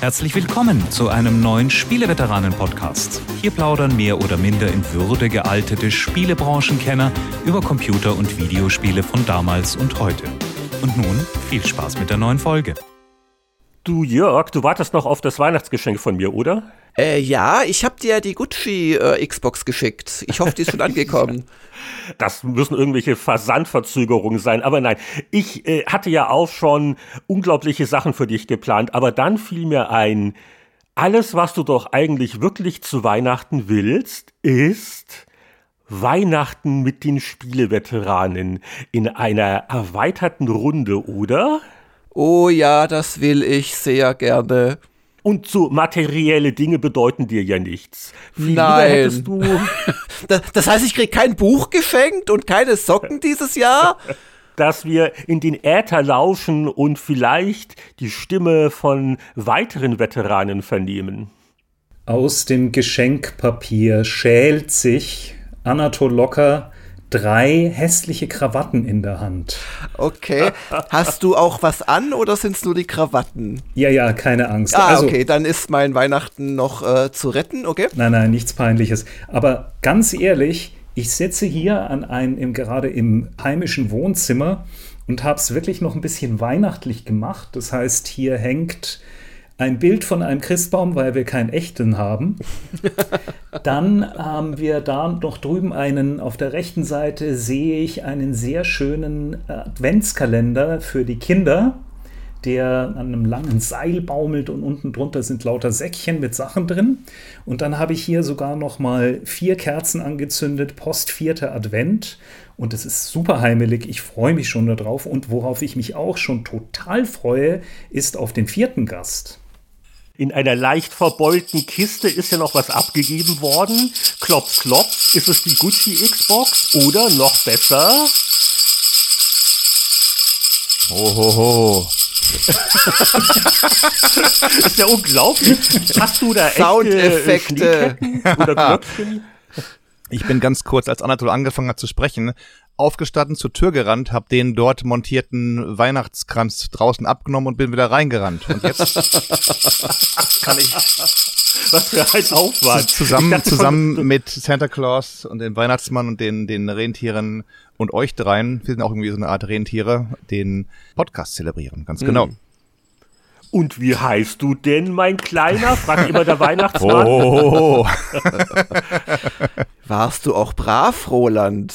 Herzlich willkommen zu einem neuen Spieleveteranen-Podcast. Hier plaudern mehr oder minder in Würde gealtete Spielebranchenkenner über Computer- und Videospiele von damals und heute. Und nun viel Spaß mit der neuen Folge. Du Jörg, du wartest noch auf das Weihnachtsgeschenk von mir, oder? Äh, ja, ich hab dir die Gucci äh, Xbox geschickt. Ich hoffe, die ist schon angekommen. Das müssen irgendwelche Versandverzögerungen sein. Aber nein, ich äh, hatte ja auch schon unglaubliche Sachen für dich geplant. Aber dann fiel mir ein, alles, was du doch eigentlich wirklich zu Weihnachten willst, ist Weihnachten mit den Spieleveteranen in einer erweiterten Runde, oder? Oh ja, das will ich sehr gerne. Und so materielle Dinge bedeuten dir ja nichts. Viel Nein. Du das, das heißt, ich krieg kein Buch geschenkt und keine Socken dieses Jahr? dass wir in den Äther lauschen und vielleicht die Stimme von weiteren Veteranen vernehmen. Aus dem Geschenkpapier schält sich Anatol Locker drei hässliche Krawatten in der Hand. Okay. Hast du auch was an oder sind es nur die Krawatten? Ja, ja, keine Angst. Ah, also, okay, dann ist mein Weihnachten noch äh, zu retten, okay? Nein, nein, nichts Peinliches. Aber ganz ehrlich, ich sitze hier an einem, im, gerade im heimischen Wohnzimmer und habe es wirklich noch ein bisschen weihnachtlich gemacht. Das heißt, hier hängt ein Bild von einem Christbaum, weil wir keinen echten haben. Dann haben wir da noch drüben einen, auf der rechten Seite sehe ich einen sehr schönen Adventskalender für die Kinder, der an einem langen Seil baumelt und unten drunter sind lauter Säckchen mit Sachen drin. Und dann habe ich hier sogar noch mal vier Kerzen angezündet, Post vierter Advent. Und es ist super heimelig. Ich freue mich schon darauf. Und worauf ich mich auch schon total freue, ist auf den vierten Gast in einer leicht verbeulten Kiste ist ja noch was abgegeben worden. Klopf, klopf. Ist es die Gucci Xbox? Oder noch besser? Hohoho. ist ja unglaublich. Hast du da echte Soundeffekte oder Glöckchen? Ich bin ganz kurz, als Anatol angefangen hat zu sprechen, aufgestanden, zur Tür gerannt, habe den dort montierten Weihnachtskranz draußen abgenommen und bin wieder reingerannt. Und jetzt kann ich was für ein Aufwand. Zusammen, zusammen mit Santa Claus und dem Weihnachtsmann und den, den Rentieren und euch dreien, wir sind auch irgendwie so eine Art Rentiere, den Podcast zelebrieren. Ganz genau. Mhm. Und wie heißt du denn, mein Kleiner? fragt immer der Weihnachtsmann. Oh. Warst du auch brav, Roland?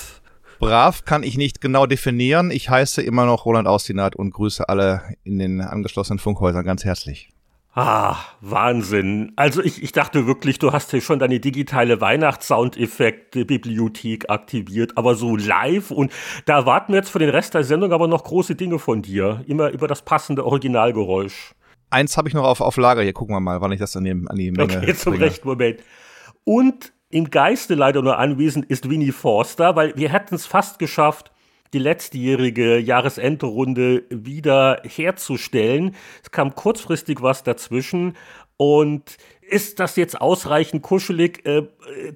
Brav kann ich nicht genau definieren. Ich heiße immer noch Roland Austinat und grüße alle in den angeschlossenen Funkhäusern ganz herzlich. Ah, Wahnsinn. Also ich, ich dachte wirklich, du hast hier schon deine digitale Weihnachtssoundeffekte-Bibliothek aktiviert, aber so live und da erwarten wir jetzt für den Rest der Sendung aber noch große Dinge von dir. Immer über das passende Originalgeräusch. Eins habe ich noch auf, auf Lager, hier gucken wir mal, wann ich das an die, an die Menge Okay, zum rechten Moment. Und im Geiste leider nur anwesend ist Winnie Forster, weil wir hätten es fast geschafft, die letztjährige Jahresendrunde wieder herzustellen. Es kam kurzfristig was dazwischen und ist das jetzt ausreichend kuschelig? Äh,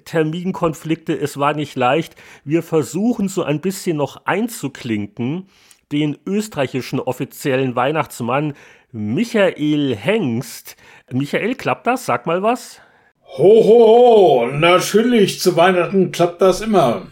Terminkonflikte, es war nicht leicht. Wir versuchen so ein bisschen noch einzuklinken, den österreichischen offiziellen Weihnachtsmann Michael Hengst. Michael, klappt das? Sag mal was. Ho, ho, ho, natürlich, zu Weihnachten klappt das immer.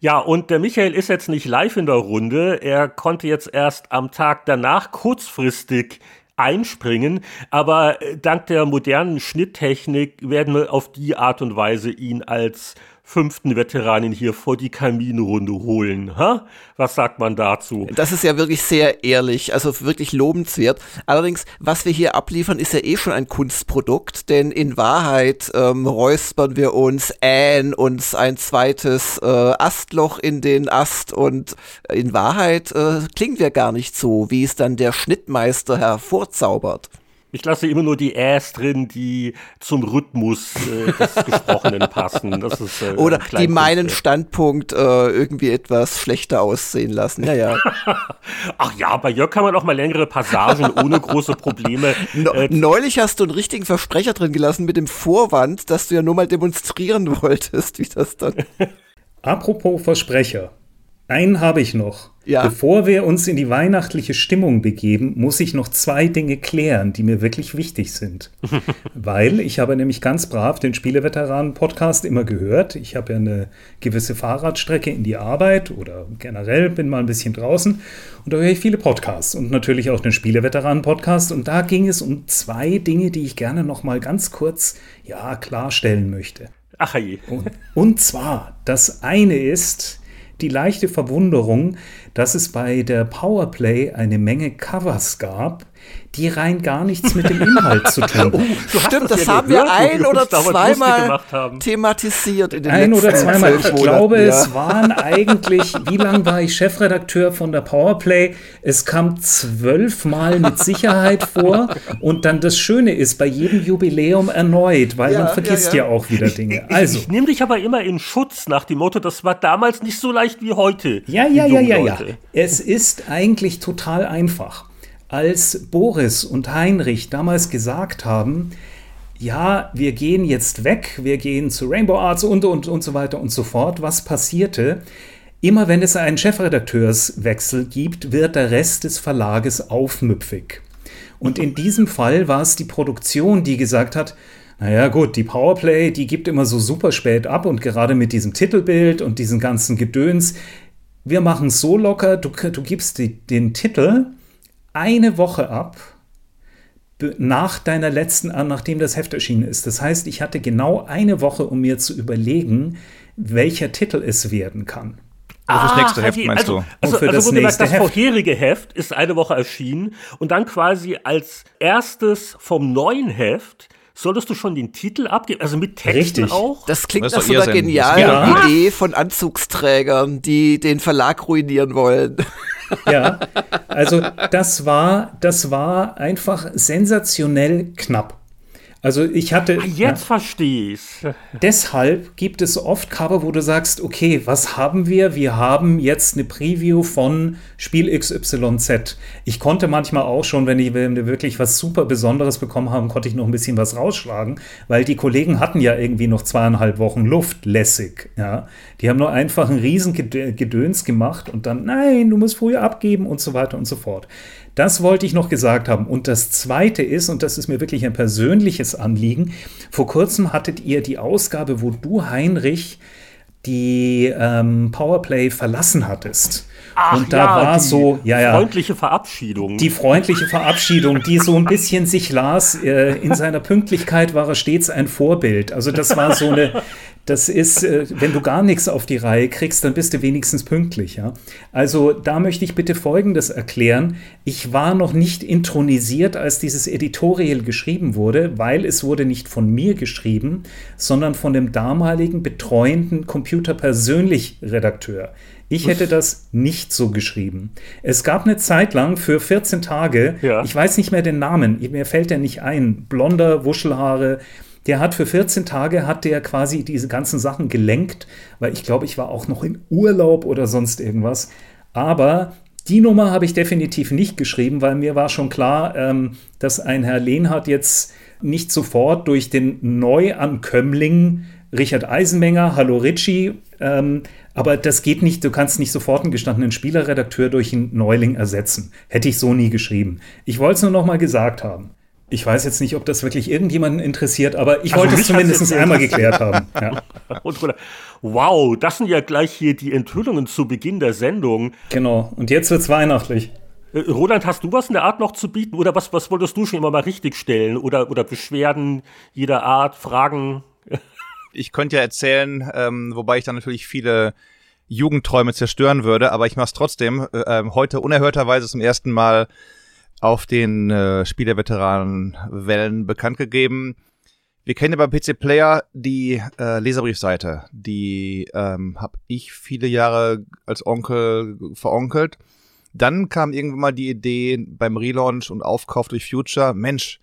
Ja, und der Michael ist jetzt nicht live in der Runde. Er konnte jetzt erst am Tag danach kurzfristig einspringen, aber äh, dank der modernen Schnitttechnik werden wir auf die Art und Weise ihn als fünften Veteranin hier vor die Kaminrunde holen. Ha? Was sagt man dazu? Das ist ja wirklich sehr ehrlich, also wirklich lobenswert. Allerdings, was wir hier abliefern, ist ja eh schon ein Kunstprodukt, denn in Wahrheit ähm, räuspern wir uns, ähen uns ein zweites äh, Astloch in den Ast und in Wahrheit äh, klingen wir gar nicht so, wie es dann der Schnittmeister hervorzaubert. Ich lasse immer nur die Äs drin, die zum Rhythmus äh, des Gesprochenen passen. Das ist, äh, Oder die meinen Standpunkt äh, irgendwie etwas schlechter aussehen lassen. Naja. Ach ja, bei Jörg kann man auch mal längere Passagen ohne große Probleme. Äh, neulich hast du einen richtigen Versprecher drin gelassen mit dem Vorwand, dass du ja nur mal demonstrieren wolltest, wie das dann. Apropos Versprecher. Einen habe ich noch. Ja. Bevor wir uns in die weihnachtliche Stimmung begeben, muss ich noch zwei Dinge klären, die mir wirklich wichtig sind. Weil ich habe nämlich ganz brav den Spieleveteranen-Podcast immer gehört. Ich habe ja eine gewisse Fahrradstrecke in die Arbeit oder generell bin mal ein bisschen draußen und da höre ich viele Podcasts und natürlich auch den Spieleveteranen-Podcast. Und da ging es um zwei Dinge, die ich gerne noch mal ganz kurz ja, klarstellen möchte. Ach je. Und, und zwar, das eine ist die leichte Verwunderung, dass es bei der Powerplay eine Menge Covers gab, die rein gar nichts mit dem Inhalt zu tun hast Stimmt, das das ja haben wir ein oder zweimal thematisiert in den Ein oder zweimal. Ich glaube, ja. es waren eigentlich, wie lange war ich Chefredakteur von der Powerplay? Es kam zwölfmal mit Sicherheit vor. Und dann das Schöne ist, bei jedem Jubiläum erneut, weil Ja, man vergisst ja, ja, ja. auch wieder Dinge. Ich, Also, ich nehme dich aber immer in Schutz nach dem Motto, das war damals nicht so leicht wie heute. Ja, ja, ja, ja, ja. Es ist eigentlich total einfach. Als Boris und Heinrich damals gesagt haben, ja, wir gehen jetzt weg, wir gehen zu Rainbow Arts und, und, und so weiter und so fort, was passierte? Immer wenn es einen Chefredakteurswechsel gibt, wird der Rest des Verlages aufmüpfig. Und in diesem Fall war es die Produktion, die gesagt hat, naja gut, die Powerplay, die gibt immer so super spät ab und gerade mit diesem Titelbild und diesem ganzen Gedöns, wir machen es so locker, du, du gibst die, den Titel eine Woche ab nach deiner letzten, äh, nachdem das Heft erschienen ist. Das heißt, ich hatte genau eine Woche, um mir zu überlegen, welcher Titel es werden kann. Also das nächste Ah, Heft die- meinst also, du? Also, für also das nächste das Heft. vorherige Heft ist eine Woche erschienen und dann quasi als erstes vom neuen Heft solltest du schon den Titel abgeben, also mit Texten Richtig. auch. Das klingt Das nach so einer genialen Ja. Idee von Anzugsträgern, die den Verlag ruinieren wollen. Ja, also das war, das war einfach sensationell knapp. Also ich hatte. Ah, Jetzt verstehe ich's. Deshalb gibt es oft Cover, wo du sagst, okay, was haben wir? Wir haben jetzt eine Preview von Spiel XYZ. Ich konnte manchmal auch schon, wenn, ich, wirklich was super Besonderes bekommen haben, konnte ich noch ein bisschen was rausschlagen, weil die Kollegen hatten ja irgendwie noch zweieinhalb Wochen Luft, lässig. Ja? Die haben nur einfach ein riesen Gedö- Gedöns gemacht und dann, nein, du musst früher abgeben und so weiter und so fort. Das wollte ich noch gesagt haben. Und das Zweite ist, und das ist mir wirklich ein persönliches Anliegen, vor kurzem hattet ihr die Ausgabe, wo du, Heinrich, die ähm, Powerplay verlassen hattest. Ach und da ja, war die so, ja, ja, Freundliche Verabschiedung. die freundliche Verabschiedung, die so ein bisschen sich las. Äh, in seiner Pünktlichkeit war er stets ein Vorbild. Also das war so eine, das ist, äh, wenn du gar nichts auf die Reihe kriegst, dann bist du wenigstens pünktlich. Ja? Also da möchte ich bitte Folgendes erklären. Ich war noch nicht intronisiert, als dieses Editorial geschrieben wurde, weil es wurde nicht von mir geschrieben, sondern von dem damaligen betreuenden Computer-persönlich Redakteur. Ich hätte das nicht so geschrieben. Es gab eine Zeit lang für 14 Tage, Ja. ich weiß nicht mehr den Namen, mir fällt der nicht ein, blonder, Wuschelhaare, der hat für 14 Tage, hat der quasi diese ganzen Sachen gelenkt, weil ich glaube, ich war auch noch in Urlaub oder sonst irgendwas. Aber die Nummer habe ich definitiv nicht geschrieben, weil mir war schon klar, ähm, dass ein Herr Lehnhardt jetzt nicht sofort durch den Neuankömmling Richard Eisenmenger, hallo Ritchie, ähm, aber das geht nicht, du kannst nicht sofort einen gestandenen Spielerredakteur durch einen Neuling ersetzen. Hätte ich so nie geschrieben. Ich wollte es nur noch mal gesagt haben. Ich weiß jetzt nicht, ob das wirklich irgendjemanden interessiert, aber ich Also wollte es zumindest einmal geklärt haben. Ja, Und, wow, das sind ja gleich hier die Enthüllungen zu Beginn der Sendung. genau. Und jetzt wird's weihnachtlich. Äh, Roland, hast du was in der Art noch zu bieten? Oder was, was wolltest du schon immer mal richtig stellen? Oder, oder Beschwerden jeder Art, Fragen? Ich könnte ja erzählen, ähm, wobei ich dann natürlich viele Jugendträume zerstören würde, aber ich mache es trotzdem. Äh, ähm, heute unerhörterweise zum ersten Mal auf den äh, Spieleveteranen-Wellen bekannt gegeben. Wir kennen ja beim PC Player die äh, Leserbriefseite. Die ähm, habe ich viele Jahre als Onkel veronkelt. Dann kam irgendwann mal die Idee beim Relaunch und Aufkauf durch Future, Mensch,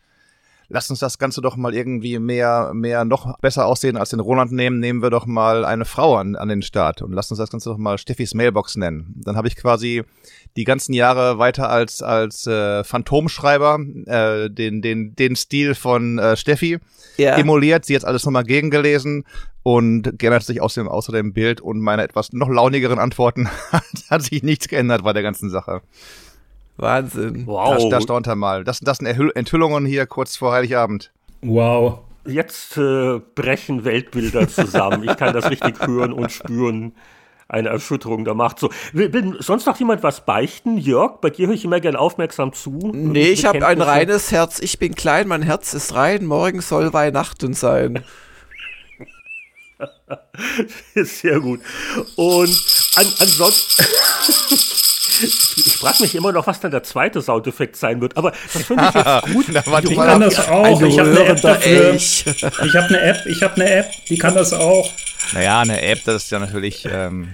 Lass uns das Ganze doch mal irgendwie mehr, mehr noch besser aussehen als den Roland nehmen. Nehmen wir doch mal eine Frau an, an den Start und lass uns das Ganze doch mal Steffis Mailbox nennen. Dann habe ich quasi die ganzen Jahre weiter als, als äh, Phantomschreiber äh, den, den, den Stil von äh, Steffi Ja. emuliert, sie jetzt alles nochmal gegengelesen und geändert sich aus dem, außer dem Bild und meine etwas noch launigeren Antworten hat sich nichts geändert bei der ganzen Sache. Wahnsinn. Wow. Das, das staunt er mal. Das, das sind Enthüllungen hier kurz vor Heiligabend. Wow. Jetzt äh, brechen Weltbilder zusammen. Ich kann das richtig hören und spüren. Eine Erschütterung der Macht. So, will, will sonst noch jemand was beichten? Jörg, bei dir höre ich immer gerne aufmerksam zu. Nee, ich habe ein reines Herz. Ich bin klein, mein Herz ist rein. Morgen soll Weihnachten sein. Sehr gut. Und an, ansonsten. ich frage mich immer noch, was dann der zweite Soundeffekt sein wird. Aber das finde ich jetzt gut. Du die Ich mal- kann das auch. Ich habe eine App dafür. Elch. Ich habe eine App. Ich habe eine App. Die kann das auch. Naja, eine App, das ist ja natürlich. Ähm,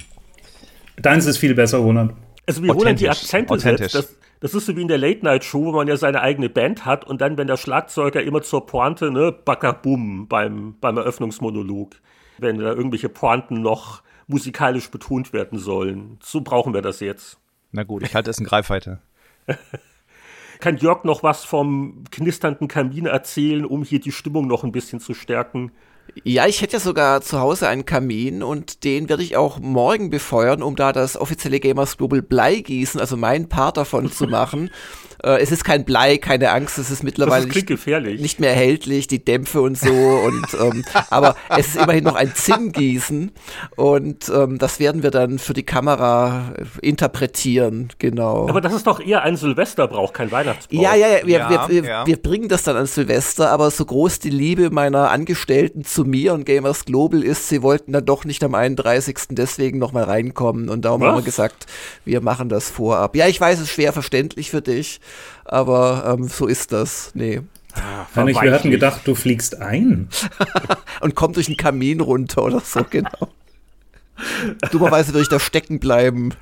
Deins ist viel besser, Roland. Also wie Roland die Akzente authentisch. setzt, das, das ist so wie in der Late-Night-Show, wo man ja seine eigene Band hat und dann, wenn der Schlagzeuger immer zur Pointe, ne, Backerbum beim, beim Eröffnungsmonolog, wenn da irgendwelche Pointen noch musikalisch betont werden sollen. So brauchen wir das jetzt. Na gut, ich halte es in Greifweite. Kann Jörg noch was vom knisternden Kamin erzählen, um hier die Stimmung noch ein bisschen zu stärken? Ja, ich hätte ja sogar zu Hause einen Kamin und den werde ich auch morgen befeuern, um da das offizielle Gamers Global Bleigießen, also meinen Part davon zu machen. Äh, es ist kein Blei, keine Angst, es ist mittlerweile ist, nicht mehr erhältlich, die Dämpfe und so. Und ähm, aber es ist immerhin noch ein Zinngießen und ähm, das werden wir dann für die Kamera äh, interpretieren, genau. Aber das ist doch eher ein Silvesterbrauch, kein Weihnachtsbrauch. Ja, ja, ja, wir, Ja, wir, wir, ja. wir bringen das dann an Silvester, aber so groß die Liebe meiner Angestellten zu mir und Gamers Global ist, sie wollten dann doch nicht am 31. deswegen nochmal reinkommen und darum Was? haben wir gesagt, wir machen das vorab. Ja, ich weiß, es ist schwer verständlich für dich, aber ähm, so ist das. Nee. Heinrich, wir hatten gedacht, du fliegst ein. Und komm durch den Kamin runter oder so, genau. Dummerweise würde ich da stecken bleiben,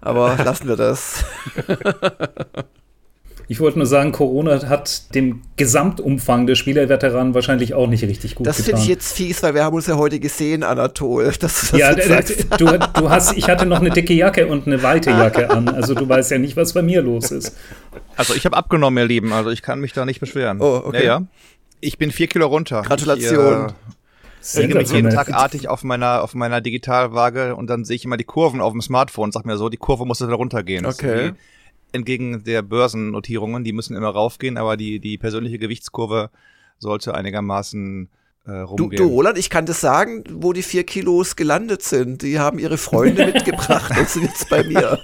aber lassen wir das. Ich wollte nur sagen, Corona hat dem Gesamtumfang der Spielerveteranen wahrscheinlich auch nicht richtig gut Das getan. finde ich jetzt fies, weil wir haben uns ja heute gesehen, Anatol. Dass du das ja, jetzt d- sagst. d- du, du hast, ich hatte noch eine dicke Jacke und eine weite Jacke an. Also du weißt ja nicht, was bei mir los ist. Also ich habe abgenommen, ihr Lieben. Also ich kann mich da nicht beschweren. Oh, okay. Ja, ja. Ich bin vier Kilo runter. Gratulation. Ich äh, liege mich jeden. Tag artig auf meiner, auf meiner Digitalwaage und dann sehe ich immer die Kurven auf dem Smartphone und sag mir so, die Kurve muss wieder runtergehen. Das ist Okay. Entgegen der Börsennotierungen, die müssen immer raufgehen, aber die, die persönliche Gewichtskurve sollte einigermaßen äh, Du, rumgehen. du, Roland, ich kann das sagen, wo die vier Kilos gelandet sind. Die haben ihre Freunde mitgebracht und sind jetzt bei mir.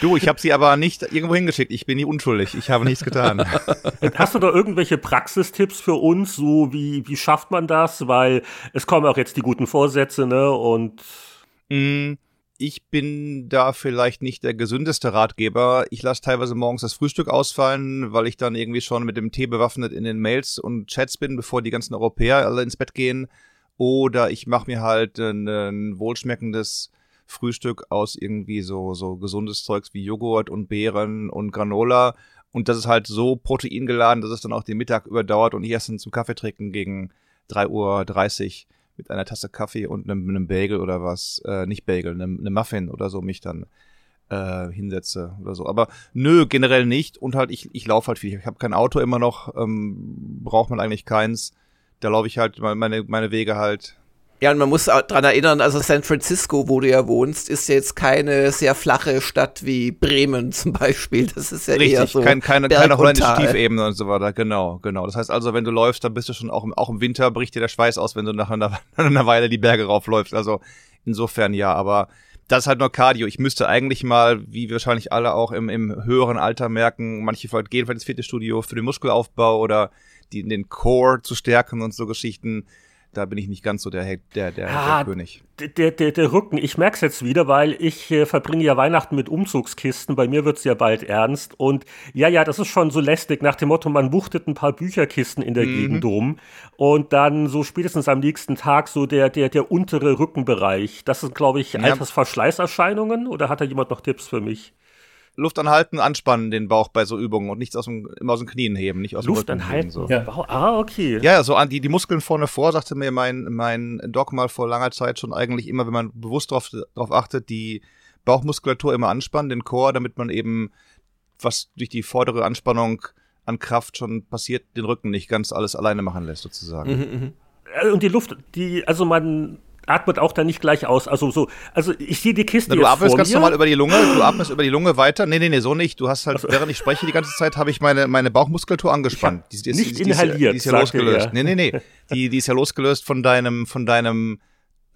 Du, ich habe sie aber nicht irgendwo hingeschickt. Ich bin nicht unschuldig. Ich habe nichts getan. Hast du da irgendwelche Praxistipps für uns, so wie, wie schafft man das? Weil es kommen auch jetzt die guten Vorsätze, ne? Und Mm, Ich bin da vielleicht nicht der gesündeste Ratgeber. Ich lasse teilweise morgens das Frühstück ausfallen, weil ich dann irgendwie schon mit dem Tee bewaffnet in den Mails und Chats bin, bevor die ganzen Europäer alle ins Bett gehen. Oder ich mache mir halt ein, wohlschmeckendes Frühstück aus irgendwie so, so gesundes Zeugs wie Joghurt und Beeren und Granola. Und das ist halt so proteingeladen, dass es dann auch den Mittag überdauert und ich erst dann zum Kaffee trinken gegen 3.30 Uhr mit einer Tasse Kaffee und einem, einem Bagel oder was, äh, nicht Bagel, einem, einem Muffin oder so mich dann äh, hinsetze oder so. Aber nö, generell nicht. Und halt, ich, ich laufe halt viel. Ich habe kein Auto immer noch, ähm, braucht man eigentlich keins. Da laufe ich halt meine, meine Wege halt. Ja, und man muss dran erinnern, also San Francisco, wo du ja wohnst, ist ja jetzt keine sehr flache Stadt wie Bremen zum Beispiel. Das ist ja eher Richtig, so kein, keine, Berg keine holländische. Tiefebene und so weiter. Genau, genau. Das heißt also, wenn du läufst, dann bist du schon auch im, auch im Winter, bricht dir der Schweiß aus, wenn du nach einer, nach einer Weile die Berge raufläufst. Also insofern ja, aber das ist halt nur Cardio. Ich müsste eigentlich mal, wie wahrscheinlich alle auch im, im höheren Alter merken, manche vielleicht gehen vielleicht ins Fitnessstudio für den Muskelaufbau oder die, den Core zu stärken und so Geschichten. Da bin ich nicht ganz so der, der, der, Ah, der König. der, der, der Rücken, ich merk's jetzt wieder, weil ich äh, verbringe ja Weihnachten mit Umzugskisten. Bei mir wird's ja bald ernst. Und ja, ja, das ist schon so lästig nach dem Motto, man wuchtet ein paar Bücherkisten in der Gegend rum. Und dann so spätestens am nächsten Tag so der, der, der untere Rückenbereich. Das sind, glaube ich, Altersverschleißerscheinungen. Oder hat da jemand noch Tipps für mich? Luft anhalten, anspannen den Bauch bei so Übungen und nichts aus dem, immer aus den Knien heben, nicht aus dem Luft Rücken anhalten. heben. So. Ja. Ah, okay. Ja, so an die, die Muskeln vorne vor, sagte mir mein, mein Doc mal vor langer Zeit schon eigentlich immer, wenn man bewusst drauf, drauf achtet, die Bauchmuskulatur immer anspannen, den Chor, damit man eben, was durch die vordere Anspannung an Kraft schon passiert, den Rücken nicht ganz alles alleine machen lässt, sozusagen. Äh, Und die Luft, die, also man atmet auch da nicht gleich aus. Also so, also ich sehe die Kiste Na, du jetzt atmest vor ganz mir. normal über die Lunge, du atmest über die Lunge weiter. Nee, nee, nee, so nicht. Du hast halt, während ich spreche die ganze Zeit, habe ich meine, meine Bauchmuskulatur angespannt. Nicht die, die, ist ja- inhaliert, Die ist ja losgelöst. er. Nee, nee, nee. Die, die ist ja losgelöst von deinem, von deinem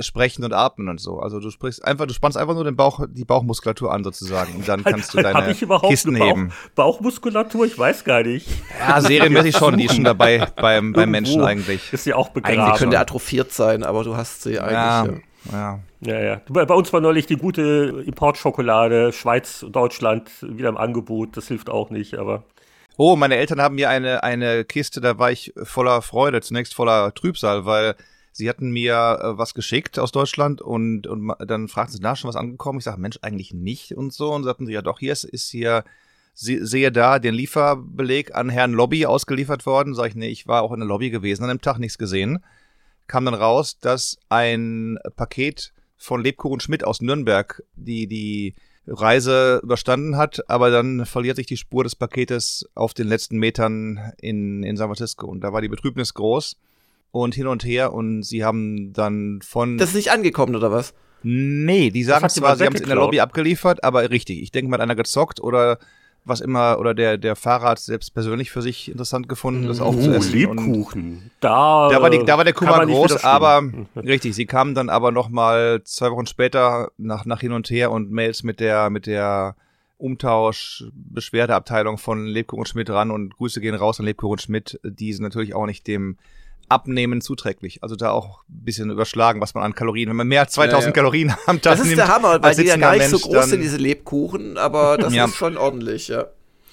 Sprechen und Atmen und so. Also du sprichst einfach, du spannst einfach nur den Bauch, die Bauchmuskulatur an sozusagen. Und dann kannst du Habe deine ich überhaupt Kisten eine Bauch, heben. Bauchmuskulatur? Ich weiß gar nicht. Ja, serienmäßig schon, die ist schon dabei beim, beim Menschen eigentlich. Ist ja auch begraben. Eigentlich könnte atrophiert sein, aber du hast sie eigentlich. Ja, Ja. ja. Ja, ja. Bei, bei uns war neulich die gute Importschokolade, Schweiz, Deutschland, wieder im Angebot. Das hilft auch nicht, aber. Oh, meine Eltern haben mir eine, eine Kiste, da war ich voller Freude, zunächst voller Trübsal, weil sie hatten mir äh, was geschickt aus Deutschland und, und dann fragten sie, na, schon was angekommen? Ich sage, Mensch, eigentlich nicht und so. Und sagten sie, ja doch, hier ist, ist hier, sehe da den Lieferbeleg an Herrn Lobby ausgeliefert worden. Sag ich, nee, ich war auch in der Lobby gewesen, an dem Tag nichts gesehen. Kam dann raus, dass ein Paket von Lebkuchen Schmidt aus Nürnberg, die, die Reise überstanden hat, aber dann verliert sich die Spur des Paketes auf den letzten Metern in, in San Francisco. Und da war die Betrübnis groß und hin und her und sie haben dann von. Das ist nicht angekommen, oder was? nee, die sagen zwar, sie haben es in der. Lobby abgeliefert, aber richtig. Ich denke mal, hat einer gezockt oder was immer, oder der, der Fahrer hat es selbst persönlich für sich interessant gefunden, das auch zu Uh, essen. Und Lebkuchen. Da, da war, die, da war der Kummer man groß, aber richtig, sie kamen dann aber noch mal zwei Wochen später nach, nach hin und her und Mails mit der, mit der Umtausch-Beschwerdeabteilung von Lebkuchen Schmidt ran und Grüße gehen raus an Lebkuchen Schmidt. Die sind natürlich auch nicht dem Abnehmen zuträglich. Also da auch ein bisschen überschlagen, was man an Kalorien, wenn man mehr als 2000 Ja, ja. Kalorien am Tag Das ist nimmt, der Hammer, weil die ja gar nicht so Mensch, groß dann- sind, diese Lebkuchen, aber das Ja. ist schon ordentlich, ja.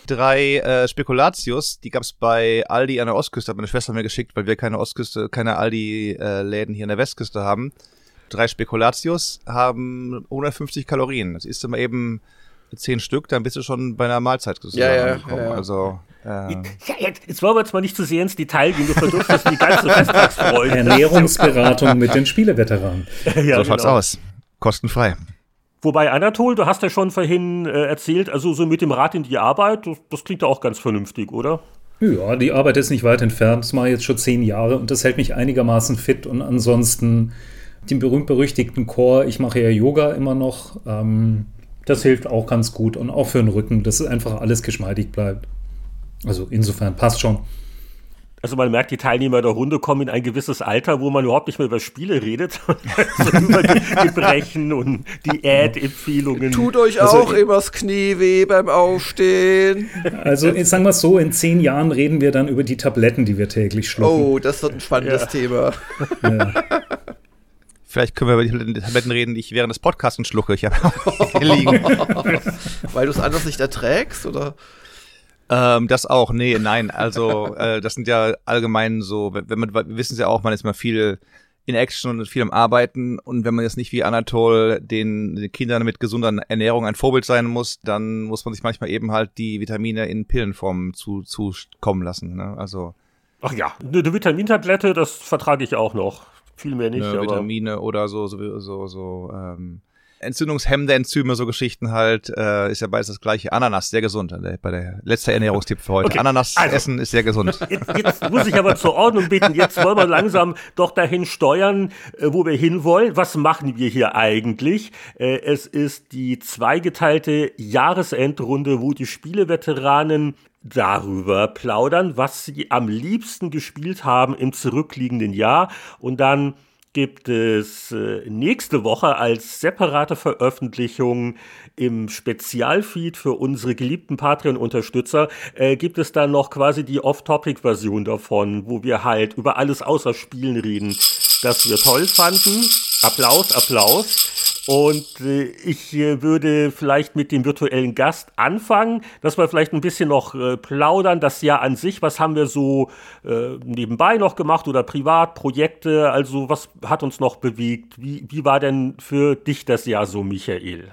drei äh, Spekulatius, die gab's bei Aldi an der Ostküste, hat meine Schwester mir geschickt, weil wir keine Ostküste, keine Aldi-Läden hier in der Westküste haben. Drei Spekulatius haben 150 Kalorien. Das ist immer eben zehn Stück, dann bist du schon bei einer Mahlzeit Ja, ja, angekommen. ja, ja. Also äh, Ja, jetzt, wollen wir jetzt mal nicht zu sehr ins Detail gehen. Du verdurstest die ganze Festtagsfreude. Ernährungsberatung mit den Spieleveteranen. ja, so schaut's genau. aus. Kostenfrei. Wobei, Anatol, du hast ja schon vorhin äh, erzählt, also so mit dem Rad in die Arbeit, das, das klingt ja auch ganz vernünftig, oder? Ja, die Arbeit ist nicht weit entfernt. Das mache ich jetzt schon zehn Jahre und das hält mich einigermaßen fit. Und ansonsten den berühmt-berüchtigten Chor. Ich mache ja Yoga immer noch. Ähm, das hilft auch ganz gut und auch für den Rücken, dass einfach alles geschmeidig bleibt. Also insofern passt schon. Also man merkt, die Teilnehmer der Runde kommen in ein gewisses Alter, wo man überhaupt nicht mehr über Spiele redet, sondern über die Gebrechen und Diätempfehlungen. Tut euch Also auch immer das Knie weh beim Aufstehen. Also ich sagen wir es so, in zehn Jahren reden wir dann über die Tabletten, die wir täglich schlucken. Oh, das wird ein spannendes Ja. Thema. Vielleicht können wir über die Tabletten reden, die ich während des Podcasts schlucke. Ich habe hier liegen. Weil du es anders nicht erträgst, oder? Ähm, das auch, nee, nein. Also äh, das sind ja allgemein so, wenn man, wir wissen es ja auch, man ist mal viel in Action und viel am Arbeiten und wenn man jetzt nicht wie Anatol den, den Kindern mit gesunder Ernährung ein Vorbild sein muss, dann muss man sich manchmal eben halt die Vitamine in Pillenform zu, zu kommen lassen. Ne? Also Ach ja, eine, eine Vitamintablette, das vertrage ich auch noch. Viel mehr nicht, ne, Vitamine oder so, so, so, so ähm, entzündungshemmende Enzyme, so Geschichten halt, äh, ist ja beides das gleiche. Ananas, sehr gesund. äh, Bei der letzte Ernährungstipp für heute. Okay, Ananas also- essen ist sehr gesund. Jetzt, jetzt muss ich aber zur Ordnung bitten. Jetzt wollen wir langsam doch dahin steuern, äh, wo wir hinwollen. Was machen wir hier eigentlich? Äh, Es ist die zweigeteilte Jahresendrunde, wo die Spieleveteranen darüber plaudern, was sie am liebsten gespielt haben im zurückliegenden Jahr. Und dann gibt es äh, nächste Woche als separate Veröffentlichung im Spezialfeed für unsere geliebten Patreon-Unterstützer, äh, gibt es dann noch quasi die Off-Topic-Version davon, wo wir halt über alles außer Spielen reden, das wir toll fanden. Applaus, Applaus. Und äh, ich äh, würde vielleicht mit dem virtuellen Gast anfangen, dass wir vielleicht ein bisschen noch äh, plaudern. Das Jahr an sich, was haben wir so nebenbei noch gemacht oder privat, Projekte? Also was hat uns noch bewegt? Wie, wie war denn für dich das Jahr so, Michael?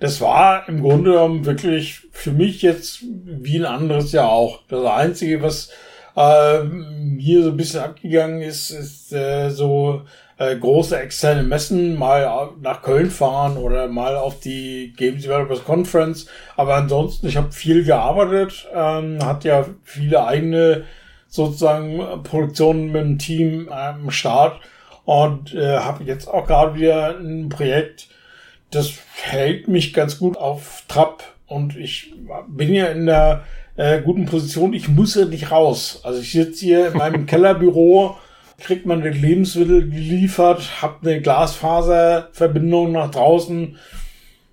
das war im Grunde genommen wirklich für mich jetzt wie ein anderes Jahr auch. Das Einzige, was hier so ein bisschen abgegangen ist, ist so äh, große externe Messen, mal nach Köln fahren oder mal auf die Game Developers Conference. Aber ansonsten, ich habe viel gearbeitet, ähm, hat ja viele eigene sozusagen Produktionen mit dem Team am Start und äh, habe jetzt auch gerade wieder ein Projekt, das hält mich ganz gut auf Trab und ich bin ja in der äh, guten Position. Ich muss ja nicht raus. Also ich sitze hier in meinem Kellerbüro, kriegt man die Lebensmittel geliefert, hab eine Glasfaserverbindung nach draußen.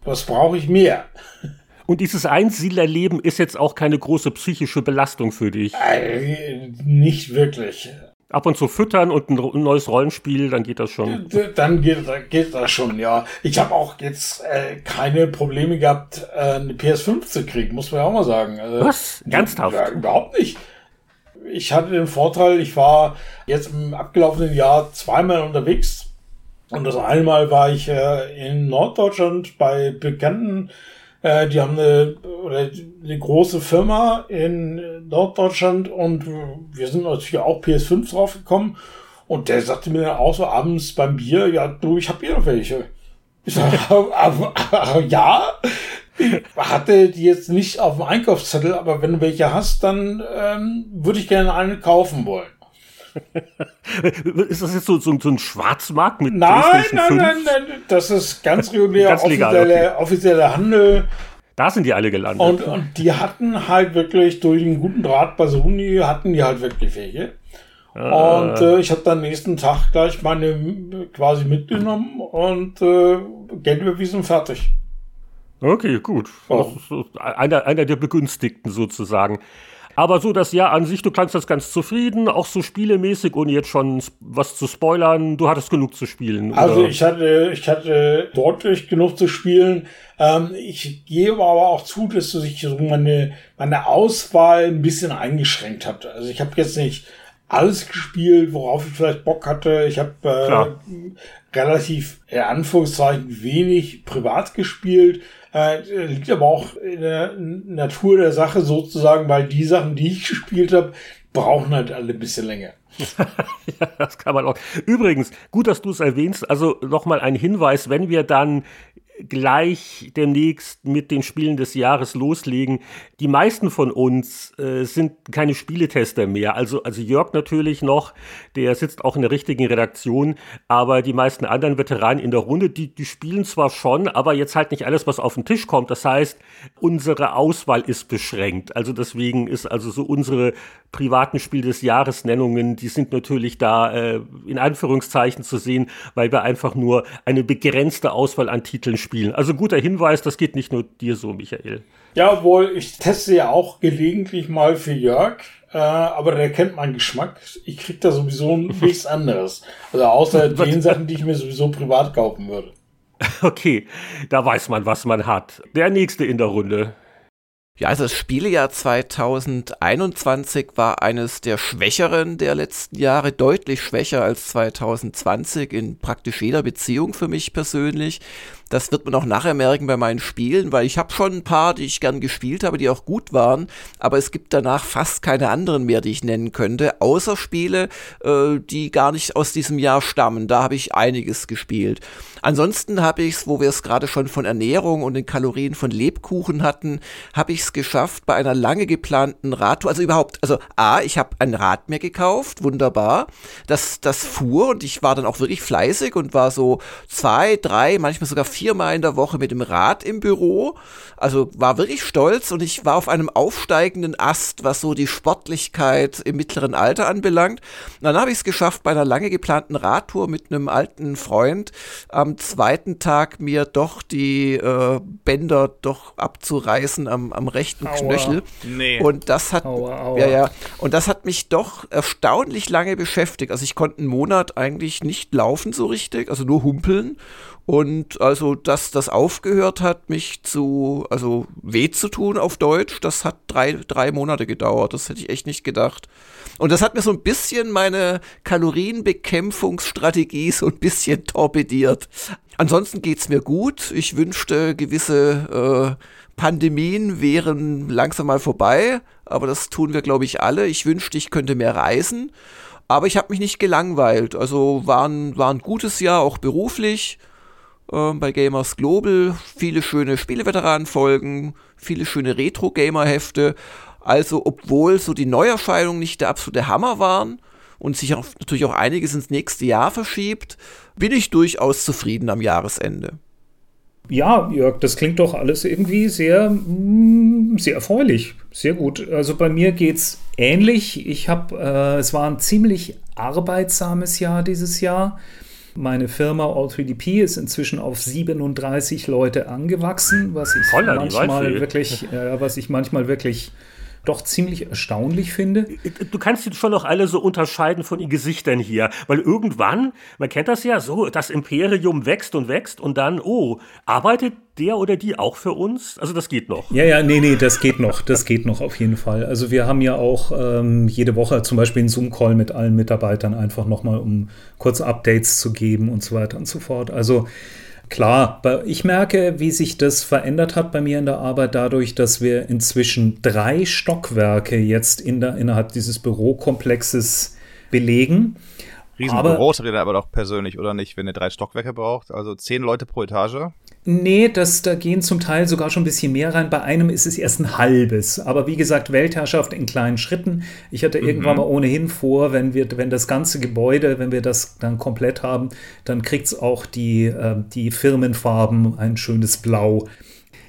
Was brauche ich mehr? Und dieses Einsiedlerleben ist jetzt auch keine große psychische Belastung für dich? Äh, nicht wirklich. Ab und zu füttern und ein neues Rollenspiel, dann geht das schon. Dann geht, geht das schon, ja. Ich habe auch jetzt äh, keine Probleme gehabt, äh, eine PS5 zu kriegen, muss man ja auch mal sagen. Also, Was? Ernsthaft? Ja, überhaupt nicht. Ich hatte den Vorteil, ich war jetzt im abgelaufenen Jahr zweimal unterwegs. Und das eine Mal war ich äh, in Norddeutschland bei Bekannten äh, die haben eine, eine große Firma in Norddeutschland und wir sind natürlich auch PS5 draufgekommen. Und der sagte mir dann auch so abends beim Bier, ja, du, ich hab hier noch welche. Ich sag, ja, hatte die jetzt nicht auf dem Einkaufszettel, aber wenn du welche hast, dann ähm, würde ich gerne eine kaufen wollen. ist das jetzt so, so, so ein Schwarzmarkt mit nein, nein, nein, nein, das ist ganz regulär ganz legal, offizieller okay. offizielle Handel. Da sind die alle gelandet. Und, und die hatten halt wirklich durch einen guten Draht bei Sony hatten die halt wirklich welche. Ah. Und äh, ich habe dann nächsten Tag gleich meine quasi mitgenommen und äh, Geld überwiesen fertig. Okay, gut. Oh. Einer, einer der Begünstigten sozusagen. Aber so das Jahr an sich, du klangst das ganz zufrieden, auch so spielemäßig, ohne jetzt schon was zu spoilern. Du hattest genug zu spielen. Oder? Also ich hatte, ich hatte deutlich genug zu spielen. Ähm, ich gebe aber auch zu, dass sich so meine, meine Auswahl ein bisschen eingeschränkt hat. Also ich habe jetzt nicht alles gespielt, worauf ich vielleicht Bock hatte. Ich habe äh, relativ, in Anführungszeichen, wenig privat gespielt. Äh, liegt aber auch in der Natur der Sache sozusagen, weil die Sachen, die ich gespielt habe, brauchen halt alle ein bisschen länger. ja, das kann man auch. Übrigens, gut, dass du es erwähnst. Also nochmal ein Hinweis, wenn wir dann gleich demnächst mit den Spielen des Jahres loslegen. Die meisten von uns äh, sind keine Spieletester mehr. Also, also Jörg natürlich noch, der sitzt auch in der richtigen Redaktion, aber die meisten anderen Veteranen in der Runde, die, die spielen zwar schon, aber jetzt halt nicht alles, was auf den Tisch kommt. Das heißt, unsere Auswahl ist beschränkt. Also deswegen ist also so unsere privaten Spiel des Jahres Nennungen, die sind natürlich da äh, in Anführungszeichen zu sehen, weil wir einfach nur eine begrenzte Auswahl an Titeln spielen. Also guter Hinweis, das geht nicht nur dir so, Michael. Ja, wohl, ich teste ja auch gelegentlich mal für Jörg, äh, aber der kennt meinen Geschmack. Ich krieg da sowieso nichts anderes. Also außer den Sachen, die ich mir sowieso privat kaufen würde. Okay, da weiß man, was man hat. Der nächste in der Runde. Ja, also das Spielejahr 2021 war eines der schwächeren der letzten Jahre, deutlich schwächer als 2020 in praktisch jeder Beziehung für mich persönlich. Das wird man auch nachher merken bei meinen Spielen, weil ich habe schon ein paar, die ich gern gespielt habe, die auch gut waren, aber es gibt danach fast keine anderen mehr, die ich nennen könnte, außer Spiele, äh, die gar nicht aus diesem Jahr stammen. Da habe ich einiges gespielt. Ansonsten habe ich es, wo wir es gerade schon von Ernährung und den Kalorien von Lebkuchen hatten, habe ich es geschafft bei einer lange geplanten Radtour, also überhaupt, also A, ich habe ein Rad mir gekauft, wunderbar, das, das fuhr und ich war dann auch wirklich fleißig und war so zwei, drei, manchmal sogar viermal in der Woche mit dem Rad im Büro. Also war wirklich stolz und ich war auf einem aufsteigenden Ast, was so die Sportlichkeit im mittleren Alter anbelangt. Und dann habe ich es geschafft, bei einer lange geplanten Radtour mit einem alten Freund am zweiten Tag mir doch die äh, Bänder doch abzureißen am, am rechten Aua. Knöchel. Nee. Und das hat, Aua, aua. ja, ja, und das hat mich doch erstaunlich lange beschäftigt. Also ich konnte einen Monat eigentlich nicht laufen so richtig, also nur humpeln. Und also, dass das aufgehört hat, mich zu, also weh zu tun auf Deutsch, das hat drei, drei Monate gedauert. Das hätte ich echt nicht gedacht. Und das hat mir so ein bisschen meine Kalorienbekämpfungsstrategie so ein bisschen torpediert. Ansonsten geht's mir gut. Ich wünschte, gewisse äh, Pandemien wären langsam mal vorbei, aber das tun wir, glaube ich, alle. Ich wünschte, ich könnte mehr reisen, aber ich habe mich nicht gelangweilt. Also war ein, war ein gutes Jahr, auch beruflich äh, bei Gamers Global. Viele schöne Spieleveteranenfolgen, viele schöne Retro-Gamer-Hefte. Also, obwohl so die Neuerscheinungen nicht der absolute Hammer waren und sich auch, natürlich auch einiges ins nächste Jahr verschiebt, bin ich durchaus zufrieden am Jahresende. Ja, Jörg, das klingt doch alles irgendwie sehr, mm, sehr erfreulich. Sehr gut. Also bei mir geht's ähnlich. Ich habe, äh, es war ein ziemlich arbeitsames Jahr dieses Jahr. Meine Firma All3DP ist inzwischen auf 37 Leute angewachsen, was ich Holla, manchmal wirklich, äh, was ich manchmal wirklich doch ziemlich erstaunlich finde. Du kannst die schon noch alle so unterscheiden von den Gesichtern hier, weil irgendwann, man kennt das ja, so das Imperium wächst und wächst und dann, oh, arbeitet der oder die auch für uns? Also das geht noch. Ja, ja, nee, nee, das geht noch. Das geht noch auf jeden Fall. Also wir haben ja auch ähm, jede Woche zum Beispiel einen Zoom-Call mit allen Mitarbeitern, einfach nochmal, um kurze Updates zu geben und so weiter und so fort. Also klar, ich merke, wie sich das verändert hat bei mir in der Arbeit dadurch, dass wir inzwischen drei Stockwerke jetzt in der, innerhalb dieses Bürokomplexes belegen. Riesenbüros redet aber doch persönlich, oder nicht, wenn ihr drei Stockwerke braucht? Also zehn Leute pro Etage? Nee, das, da gehen zum Teil sogar schon ein bisschen mehr rein. Bei einem ist es erst ein halbes. Aber wie gesagt, Weltherrschaft in kleinen Schritten. Ich hatte irgendwann mal ohnehin vor, wenn wir, wenn das ganze Gebäude, wenn wir das dann komplett haben, dann kriegt es auch die, äh, die Firmenfarben ein schönes Blau.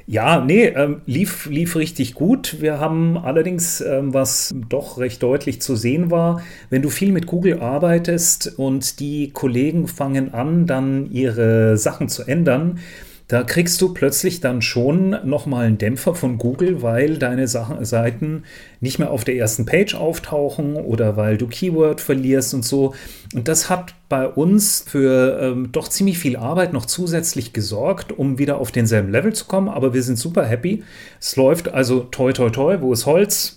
Ja, nee, ähm, lief, lief richtig gut. Wir haben allerdings, ähm, was doch recht deutlich zu sehen war, wenn du viel mit Google arbeitest und die Kollegen fangen an, dann ihre Sachen zu ändern, da kriegst du plötzlich dann schon nochmal einen Dämpfer von Google, weil deine Sachen, Seiten nicht mehr auf der ersten Page auftauchen oder weil du Keyword verlierst und so. Und das hat bei uns für ähm, doch ziemlich viel Arbeit noch zusätzlich gesorgt, um wieder auf denselben Level zu kommen. Aber wir sind super happy. Es läuft also toi toi toi, wo ist Holz?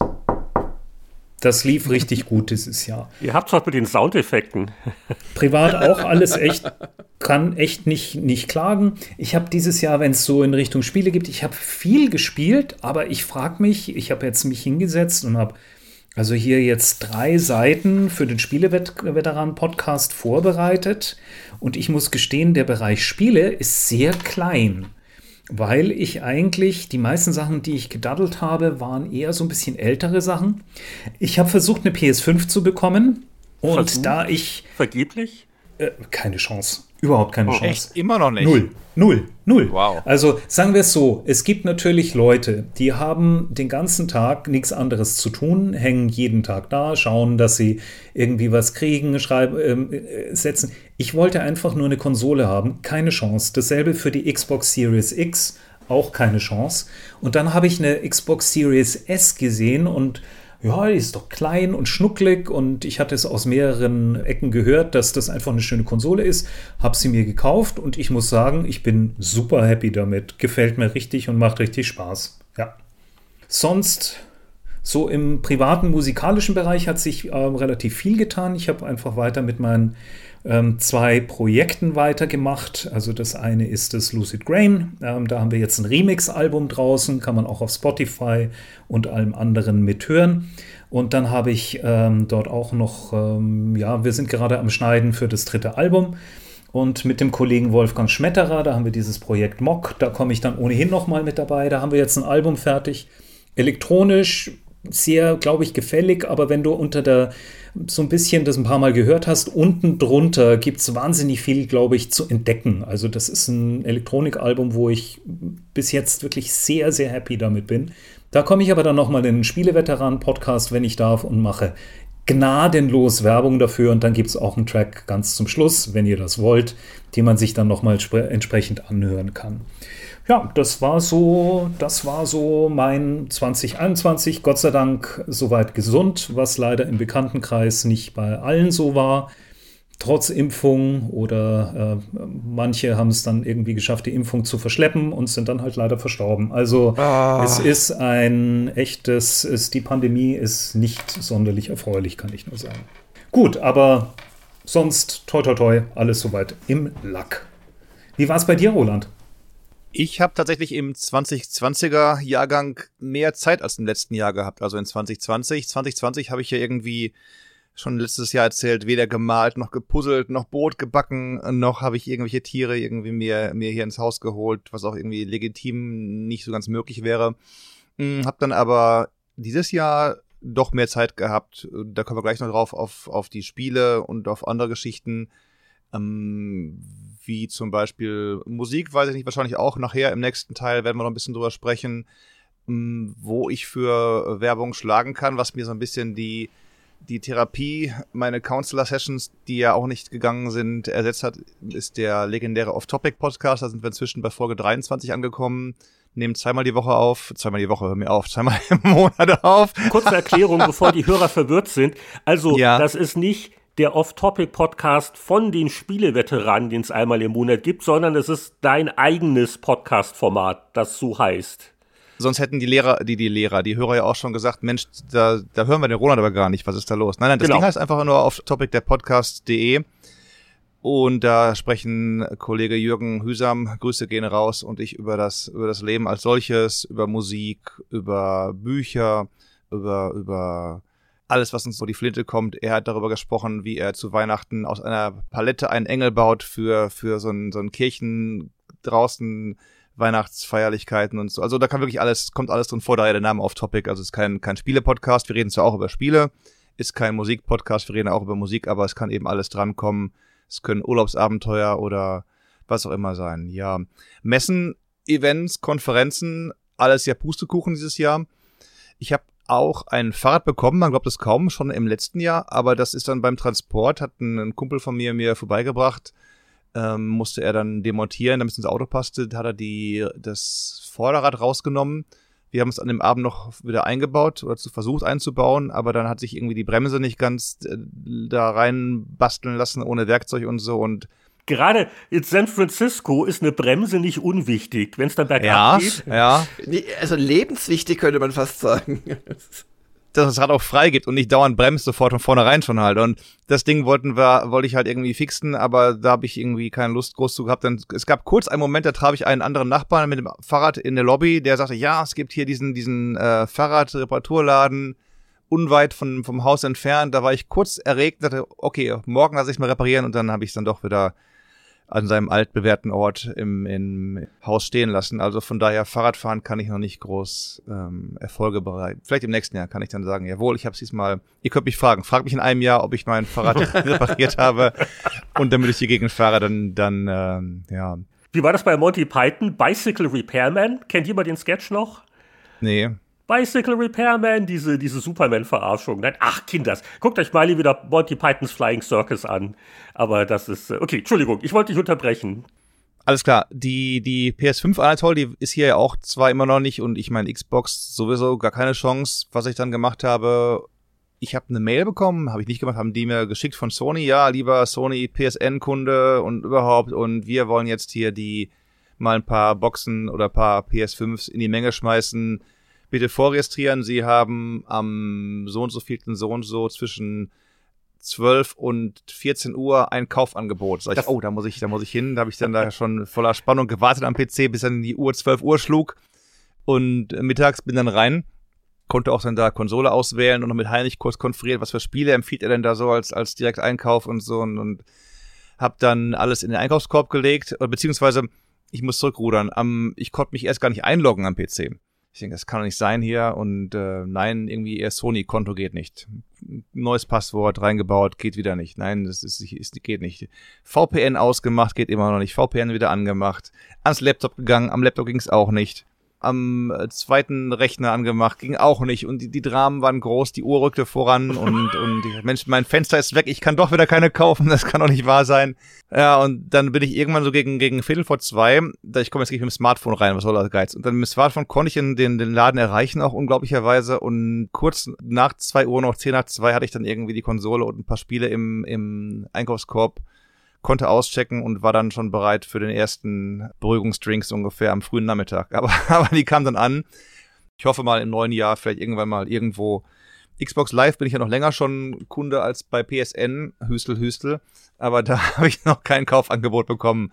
Das lief richtig gut dieses Jahr. Ihr habt's heute mit den Soundeffekten. Privat auch alles echt, kann echt nicht, nicht klagen. Ich habe dieses Jahr, wenn es so in Richtung Spiele gibt, ich habe viel gespielt, aber ich frage mich, ich habe jetzt mich hingesetzt und habe also hier jetzt drei Seiten für den Spieleveteran-Podcast vorbereitet und ich muss gestehen, der Bereich Spiele ist sehr klein. Weil ich eigentlich, die meisten Sachen, die ich gedaddelt habe, waren eher so ein bisschen ältere Sachen. Ich habe versucht, eine PS5 zu bekommen. Und Versucht? da ich Vergeblich? äh, keine Chance. Überhaupt keine Chance. Echt? Immer noch nicht? Null. Null. Null. Wow. Also sagen wir es so, es gibt natürlich Leute, die haben den ganzen Tag nichts anderes zu tun, hängen jeden Tag da, schauen, dass sie irgendwie was kriegen, schreiben, ähm, äh, setzen. Ich wollte einfach nur eine Konsole haben, keine Chance. Dasselbe für die Xbox Series X, auch keine Chance. Und dann habe ich eine Xbox Series S gesehen und ja, die ist doch klein und schnucklig und ich hatte es aus mehreren Ecken gehört, dass das einfach eine schöne Konsole ist. Habe sie mir gekauft und ich muss sagen, ich bin super happy damit. Gefällt mir richtig und macht richtig Spaß. Ja. Sonst so im privaten musikalischen Bereich hat sich äh, relativ viel getan. Ich habe einfach weiter mit meinen ähm, zwei Projekten weitergemacht. Also das eine ist das Lucid Grain. Ähm, da haben wir jetzt ein Remix-Album draußen, kann man auch auf Spotify und allem anderen mithören. Und dann habe ich ähm, dort auch noch, ähm, ja, wir sind gerade am Schneiden für das dritte Album. Und mit dem Kollegen Wolfgang Schmetterer, da haben wir dieses Projekt Mock, da komme ich dann ohnehin nochmal mit dabei. Da haben wir jetzt ein Album fertig. Elektronisch, sehr, glaube ich, gefällig, aber wenn du unter der so ein bisschen das ein paar Mal gehört hast, unten drunter gibt es wahnsinnig viel, glaube ich, zu entdecken. Also das ist ein Elektronikalbum, wo ich bis jetzt wirklich sehr, sehr happy damit bin. Da komme ich aber dann nochmal in den Spieleveteran-Podcast, wenn ich darf, und mache gnadenlos Werbung dafür. Und dann gibt es auch einen Track ganz zum Schluss, wenn ihr das wollt, den man sich dann nochmal entsprechend anhören kann. Ja, das war so, das war so mein 2021. Gott sei Dank soweit gesund, was leider im Bekanntenkreis nicht bei allen so war. Trotz Impfung oder äh, manche haben es dann irgendwie geschafft, die Impfung zu verschleppen und sind dann halt leider verstorben. Also Ah. es ist ein echtes, es, die Pandemie ist nicht sonderlich erfreulich, kann ich nur sagen. Gut, aber sonst toi toi toi, alles soweit im Lack. Wie war es bei dir, Roland? Ich habe tatsächlich im 2020er Jahrgang mehr Zeit als im letzten Jahr gehabt, also in 2020. 2020 habe ich ja irgendwie schon letztes Jahr erzählt, weder gemalt, noch gepuzzelt, noch Brot gebacken, noch habe ich irgendwelche Tiere irgendwie mir, mir hier ins Haus geholt, was auch irgendwie legitim nicht so ganz möglich wäre. Hm, hab dann aber dieses Jahr doch mehr Zeit gehabt. Da kommen wir gleich noch drauf auf, auf die Spiele und auf andere Geschichten. Ähm, wie zum Beispiel Musik, weiß ich nicht, wahrscheinlich auch nachher im nächsten Teil werden wir noch ein bisschen drüber sprechen, ähm, wo ich für Werbung schlagen kann, was mir so ein bisschen die, die Therapie, meine Counselor-Sessions, die ja auch nicht gegangen sind, ersetzt hat, ist der legendäre Off-Topic-Podcast. Da sind wir inzwischen bei Folge 23 angekommen. Nehmen zweimal die Woche auf, zweimal die Woche, hör mir auf, zweimal im Monat auf. Kurze Erklärung, bevor die Hörer verwirrt sind. Also, Ja. das ist nicht der Off-Topic-Podcast von den Spieleveteranen, den es einmal im Monat gibt, sondern es ist dein eigenes Podcast-Format, das so heißt. Sonst hätten die Lehrer, die, die Lehrer, die Hörer ja auch schon gesagt, Mensch, da, da hören wir den Roland aber gar nicht, was ist da los? Nein, nein, das Genau. Ding heißt einfach nur auf Topic der Podcast.de und da sprechen Kollege Jürgen Hüsam, Grüße gehen raus und ich über das, über das Leben als solches, über Musik, über Bücher, über, über alles, was uns so die Flinte kommt. Er hat darüber gesprochen, wie er zu Weihnachten aus einer Palette einen Engel baut für, für so ein, so ein Kirchen draußen Weihnachtsfeierlichkeiten und so. Also da kann wirklich alles, kommt alles drin vor, daher der Name auf Topic. Also es ist kein, kein Spiele-Podcast, wir reden zwar auch über Spiele, ist kein Musik-Podcast, wir reden auch über Musik, aber es kann eben alles drankommen. Es können Urlaubsabenteuer oder was auch immer sein. Ja, Messen, Events, Konferenzen, alles ja Pustekuchen dieses Jahr. Ich habe auch ein Fahrrad bekommen, man glaubt es kaum, schon im letzten Jahr, aber das ist dann beim Transport, hat ein, ein Kumpel von mir mir vorbeigebracht, ähm, musste er dann demontieren, damit es ins Auto passte, hat er die, das Vorderrad rausgenommen. Wir haben es an dem Abend noch wieder eingebaut oder versucht einzubauen, aber dann hat sich irgendwie die Bremse nicht ganz äh, da rein basteln lassen ohne Werkzeug und so. Und Gerade in San Francisco ist eine Bremse nicht unwichtig, wenn es dann bergab ja, geht. ja, Nee, Also lebenswichtig könnte man fast sagen. dass das Rad auch frei gibt und nicht dauernd bremst sofort von vornherein schon halt. Und das Ding wollten wir, wollte ich halt irgendwie fixen, aber da habe ich irgendwie keine Lust groß zu gehabt. Denn es gab kurz einen Moment, da traf ich einen anderen Nachbarn mit dem Fahrrad in der Lobby, der sagte, ja, es gibt hier diesen, diesen äh, Fahrradreparaturladen unweit von, vom Haus entfernt. Da war ich kurz erregt, dachte, okay, morgen lasse ich mal reparieren und dann habe ich es dann doch wieder an seinem altbewährten Ort im, im Haus stehen lassen. Also von daher, Fahrradfahren kann ich noch nicht groß ähm, Erfolge bereiten. Vielleicht im nächsten Jahr kann ich dann sagen, jawohl, ich habe es diesmal, ihr könnt mich fragen, fragt mich in einem Jahr, ob ich mein Fahrrad repariert habe und damit ich die Gegend fahre, dann, dann ähm, ja, Wie war das bei Monty Python? Bicycle Repairman? Kennt jemand den Sketch noch? nee. Bicycle Repairman, diese, diese Superman-Verarschung. Nein, ach, Kinders, guckt euch mal wieder Monty Pythons Flying Circus an. Aber das ist, äh, okay, Entschuldigung, ich wollte dich unterbrechen. Alles klar, die, die PS5 Anatol, die ist hier ja auch zwar immer noch nicht und ich meine Xbox sowieso gar keine Chance. Was ich dann gemacht habe, ich habe eine Mail bekommen, habe ich nicht gemacht, haben die mir geschickt von Sony, ja, lieber Sony PSN-Kunde und überhaupt und wir wollen jetzt hier die mal ein paar Boxen oder ein paar PS5s in die Menge schmeißen. Bitte vorregistrieren, Sie haben am so und so vielten so und so zwischen 12 und 14 Uhr ein Kaufangebot. Sag ich, Das- oh, da muss ich, da muss ich hin. Da habe ich dann da schon voller Spannung gewartet am PC, bis dann die Uhr 12 Uhr schlug. Und mittags bin dann rein, konnte auch dann da Konsole auswählen und noch mit Heinrich kurz konferiert, was für Spiele empfiehlt er denn da so als, als Direkteinkauf und so und, und hab dann alles in den Einkaufskorb gelegt, oder beziehungsweise ich muss zurückrudern. Am, ich konnte mich erst gar nicht einloggen am PC. Ich denke, das kann doch nicht sein hier und äh, nein, irgendwie ihr Sony-Konto geht nicht. Neues Passwort reingebaut, geht wieder nicht. Nein, das ist, ist geht nicht. VPN ausgemacht, geht immer noch nicht. VPN wieder angemacht. Ans Laptop gegangen, am Laptop ging es auch nicht. Am äh, zweiten Rechner angemacht, ging auch nicht. Und die, die Dramen waren groß, die Uhr rückte voran und, und die, Mensch, mein Fenster ist weg, ich kann doch wieder keine kaufen, das kann doch nicht wahr sein. Ja, und dann bin ich irgendwann so gegen, gegen Viertel vor zwei, da ich komme jetzt nicht mit dem Smartphone rein, was soll das Geiz? Und dann mit dem Smartphone konnte ich den, den, den Laden erreichen, auch unglaublicherweise. Und kurz nach zwei Uhr, noch zehn nach zwei, hatte ich dann irgendwie die Konsole und ein paar Spiele im, im Einkaufskorb konnte auschecken und war dann schon bereit für den ersten Beruhigungsdrinks ungefähr am frühen Nachmittag. Aber, aber die kam dann an. Ich hoffe mal im neuen Jahr vielleicht irgendwann mal irgendwo. Xbox Live bin ich ja noch länger schon Kunde als bei PSN, Hüstel, Hüstel. Aber da habe ich noch kein Kaufangebot bekommen.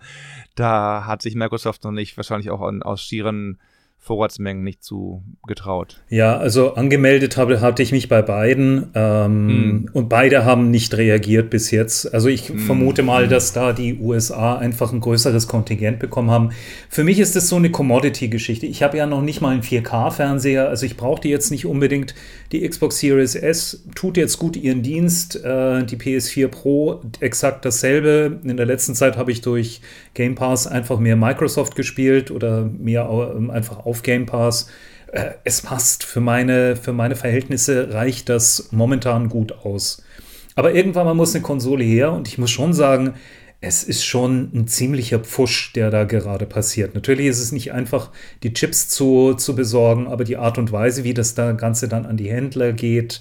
Da hat sich Microsoft noch nicht, wahrscheinlich auch aus schieren Vorratsmengen nicht zu getraut. Ja, also angemeldet habe, hatte ich mich bei beiden ähm, mm. und beide haben nicht reagiert bis jetzt. Also ich mm. vermute mal, dass da die USA einfach ein größeres Kontingent bekommen haben. Für mich ist das so eine Commodity-Geschichte. Ich habe ja noch nicht mal einen 4K-Fernseher, also ich brauche die jetzt nicht unbedingt. Die Xbox Series S tut jetzt gut ihren Dienst. Äh, die PS4 Pro exakt dasselbe. In der letzten Zeit habe ich durch Game Pass einfach mehr Microsoft gespielt oder mehr ähm, einfach auf Game Pass. Äh, es passt. Für meine, für meine Verhältnisse reicht das momentan gut aus. Aber irgendwann mal muss eine Konsole her und ich muss schon sagen, es ist schon ein ziemlicher Pfusch, der da gerade passiert. Natürlich ist es nicht einfach, die Chips zu, zu besorgen, aber die Art und Weise, wie das da Ganze dann an die Händler geht,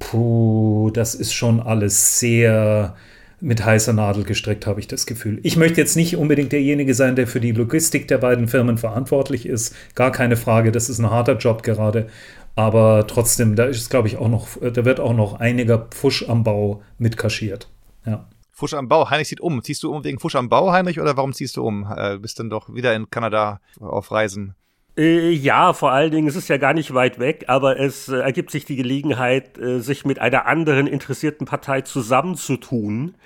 puh, das ist schon alles sehr, mit heißer Nadel gestrickt, habe ich das Gefühl. Ich möchte jetzt nicht unbedingt derjenige sein, der für die Logistik der beiden Firmen verantwortlich ist. Gar keine Frage, das ist ein harter Job gerade. Aber trotzdem, da ist, glaube ich, auch noch, da wird auch noch einiger Pfusch am Bau mitkaschiert. Ja. Fusch am Bau. Heinrich zieht um. Ziehst du um wegen Fusch am Bau, Heinrich, oder warum ziehst du um? Äh, bist dann doch wieder in Kanada auf Reisen. Äh, ja, vor allen Dingen, es ist ja gar nicht weit weg, aber es äh, ergibt sich die Gelegenheit, äh, sich mit einer anderen interessierten Partei zusammenzutun.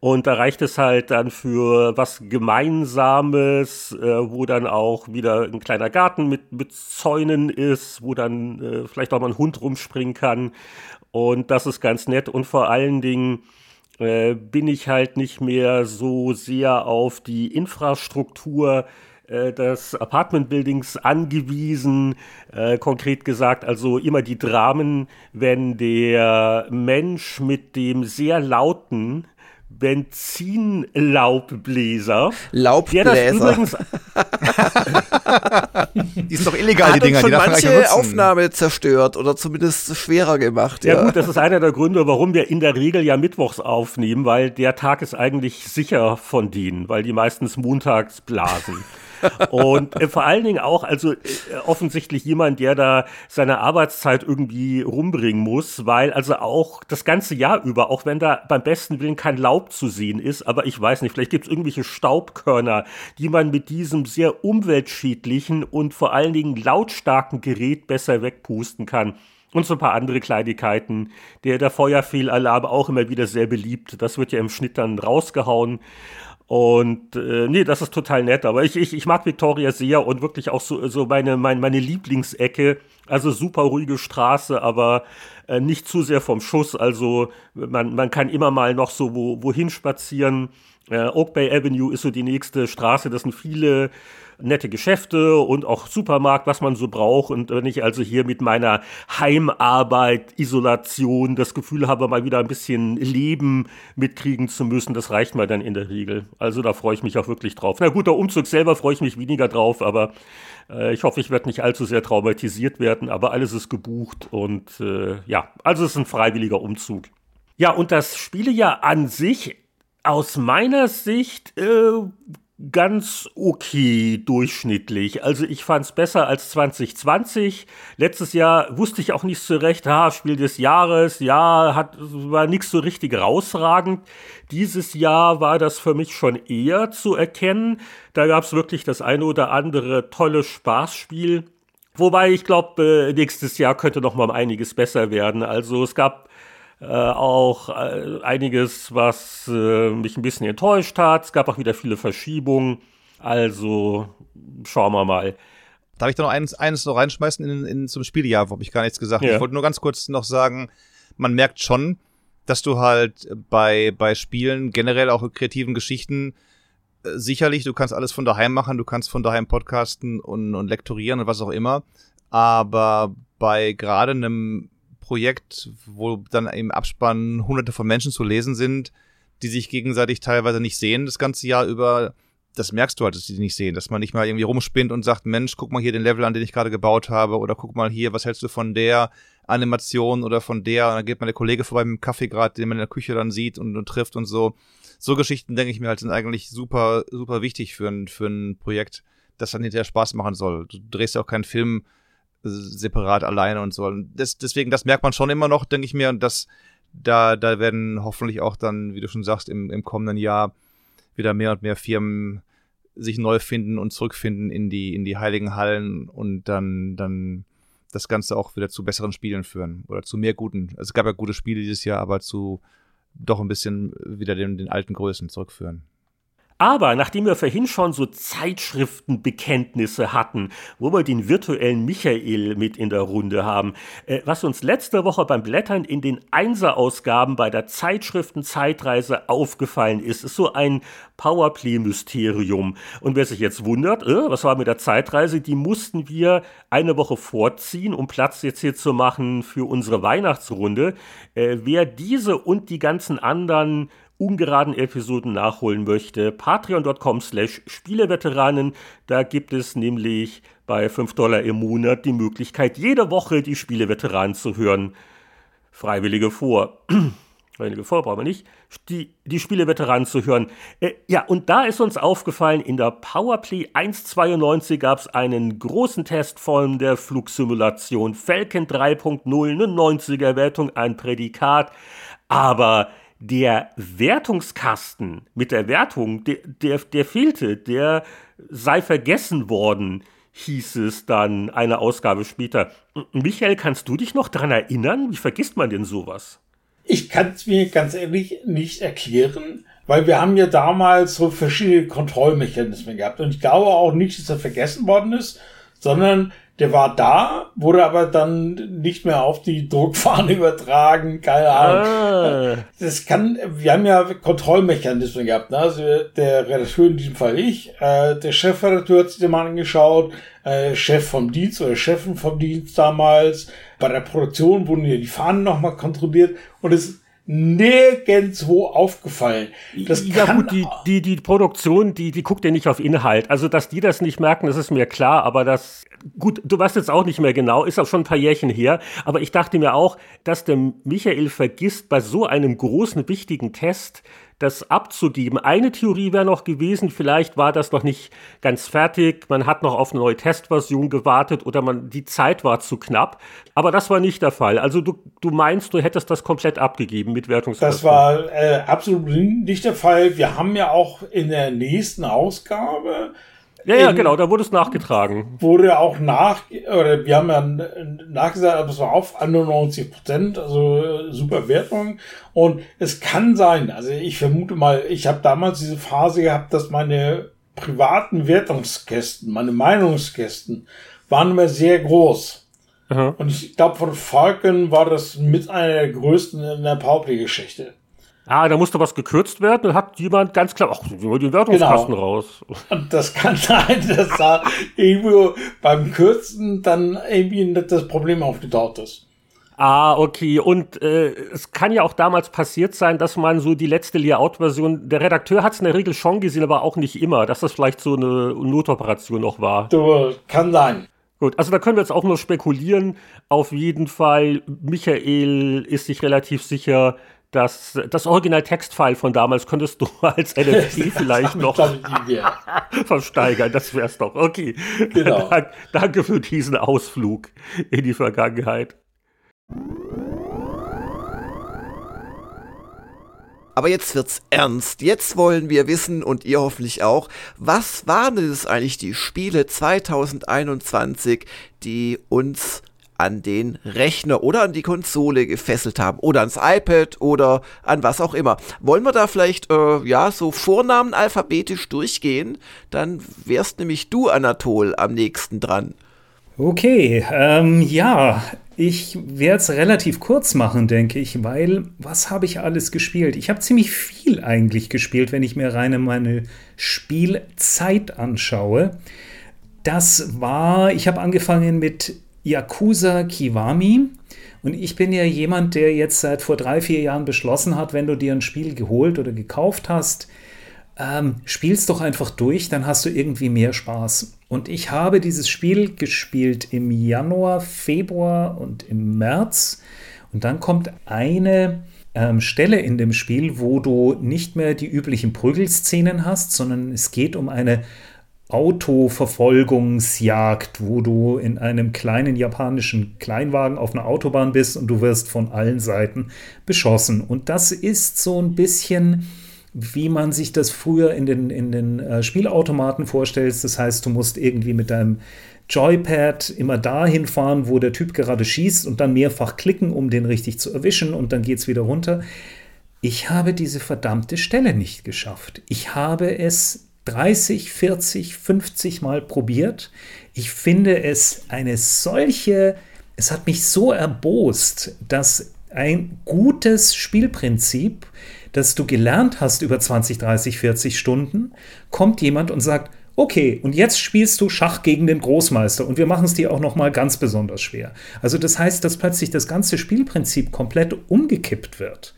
Und da reicht es halt dann für was Gemeinsames, äh, wo dann auch wieder ein kleiner Garten mit, mit Zäunen ist, wo dann äh, vielleicht auch mal ein Hund rumspringen kann. Und das ist ganz nett. Und vor allen Dingen bin ich halt nicht mehr so sehr auf die Infrastruktur äh, des Apartment-Buildings angewiesen. Äh, konkret gesagt, also immer die Dramen, wenn der Mensch mit dem sehr lauten Benzinlaubbläser. Laubbläser. Der das übrigens die sind doch illegal, die Dinger. Schon die manche Aufnahme zerstört oder zumindest schwerer gemacht. Ja. ja gut, das ist einer der Gründe, warum wir in der Regel ja mittwochs aufnehmen, weil der Tag ist eigentlich sicher von denen, weil die meistens montags blasen. Und äh, vor allen Dingen auch, also äh, offensichtlich jemand, der da seine Arbeitszeit irgendwie rumbringen muss, weil also auch das ganze Jahr über, auch wenn da beim besten Willen kein Laub zu sehen ist, aber ich weiß nicht, vielleicht gibt es irgendwelche Staubkörner, die man mit diesem sehr umweltschädlichen und vor allen Dingen lautstarken Gerät besser wegpusten kann. Und so ein paar andere Kleinigkeiten. Der, der Feuerfehlalarm auch immer wieder sehr beliebt. Das wird ja im Schnitt dann rausgehauen. Und äh, nee, das ist total nett. Aber ich, ich, ich mag Victoria sehr und wirklich auch so, so meine, meine, meine Lieblingsecke. Also super ruhige Straße, aber äh, nicht zu sehr vom Schuss. Also man, man kann immer mal noch so wo, wohin spazieren. Äh, Oak Bay Avenue ist so die nächste Straße. Das sind viele nette Geschäfte und auch Supermarkt, was man so braucht. Und wenn ich also hier mit meiner Heimarbeit, Isolation das Gefühl habe, mal wieder ein bisschen Leben mitkriegen zu müssen, das reicht mir dann in der Regel. Also da freue ich mich auch wirklich drauf. Na gut, der Umzug selber freue ich mich weniger drauf, aber äh, ich hoffe, ich werde nicht allzu sehr traumatisiert werden, aber alles ist gebucht und äh, ja, also es ist ein freiwilliger Umzug. Ja, und das Spielejahr an sich aus meiner Sicht äh, ganz okay durchschnittlich. Also ich fand es besser als 2020. Letztes Jahr wusste ich auch nicht so recht, ha, Spiel des Jahres, ja, hat, war nichts so richtig rausragend. Dieses Jahr war das für mich schon eher zu erkennen. Da gab es wirklich das eine oder andere tolle Spaßspiel. Wobei ich glaube, äh, nächstes Jahr könnte noch mal einiges besser werden. Also es gab äh, auch äh, einiges, was äh, mich ein bisschen enttäuscht hat. Es gab auch wieder viele Verschiebungen. Also schauen wir mal. Darf ich da noch eines, eines noch reinschmeißen in, in, zum Spieljahr? Habe ich gar nichts gesagt. Ja. Ich wollte nur ganz kurz noch sagen, man merkt schon, dass du halt bei, bei Spielen, generell auch in kreativen Geschichten, sicherlich, du kannst alles von daheim machen, du kannst von daheim podcasten und, und lektorieren und was auch immer. Aber bei gerade einem Projekt, wo dann im Abspann hunderte von Menschen zu lesen sind, die sich gegenseitig teilweise nicht sehen das ganze Jahr über, das merkst du halt, dass die nicht sehen, dass man nicht mal irgendwie rumspinnt und sagt, Mensch, guck mal hier den Level an, den ich gerade gebaut habe, oder guck mal hier, was hältst du von der Animation oder von der, und dann geht mal der Kollege vorbei mit dem Kaffee gerade, den man in der Küche dann sieht und, und trifft und so. So Geschichten, denke ich mir halt, sind eigentlich super, super wichtig für ein, für ein Projekt, das dann hinterher Spaß machen soll. Du drehst ja auch keinen Film separat alleine und so. Und das, deswegen, das merkt man schon immer noch, denke ich mir, und das, da, da werden hoffentlich auch dann, wie du schon sagst, im, im kommenden Jahr wieder mehr und mehr Firmen sich neu finden und zurückfinden in die, in die heiligen Hallen und dann, dann das Ganze auch wieder zu besseren Spielen führen oder zu mehr guten. Also es gab ja gute Spiele dieses Jahr, aber zu doch ein bisschen wieder den, den alten Größen zurückführen. Aber nachdem wir vorhin schon so Zeitschriftenbekenntnisse hatten, wo wir den virtuellen Michael mit in der Runde haben, äh, was uns letzte Woche beim Blättern in den Einser-Ausgaben bei der Zeitschriften-Zeitreise aufgefallen ist, ist so ein Powerplay-Mysterium. Und wer sich jetzt wundert, äh, was war mit der Zeitreise, die mussten wir eine Woche vorziehen, um Platz jetzt hier zu machen für unsere Weihnachtsrunde. Äh, wer diese und die ganzen anderen ungeraden Episoden nachholen möchte, patreon.com slash Spieleveteranen. Da gibt es nämlich bei 5 Dollar im Monat die Möglichkeit, jede Woche die Spieleveteranen zu hören. Freiwillige vor. Freiwillige vor brauchen wir nicht. Die, die Spieleveteranen zu hören. Äh, ja, und da ist uns aufgefallen, in der Powerplay 1.92 gab es einen großen Test von der Flugsimulation Falcon 3.0, eine 90er Wertung, ein Prädikat. Aber der Wertungskasten mit der Wertung, der, der, der fehlte, der sei vergessen worden, hieß es dann eine Ausgabe später. Michael, kannst du dich noch daran erinnern? Wie vergisst man denn sowas? Ich kann es mir ganz ehrlich nicht erklären, weil wir haben ja damals so verschiedene Kontrollmechanismen gehabt und ich glaube auch nicht, dass er vergessen worden ist, sondern der war da, wurde aber dann nicht mehr auf die Druckfahne übertragen, keine Ahnung. Ah. Das kann, wir haben ja Kontrollmechanismen gehabt, ne? also der Redakteur in diesem Fall ich, äh, der Chefredakteur hat sich den mal angeschaut, äh, Chef vom Dienst oder Chefin vom Dienst damals, bei der Produktion wurden ja die Fahnen nochmal kontrolliert und es nirgendwo aufgefallen. Das ja gut, die, die, die Produktion, die, die guckt ja nicht auf Inhalt. Also, dass die das nicht merken, das ist mir klar, aber das, gut, du weißt jetzt auch nicht mehr genau, ist auch schon ein paar Jährchen her, aber ich dachte mir auch, dass der Michael vergisst, bei so einem großen, wichtigen Test das abzugeben. Eine Theorie wäre noch gewesen, vielleicht war das noch nicht ganz fertig, man hat noch auf eine neue Testversion gewartet oder man, die Zeit war zu knapp. Aber das war nicht der Fall. Also du, du meinst, du hättest das komplett abgegeben mit Wertungskosten? Das war äh, absolut nicht der Fall. Wir haben ja auch in der nächsten Ausgabe ja, ja, genau, da wurde es nachgetragen. Wurde auch nach, oder wir haben ja nachgesagt, aber es war auf 91 Prozent, also super Wertung. Und es kann sein, also ich vermute mal, ich habe damals diese Phase gehabt, dass meine privaten Wertungskästen, meine Meinungskästen, waren immer sehr groß. Aha. Und ich glaube, von Falcon war das mit einer der größten in der Powerplay-Geschichte. Ah, da musste was gekürzt werden und hat jemand ganz klar, ach, wir den Wertungskasten genau. raus. Und das kann sein, dass da irgendwo beim Kürzen dann irgendwie das Problem aufgetaucht ist. Ah, okay. Und äh, es kann ja auch damals passiert sein, dass man so die letzte Layout-Version, der Redakteur hat es in der Regel schon gesehen, aber auch nicht immer, dass das vielleicht so eine Notoperation noch war. Du, kann sein. Gut, also da können wir jetzt auch nur spekulieren. Auf jeden Fall, Michael ist sich relativ sicher, das, das Original-Textfile von damals könntest du als NFT vielleicht noch versteigern. Das wär's doch. Okay. Genau. Dank, danke für diesen Ausflug in die Vergangenheit. Aber jetzt wird's ernst. Jetzt wollen wir wissen und ihr hoffentlich auch, was waren denn das eigentlich die Spiele 2021, die uns an den Rechner oder an die Konsole gefesselt haben oder ans iPad oder an was auch immer. Wollen wir da vielleicht äh, ja so Vornamen alphabetisch durchgehen? Dann wärst nämlich du Anatol am nächsten dran. Okay, ähm, ja, ich werde es relativ kurz machen, denke ich, weil was habe ich alles gespielt? Ich habe ziemlich viel eigentlich gespielt, wenn ich mir rein meine Spielzeit anschaue. Das war, ich habe angefangen mit Yakuza Kiwami. Und ich bin ja jemand, der jetzt seit vor drei, vier Jahren beschlossen hat, wenn du dir ein Spiel geholt oder gekauft hast, ähm, spielst doch einfach durch, dann hast du irgendwie mehr Spaß. Und ich habe dieses Spiel gespielt im Januar, Februar und im März. Und dann kommt eine ähm, Stelle in dem Spiel, wo du nicht mehr die üblichen Prügelszenen hast, sondern es geht um eine Autoverfolgungsjagd, wo du in einem kleinen japanischen Kleinwagen auf einer Autobahn bist und du wirst von allen Seiten beschossen. Und das ist so ein bisschen wie man sich das früher in den, in den äh, Spielautomaten vorstellt. Das heißt, du musst irgendwie mit deinem Joypad immer dahin fahren, wo der Typ gerade schießt und dann mehrfach klicken, um den richtig zu erwischen und dann geht es wieder runter. Ich habe diese verdammte Stelle nicht geschafft. Ich habe es 30, 40, 50 Mal probiert. Ich finde es eine solche, es hat mich so erbost, dass ein gutes Spielprinzip das du gelernt hast über 20, 30, 40 Stunden, kommt jemand und sagt, okay, und jetzt spielst du Schach gegen den Großmeister und wir machen es dir auch noch mal ganz besonders schwer. Also das heißt, dass plötzlich das ganze Spielprinzip komplett umgekippt wird.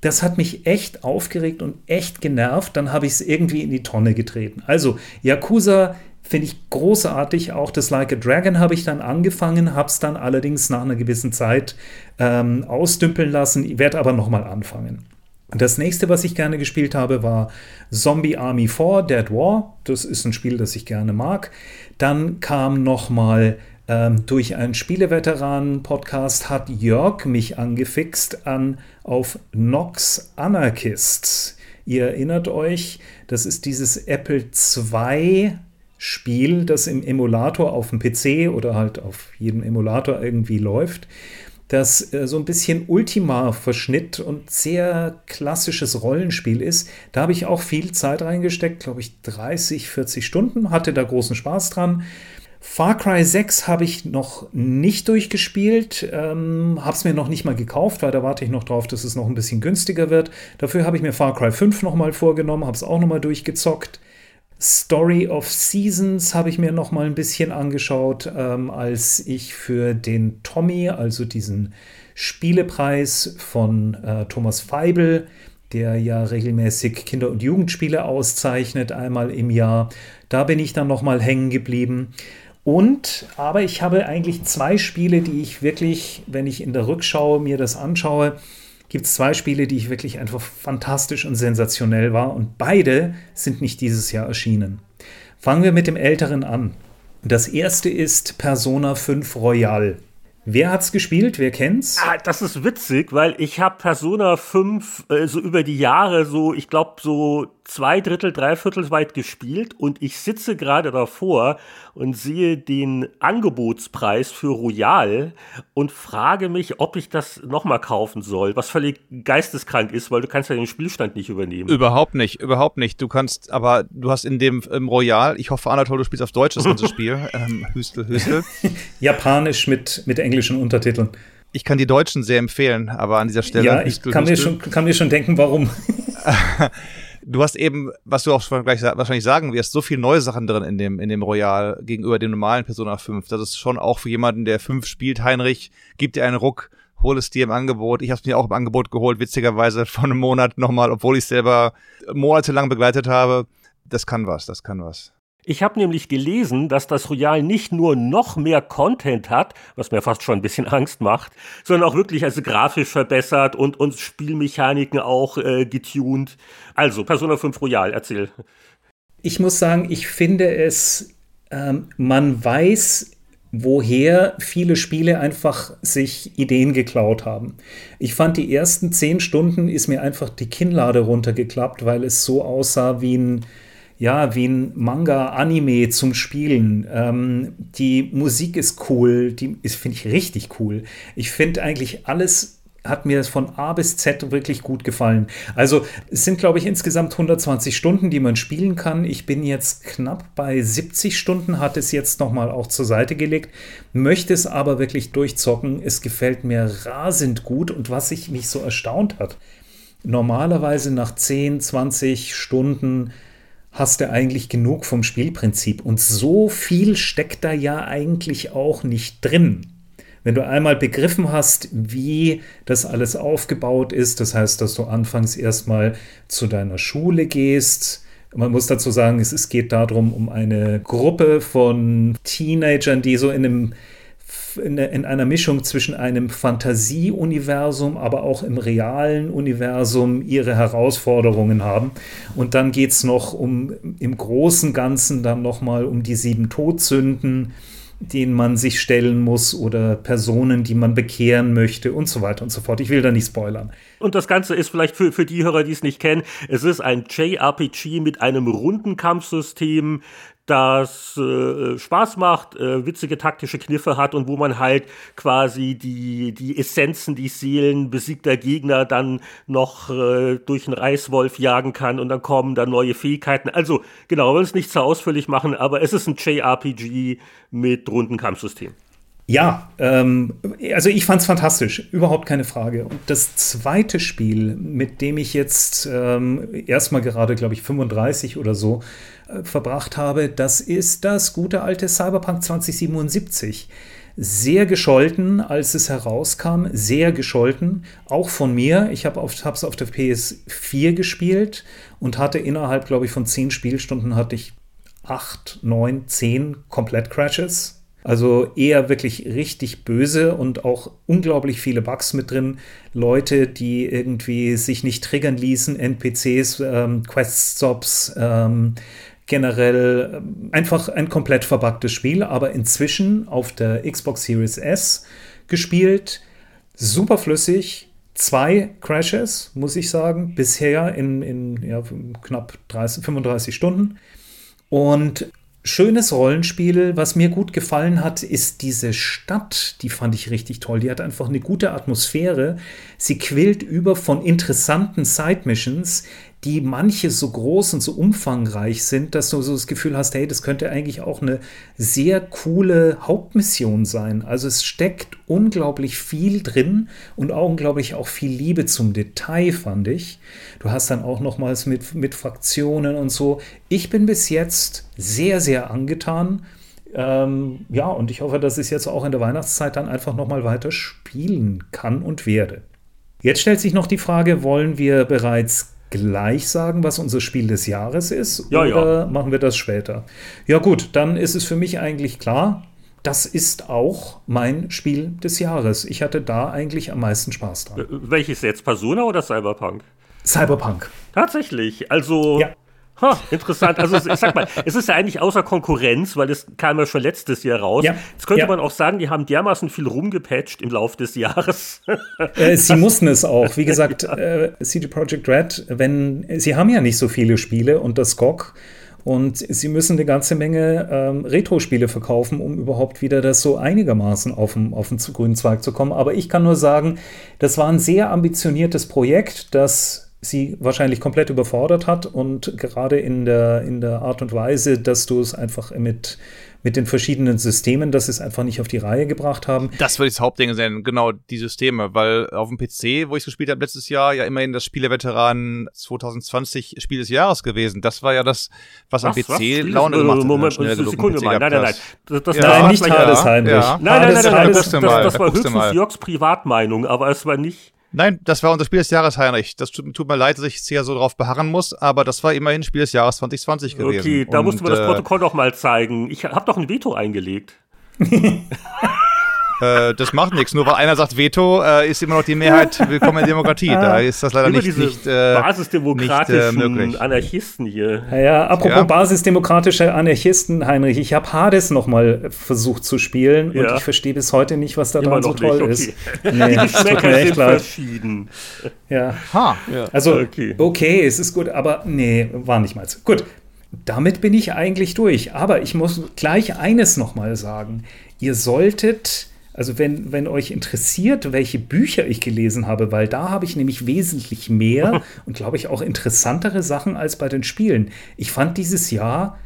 Das hat mich echt aufgeregt und echt genervt. Dann habe ich es irgendwie in die Tonne getreten. Also Yakuza finde ich großartig. Auch das Like a Dragon habe ich dann angefangen, habe es dann allerdings nach einer gewissen Zeit ähm, ausdümpeln lassen, werde aber noch mal anfangen. Das nächste, was ich gerne gespielt habe, war Zombie Army 4 Dead War. Das ist ein Spiel, das ich gerne mag. Dann kam nochmal ähm, durch einen Spieleveteranen-Podcast hat Jörg mich angefixt an auf Nox Anarchists. Ihr erinnert euch, das ist dieses Apple II Spiel, das im Emulator auf dem PC oder halt auf jedem Emulator irgendwie läuft das äh, so ein bisschen Ultima-Verschnitt und sehr klassisches Rollenspiel ist. Da habe ich auch viel Zeit reingesteckt, glaube ich 30, 40 Stunden, hatte da großen Spaß dran. Far Cry 6 habe ich noch nicht durchgespielt, ähm, habe es mir noch nicht mal gekauft, weil da warte ich noch drauf, dass es noch ein bisschen günstiger wird. Dafür habe ich mir Far Cry 5 noch mal vorgenommen, habe es auch noch mal durchgezockt. Story of Seasons habe ich mir noch mal ein bisschen angeschaut, ähm, als ich für den Tommy, also diesen Spielepreis von äh, Thomas Feibel, der ja regelmäßig Kinder- und Jugendspiele auszeichnet, einmal im Jahr, da bin ich dann noch mal hängen geblieben. Und, aber ich habe eigentlich zwei Spiele, die ich wirklich, wenn ich in der Rückschau mir das anschaue, gibt es zwei Spiele, die ich wirklich einfach fantastisch und sensationell war und beide sind nicht dieses Jahr erschienen. Fangen wir mit dem älteren an. Das erste ist Persona 5 Royal. Wer hat's gespielt? Wer kennt's? Ah, das ist witzig, weil ich habe Persona 5 äh, so über die Jahre so, ich glaube so zwei Drittel, drei Viertel weit gespielt und ich sitze gerade davor und sehe den Angebotspreis für Royal und frage mich, ob ich das nochmal kaufen soll, was völlig geisteskrank ist, weil du kannst ja den Spielstand nicht übernehmen. Überhaupt nicht, überhaupt nicht. Du kannst, aber du hast in dem im Royal, ich hoffe, Anatol, du spielst auf Deutsch das ganze Spiel, ähm, Hüstel, Hüstel. Japanisch mit, mit englischen Untertiteln. Ich kann die Deutschen sehr empfehlen, aber an dieser Stelle. Ja, ich Hüstel, kann, Hüstel. Mir schon, kann mir schon denken, warum. du hast eben, was du auch gleich wahrscheinlich sagen wirst, so viele neue Sachen drin in dem, in dem Royal gegenüber dem normalen Persona 5. Das ist schon auch für jemanden, der 5 spielt, Heinrich, gibt dir einen Ruck, hol es dir im Angebot. Ich habe es mir auch im Angebot geholt, witzigerweise von einem Monat nochmal, obwohl ich selber monatelang begleitet habe. Das kann was, das kann was. Ich habe nämlich gelesen, dass das Royal nicht nur noch mehr Content hat, was mir fast schon ein bisschen Angst macht, sondern auch wirklich also grafisch verbessert und, und Spielmechaniken auch äh, getuned. Also, Persona 5 Royal, erzähl. Ich muss sagen, ich finde es, ähm, man weiß, woher viele Spiele einfach sich Ideen geklaut haben. Ich fand die ersten zehn Stunden ist mir einfach die Kinnlade runtergeklappt, weil es so aussah wie ein ja, wie ein Manga-Anime zum Spielen. Ähm, die Musik ist cool, die finde ich, richtig cool. Ich finde eigentlich alles hat mir von A bis Z wirklich gut gefallen. Also es sind, glaube ich, insgesamt 120 Stunden, die man spielen kann. Ich bin jetzt knapp bei 70 Stunden, hat es jetzt nochmal auch zur Seite gelegt, möchte es aber wirklich durchzocken. Es gefällt mir rasend gut und was ich mich so erstaunt hat, normalerweise nach 10, 20 Stunden hast du eigentlich genug vom Spielprinzip. Und so viel steckt da ja eigentlich auch nicht drin. Wenn du einmal begriffen hast, wie das alles aufgebaut ist, das heißt, dass du anfangs erstmal zu deiner Schule gehst, man muss dazu sagen, es, geht darum, um eine Gruppe von Teenagern, die so in einem in, einer Mischung zwischen einem Fantasieuniversum, aber auch im realen Universum ihre Herausforderungen haben. Und dann geht es noch um im großen Ganzen dann nochmal um die sieben Todsünden, denen man sich stellen muss oder Personen, die man bekehren möchte und so weiter und so fort. Ich will da nicht spoilern. Und das Ganze ist vielleicht für, für die Hörer, die es nicht kennen, es ist ein JRPG mit einem runden Kampfsystem, das äh, Spaß macht, äh, witzige taktische Kniffe hat und wo man halt quasi die, die Essenzen, die Seelen besiegter Gegner dann noch äh, durch einen Reißwolf jagen kann und dann kommen da neue Fähigkeiten. Also genau, wir wollen es nicht zu ausführlich machen, aber es ist ein JRPG mit runden Kampfsystem. Ja, ähm, also ich fand es fantastisch, überhaupt keine Frage. Und das zweite Spiel, mit dem ich jetzt ähm, erstmal gerade, glaube ich, 35 oder so verbracht habe, das ist das gute alte Cyberpunk 2077. Sehr gescholten, als es herauskam, sehr gescholten, auch von mir. Ich habe es auf, der PS4 gespielt und hatte innerhalb, glaube ich, von zehn Spielstunden hatte ich acht, neun, zehn Komplett-Crashes also eher wirklich richtig böse und auch unglaublich viele Bugs mit drin. Leute, die irgendwie sich nicht triggern ließen, NPCs, ähm, Quest-Stops, ähm, generell ähm, einfach ein komplett verbuggtes Spiel, aber inzwischen auf der Xbox Series S gespielt. Super flüssig, zwei Crashes, muss ich sagen, bisher in, in ja, knapp 30, 35 Stunden. Und schönes Rollenspiel. Was mir gut gefallen hat, ist diese Stadt. Die fand ich richtig toll. Die hat einfach eine gute Atmosphäre. Sie quillt über von interessanten Side-Missions, die manche so groß und so umfangreich sind, dass du so das Gefühl hast, hey, das könnte eigentlich auch eine sehr coole Hauptmission sein. Also es steckt unglaublich viel drin und auch unglaublich auch viel Liebe zum Detail, fand ich. Du hast dann auch nochmals mit, mit Fraktionen und so. Ich bin bis jetzt sehr, sehr angetan. Ähm, ja, und ich hoffe, dass ich es jetzt auch in der Weihnachtszeit dann einfach nochmal weiter spielen kann und werde. Jetzt stellt sich noch die Frage, wollen wir bereits gleich sagen, was unser Spiel des Jahres ist? Ja, oder ja. machen wir das später? Ja, gut, dann ist es für mich eigentlich klar. Das ist auch mein Spiel des Jahres. Ich hatte da eigentlich am meisten Spaß dran. Äh, welches jetzt? Persona oder Cyberpunk? Cyberpunk. Tatsächlich. Also. Ja. Ha, interessant. Also ich sag mal, es ist ja eigentlich außer Konkurrenz, weil es kam ja schon letztes Jahr raus. Ja, Jetzt könnte ja. man auch sagen, die haben dermaßen viel rumgepatcht im Laufe des Jahres. Äh, sie mussten es auch. Wie gesagt, äh, CD Projekt Red, wenn sie haben ja nicht so viele Spiele und das GOG und sie müssen eine ganze Menge ähm, Retro-Spiele verkaufen, um überhaupt wieder das so einigermaßen auf den, auf den grünen Zweig zu kommen. Aber ich kann nur sagen, das war ein sehr ambitioniertes Projekt, das sie wahrscheinlich komplett überfordert hat und gerade in der, in der Art und Weise, dass du es einfach mit, mit den verschiedenen Systemen, dass sie es einfach nicht auf die Reihe gebracht haben. Das würde ich das Hauptding sein, genau, die Systeme, weil auf dem PC, wo ich es gespielt habe letztes Jahr, ja immerhin das Spieleveteran 2020 Spiel des Jahres gewesen. Das war ja das, was, was am PC was? Laune gemacht hat. Moment, Sekunde mal, nein, nein, nein. Das, das ja, nein, nicht Hades Heinrich. Ja. Nein, nein, nein, nein, nein, das, das, das war höchstens Jörgs Privatmeinung, aber es war nicht Nein, das war unser Spiel des Jahres, Heinrich. Das tut, tut mir leid, dass ich jetzt hier so drauf beharren muss, aber das war immerhin Spiel des Jahres 2020 gewesen. Okay, da mussten wir das äh, Protokoll doch mal zeigen. Ich habe doch ein Veto eingelegt. Äh, das macht nichts. Nur weil einer sagt Veto, äh, ist immer noch die Mehrheit willkommen in Demokratie. Da ist das leider Über nicht, äh, basisdemokratischen nicht, äh, möglich. Anarchisten hier. Ja, ja apropos ja. basisdemokratische Anarchisten, Heinrich, ich habe Hades noch mal versucht zu spielen ja. und ich verstehe bis heute nicht, was da dran so toll okay. ist. Nee, die Geschmäcker sind verschieden. Ja. Ha. ja. Also, okay. okay, es ist gut, aber nee, war nicht mal so. Gut. Damit bin ich eigentlich durch. Aber ich muss gleich eines noch mal sagen. Ihr solltet Also wenn, wenn euch interessiert, welche Bücher ich gelesen habe, weil da habe ich nämlich wesentlich mehr und glaube ich auch interessantere Sachen als bei den Spielen. Ich fand dieses Jahr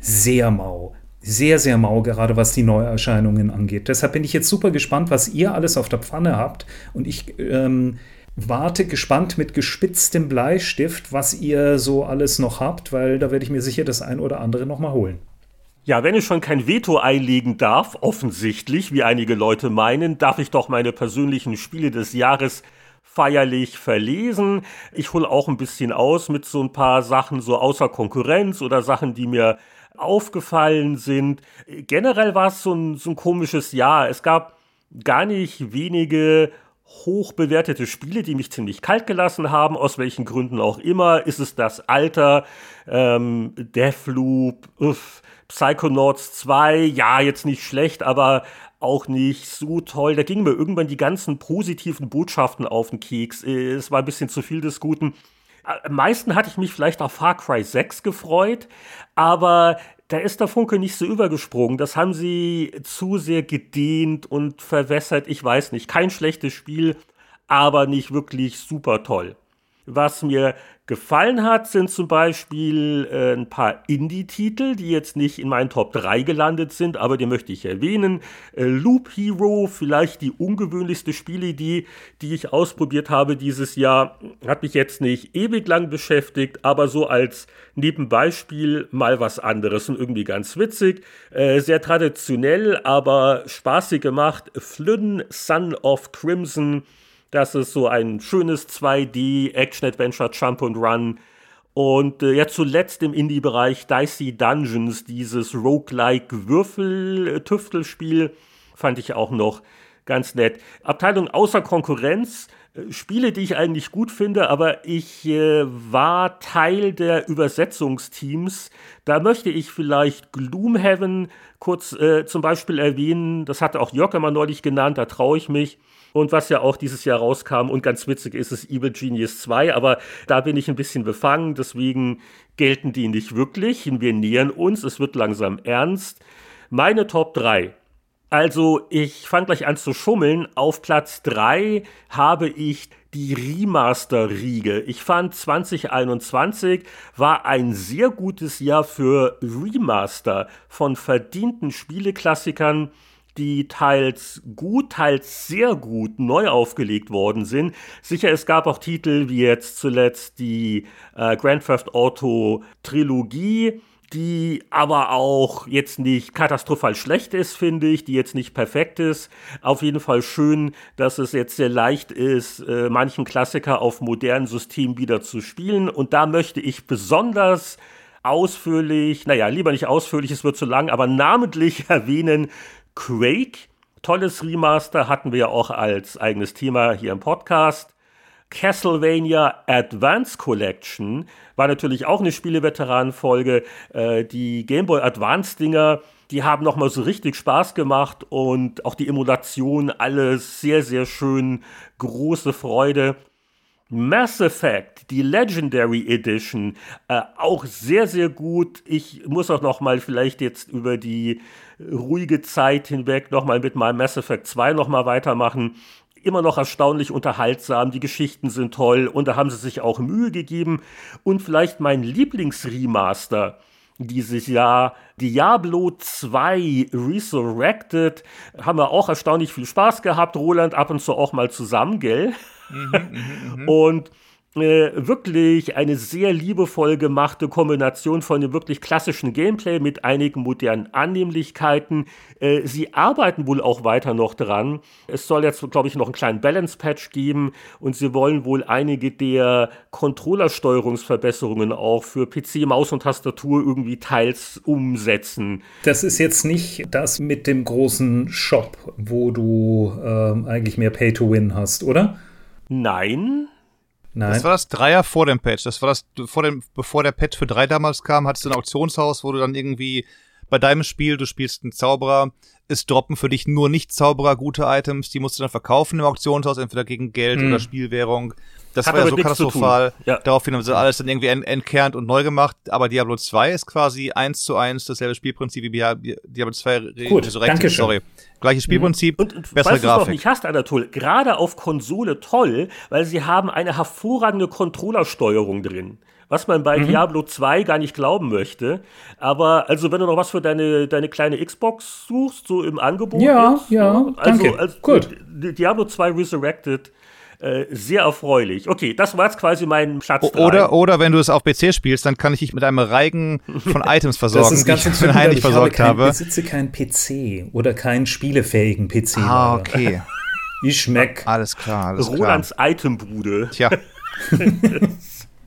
sehr mau. Sehr, sehr mau, gerade was die Neuerscheinungen angeht. Deshalb bin ich jetzt super gespannt, was ihr alles auf der Pfanne habt. Und ich ähm, warte gespannt mit gespitztem Bleistift, was ihr so alles noch habt, weil da werde ich mir sicher das ein oder andere noch mal holen. Ja, wenn ich schon kein Veto einlegen darf, offensichtlich, wie einige Leute meinen, darf ich doch meine persönlichen Spiele des Jahres feierlich verlesen. Ich hole auch ein bisschen aus mit so ein paar Sachen so außer Konkurrenz oder Sachen, die mir aufgefallen sind. Generell war es so ein, so ein komisches Jahr. Es gab gar nicht wenige hoch bewertete Spiele, die mich ziemlich kalt gelassen haben, aus welchen Gründen auch immer. Ist es das Alter, ähm, Deathloop, uff, Psychonauts 2, ja, jetzt nicht schlecht, aber auch nicht so toll. Da gingen mir irgendwann die ganzen positiven Botschaften auf den Keks. Es war ein bisschen zu viel des Guten. Am meisten hatte ich mich vielleicht auf Far Cry 6 gefreut, aber da ist der Funke nicht so übergesprungen. Das haben sie zu sehr gedehnt und verwässert. Ich weiß nicht. Kein schlechtes Spiel, aber nicht wirklich super toll. Was mir gefallen hat, sind zum Beispiel äh, ein paar Indie-Titel, die jetzt nicht in meinen Top 3 gelandet sind, aber die möchte ich erwähnen. Äh, Loop Hero, vielleicht die ungewöhnlichste Spielidee, die ich ausprobiert habe dieses Jahr, hat mich jetzt nicht ewig lang beschäftigt, aber so als Nebenbeispiel mal was anderes und irgendwie ganz witzig. Äh, sehr traditionell, aber spaßig gemacht. Flynn, Son of Crimson das ist so ein schönes 2D-Action-Adventure, Jump and Run. Und äh, ja, zuletzt im Indie-Bereich Dicey Dungeons, dieses roguelike Würfel-Tüftelspiel, fand ich auch noch ganz nett. Abteilung außer Konkurrenz, äh, Spiele, die ich eigentlich gut finde, aber ich äh, war Teil der Übersetzungsteams. Da möchte ich vielleicht Gloomhaven kurz äh, zum Beispiel erwähnen. Das hatte auch Jörg immer neulich genannt, da traue ich mich. Und was ja auch dieses Jahr rauskam und ganz witzig ist, ist Evil Genius 2. Aber da bin ich ein bisschen befangen, deswegen gelten die nicht wirklich. Wir nähern uns, es wird langsam ernst. Meine Top 3. Also, ich fange gleich an zu schummeln. Auf Platz 3 habe ich die Remaster-Riege. Ich fand 2021 war ein sehr gutes Jahr für Remaster von verdienten Spieleklassikern die teils gut, teils sehr gut neu aufgelegt worden sind. Sicher, es gab auch Titel wie jetzt zuletzt die äh, Grand Theft Auto Trilogie, die aber auch jetzt nicht katastrophal schlecht ist, finde ich, die jetzt nicht perfekt ist. Auf jeden Fall schön, dass es jetzt sehr leicht ist, äh, manchen Klassiker auf modernen Systemen wieder zu spielen. Und da möchte ich besonders ausführlich, naja, lieber nicht ausführlich, es wird zu lang, aber namentlich erwähnen Quake, tolles Remaster, hatten wir ja auch als eigenes Thema hier im Podcast. Castlevania Advance Collection war natürlich auch eine Spieleveteranenfolge. Äh, die Game Boy Advance Dinger, die haben nochmal so richtig Spaß gemacht und auch die Emulation, alles sehr, sehr schön, große Freude. Mass Effect, die Legendary Edition, äh, auch sehr, sehr gut. Ich muss auch noch mal vielleicht jetzt über die ruhige Zeit hinweg noch mal mit meinem Mass Effect 2 noch mal weitermachen. Immer noch erstaunlich unterhaltsam, die Geschichten sind toll und da haben sie sich auch Mühe gegeben. Und vielleicht mein Lieblingsremaster dieses Jahr, Diablo 2 Resurrected, haben wir auch erstaunlich viel Spaß gehabt. Roland ab und zu auch mal zusammen, gell? Mhm, mh, mh. Und äh, wirklich eine sehr liebevoll gemachte Kombination von dem wirklich klassischen Gameplay mit einigen modernen Annehmlichkeiten. Äh, sie arbeiten wohl auch weiter noch dran. Es soll jetzt, glaube ich, noch einen kleinen Balance-Patch geben und sie wollen wohl einige der Controllersteuerungsverbesserungen auch für PC, Maus und Tastatur irgendwie teils umsetzen. Das ist jetzt nicht das mit dem großen Shop, wo du äh, eigentlich mehr Pay-to-Win hast, oder? Nein. Nein. Das war das Dreier vor dem Patch. Das war das, vor dem, bevor der Patch für drei damals kam, hattest du ein Auktionshaus, wo du dann irgendwie bei deinem Spiel, du spielst einen Zauberer, es droppen für dich nur nicht Zauberer gute Items, die musst du dann verkaufen im Auktionshaus, entweder gegen Geld Hm. oder Spielwährung. Das Hat war ja so katastrophal. Ja. Daraufhin haben sie alles dann irgendwie ent entkernt und neu gemacht. Aber Diablo 2 ist quasi eins zu eins dasselbe Spielprinzip wie Dia- Diablo 2 Re- Gut, Resurrected. danke schön. Sorry. Gleiches Spielprinzip, Und, und bessere es noch Grafik. nicht hast, Anatol, gerade auf Konsole toll, weil sie haben eine hervorragende Controllersteuerung drin. Was man Mhm. bei Diablo 2 gar nicht glauben möchte. Aber also wenn du noch was für deine, deine kleine Xbox suchst, so im Angebot Ja, ist, ja, also, danke. Also, Gut. Di- Diablo 2 Resurrected, äh, sehr erfreulich. Okay, das war jetzt quasi mein Platz O-. Oder, oder wenn du es auf PC spielst, dann kann ich dich mit einem Reigen von Items versorgen, Das ist ganz die ich für entzückend, den Hein aber nicht ich habe versorgt kein, habe. besitze keinen PC oder keinen spielefähigen PC. Ah, leider. okay. Ich schmeck. Alles klar, alles klar. Rolands Itembude. Tja.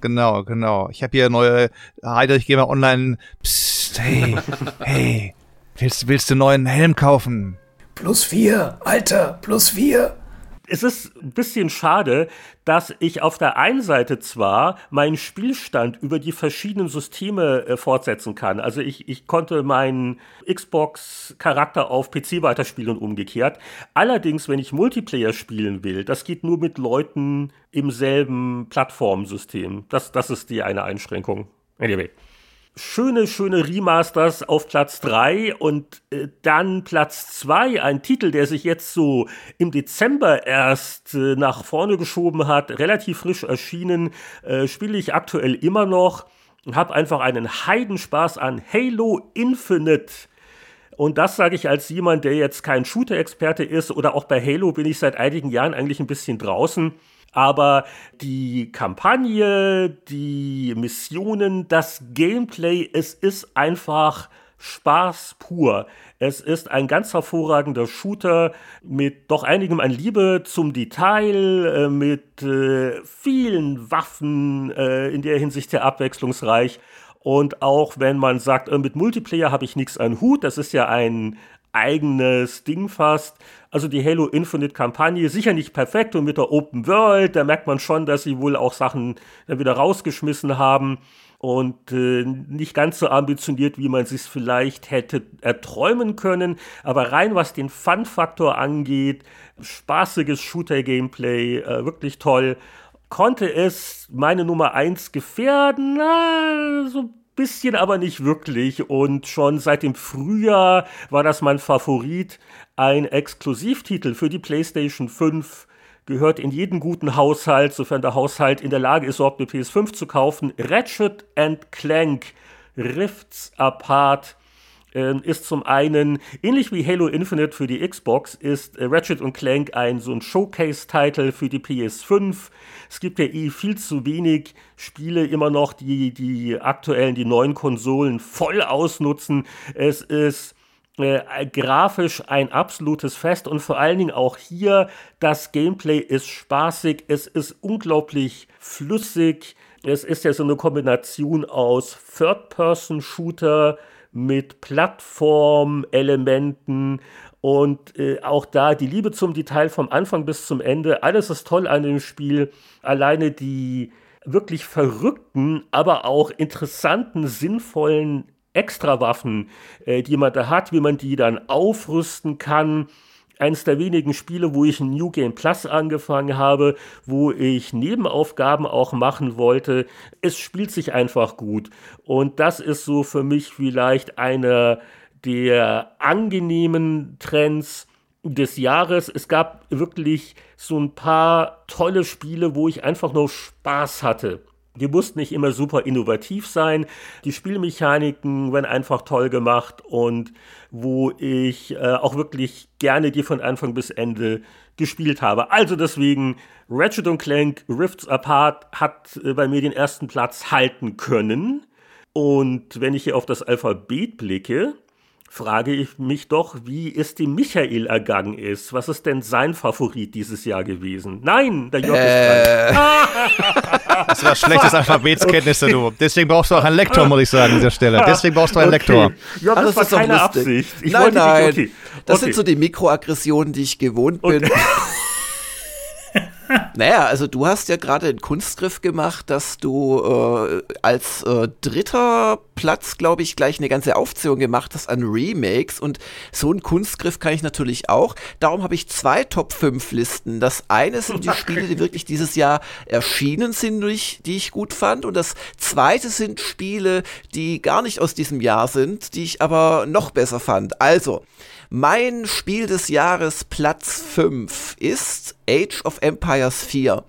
genau, genau. Ich habe hier neue Heide, ich gehe mal online. Psst, hey, hey. Willst, willst du einen neuen Helm kaufen? Plus vier, Alter, plus vier. Es ist ein bisschen schade, dass ich auf der einen Seite zwar meinen Spielstand über die verschiedenen Systeme äh, fortsetzen kann. Also ich, ich konnte meinen Xbox-Charakter auf PC weiterspielen und umgekehrt. Allerdings, wenn ich Multiplayer spielen will, das geht nur mit Leuten im selben Plattformsystem. Das, das ist die eine Einschränkung. Anyway schöne, schöne Remasters auf Platz 3 und äh, dann Platz 2, ein Titel, der sich jetzt so im Dezember erst äh, nach vorne geschoben hat, relativ frisch erschienen, äh, spiele ich aktuell immer noch und habe einfach einen Heidenspaß an Halo Infinite. Und das sage ich als jemand, der jetzt kein Shooter-Experte ist oder auch bei Halo bin ich seit einigen Jahren eigentlich ein bisschen draußen. Aber die Kampagne, die Missionen, das Gameplay, es ist einfach Spaß pur. Es ist ein ganz hervorragender Shooter mit doch einigem an Liebe zum Detail, äh, mit äh, vielen Waffen, äh, in der Hinsicht sehr abwechslungsreich. Und auch wenn man sagt, äh, mit Multiplayer habe ich nichts an Hut, das ist ja ein eigenes Ding fast. Also die Halo Infinite Kampagne sicher nicht perfekt und mit der Open World, da merkt man schon, dass sie wohl auch Sachen dann wieder rausgeschmissen haben und äh, nicht ganz so ambitioniert, wie man sich vielleicht hätte erträumen können. Aber rein was den Fun-Faktor angeht, spaßiges Shooter-Gameplay, äh, wirklich toll. Konnte es meine Nummer 1 gefährden? Na, so bisschen, aber nicht wirklich. Und schon seit dem Frühjahr war das mein Favorit. Ein Exklusivtitel für die PlayStation 5 gehört in jeden guten Haushalt, sofern der Haushalt in der Lage ist, überhaupt eine PS5 zu kaufen. Ratchet and Clank Rifts Apart ähm, ist zum einen, ähnlich wie Halo Infinite für die Xbox, ist äh, Ratchet und Clank ein so ein Showcase-Title für die PS5. Es gibt ja eh viel zu wenig Spiele immer noch, die die aktuellen, die neuen Konsolen voll ausnutzen. Es ist äh, grafisch ein absolutes Fest und vor allen Dingen auch hier das Gameplay ist spaßig, es ist unglaublich flüssig. Es ist ja so eine Kombination aus Third-Person-Shooter mit Plattform-Elementen und äh, auch da die Liebe zum Detail vom Anfang bis zum Ende. Alles ist toll an dem Spiel. Alleine die wirklich verrückten, aber auch interessanten, sinnvollen Extrawaffen, äh, die man da hat, wie man die dann aufrüsten kann. Eines der wenigen Spiele, wo ich ein New Game Plus angefangen habe, wo ich Nebenaufgaben auch machen wollte. Es spielt sich einfach gut. Und das ist so für mich vielleicht einer der angenehmen Trends des Jahres. Es gab wirklich so ein paar tolle Spiele, wo ich einfach nur Spaß hatte. Die mussten nicht immer super innovativ sein. Die Spielmechaniken werden einfach toll gemacht und wo ich äh, auch wirklich gerne die von Anfang bis Ende gespielt habe. Also deswegen Ratchet Clank Rifts Apart hat äh, bei mir den ersten Platz halten können. Und wenn ich hier auf das Alphabet blicke, frage ich mich doch, wie es dem Michael ergangen ist. Was ist denn sein Favorit dieses Jahr gewesen? Nein, der Jörg Äh. ist dran. Das war schlechtes Alphabetskenntnisse, du. Deswegen brauchst du auch einen Lektor, muss ich sagen, an dieser Stelle. Deswegen brauchst du einen Lektor. Okay. Jörg, Ah, das, war ist doch keine lustig. Absicht. Ich nein, wollte nein. Nicht, okay. Das okay. sind so die Mikroaggressionen, die ich gewohnt bin. naja, also du hast ja gerade einen Kunstgriff gemacht, dass du äh, als äh, dritter Platz, glaube ich, gleich eine ganze Aufzählung gemacht hast an Remakes und so einen Kunstgriff kann ich natürlich auch. Darum habe ich zwei Top 5 Listen. Das eine sind die Spiele, die wirklich dieses Jahr erschienen sind, die ich gut fand und das zweite sind Spiele, die gar nicht aus diesem Jahr sind, die ich aber noch besser fand. Also, mein Spiel des Jahres Platz 5 ist Age of Empires 4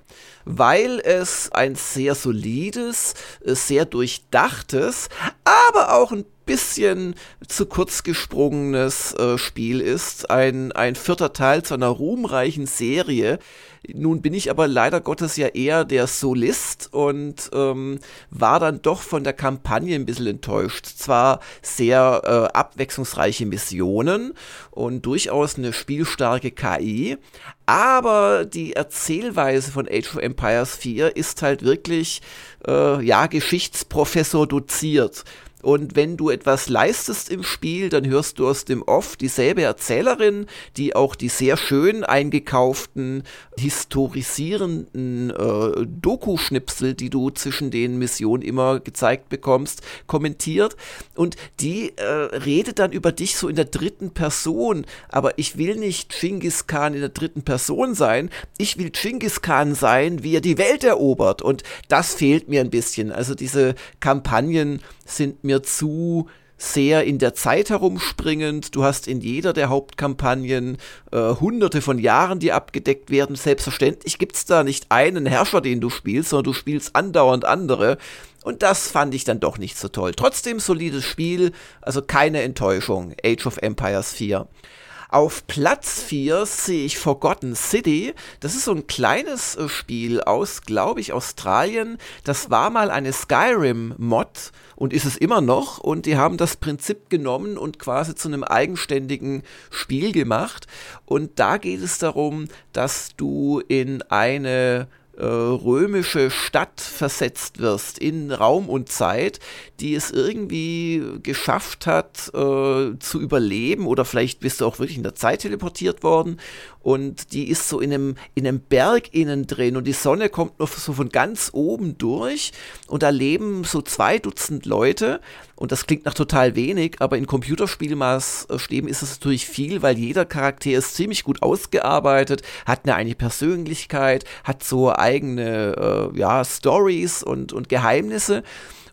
weil es ein sehr solides, äh, sehr durchdachtes, aber auch ein bisschen zu kurz gesprungenes äh, Spiel ist. Ein, ein vierter Teil zu einer ruhmreichen Serie, nun bin ich aber leider Gottes ja eher der Solist und ähm, war dann doch von der Kampagne ein bisschen enttäuscht. Zwar sehr äh, abwechslungsreiche Missionen und durchaus eine spielstarke KI, aber die Erzählweise von Age of Empires 4 ist halt wirklich, äh, ja, Geschichtsprofessor doziert. Und wenn du etwas leistest im Spiel, dann hörst du aus dem Off dieselbe Erzählerin, die auch die sehr schön eingekauften, historisierenden äh, Doku-Schnipsel, die du zwischen den Missionen immer gezeigt bekommst, kommentiert. Und die äh, redet dann über dich so in der dritten Person. Aber ich will nicht Genghis Khan in der dritten Person sein. Ich will Genghis Khan sein, wie er die Welt erobert. Und das fehlt mir ein bisschen. Also diese Kampagnen sind mir zu sehr in der Zeit herumspringend. Du hast in jeder der Hauptkampagnen äh, hunderte von Jahren, die abgedeckt werden. Selbstverständlich gibt es da nicht einen Herrscher, den du spielst, sondern du spielst andauernd andere. Und das fand ich dann doch nicht so toll. Trotzdem solides Spiel, also keine Enttäuschung. Age of Empires 4. Auf Platz 4 sehe ich Forgotten City. Das ist so ein kleines äh, Spiel aus, glaube ich, Australien. Das war mal eine Skyrim-Mod und ist es immer noch. Und die haben das Prinzip genommen und quasi zu einem eigenständigen Spiel gemacht. Und da geht es darum, dass du in eine äh, römische Stadt versetzt wirst in Raum und Zeit, die es irgendwie geschafft hat äh, zu überleben oder vielleicht bist du auch wirklich in der Zeit teleportiert worden und die ist so in einem, in einem Berg innen drin und die Sonne kommt nur so von ganz oben durch und da leben so zwei Dutzend Leute und das klingt nach total wenig, aber in Computerspielmaßstäben ist es natürlich viel, weil jeder Charakter ist ziemlich gut ausgearbeitet, hat eine eigene Persönlichkeit, hat so eigene äh, ja, Stories und, und Geheimnisse.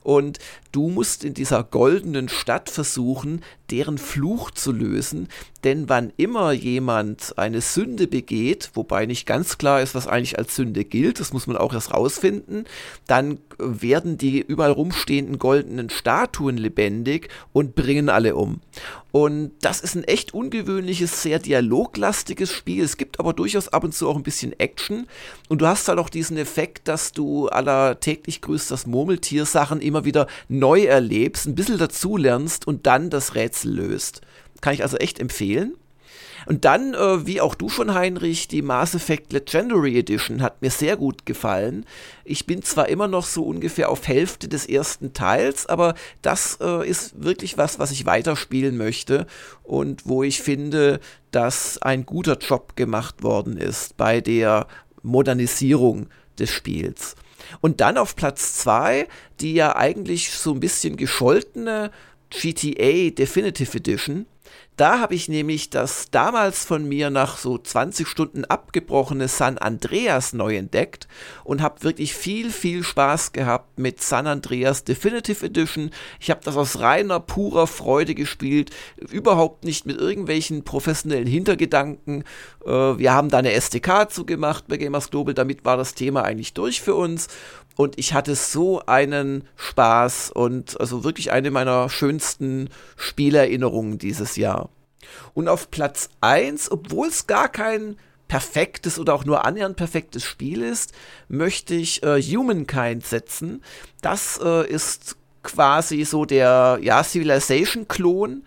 Und du musst in dieser goldenen Stadt versuchen, deren Fluch zu lösen, denn wann immer jemand eine Sünde begeht, wobei nicht ganz klar ist, was eigentlich als Sünde gilt, das muss man auch erst rausfinden, dann werden die überall rumstehenden goldenen Statuen lebendig und bringen alle um. Und das ist ein echt ungewöhnliches, sehr dialoglastiges Spiel. Es gibt aber durchaus ab und zu auch ein bisschen Action. Und du hast halt auch diesen Effekt, dass du aller täglich grüßt das Murmeltier Sachen immer wieder neu erlebst, ein bisschen dazulernst und dann das Rätsel löst. Kann ich also echt empfehlen. Und dann, äh, wie auch du schon, Heinrich, die Mass Effect Legendary Edition hat mir sehr gut gefallen. Ich bin zwar immer noch so ungefähr auf Hälfte des ersten Teils, aber das äh, ist wirklich was, was ich weiterspielen möchte und wo ich finde, dass ein guter Job gemacht worden ist bei der Modernisierung des Spiels. Und dann auf Platz 2, die ja eigentlich so ein bisschen gescholtene GTA Definitive Edition da habe ich nämlich das damals von mir nach so 20 Stunden abgebrochene San Andreas neu entdeckt und habe wirklich viel, viel Spaß gehabt mit San Andreas Definitive Edition. Ich habe das aus reiner, purer Freude gespielt, überhaupt nicht mit irgendwelchen professionellen Hintergedanken. Äh, wir haben da eine SDK zugemacht bei Gamers Global, damit war das Thema eigentlich durch für uns und ich hatte so einen Spaß und also wirklich eine meiner schönsten Spielerinnerungen dieses Jahr. Und auf Platz 1, obwohl es gar kein perfektes oder auch nur annähernd perfektes Spiel ist, möchte ich äh, Humankind setzen. Das äh, ist quasi so der ja, Civilization-Klon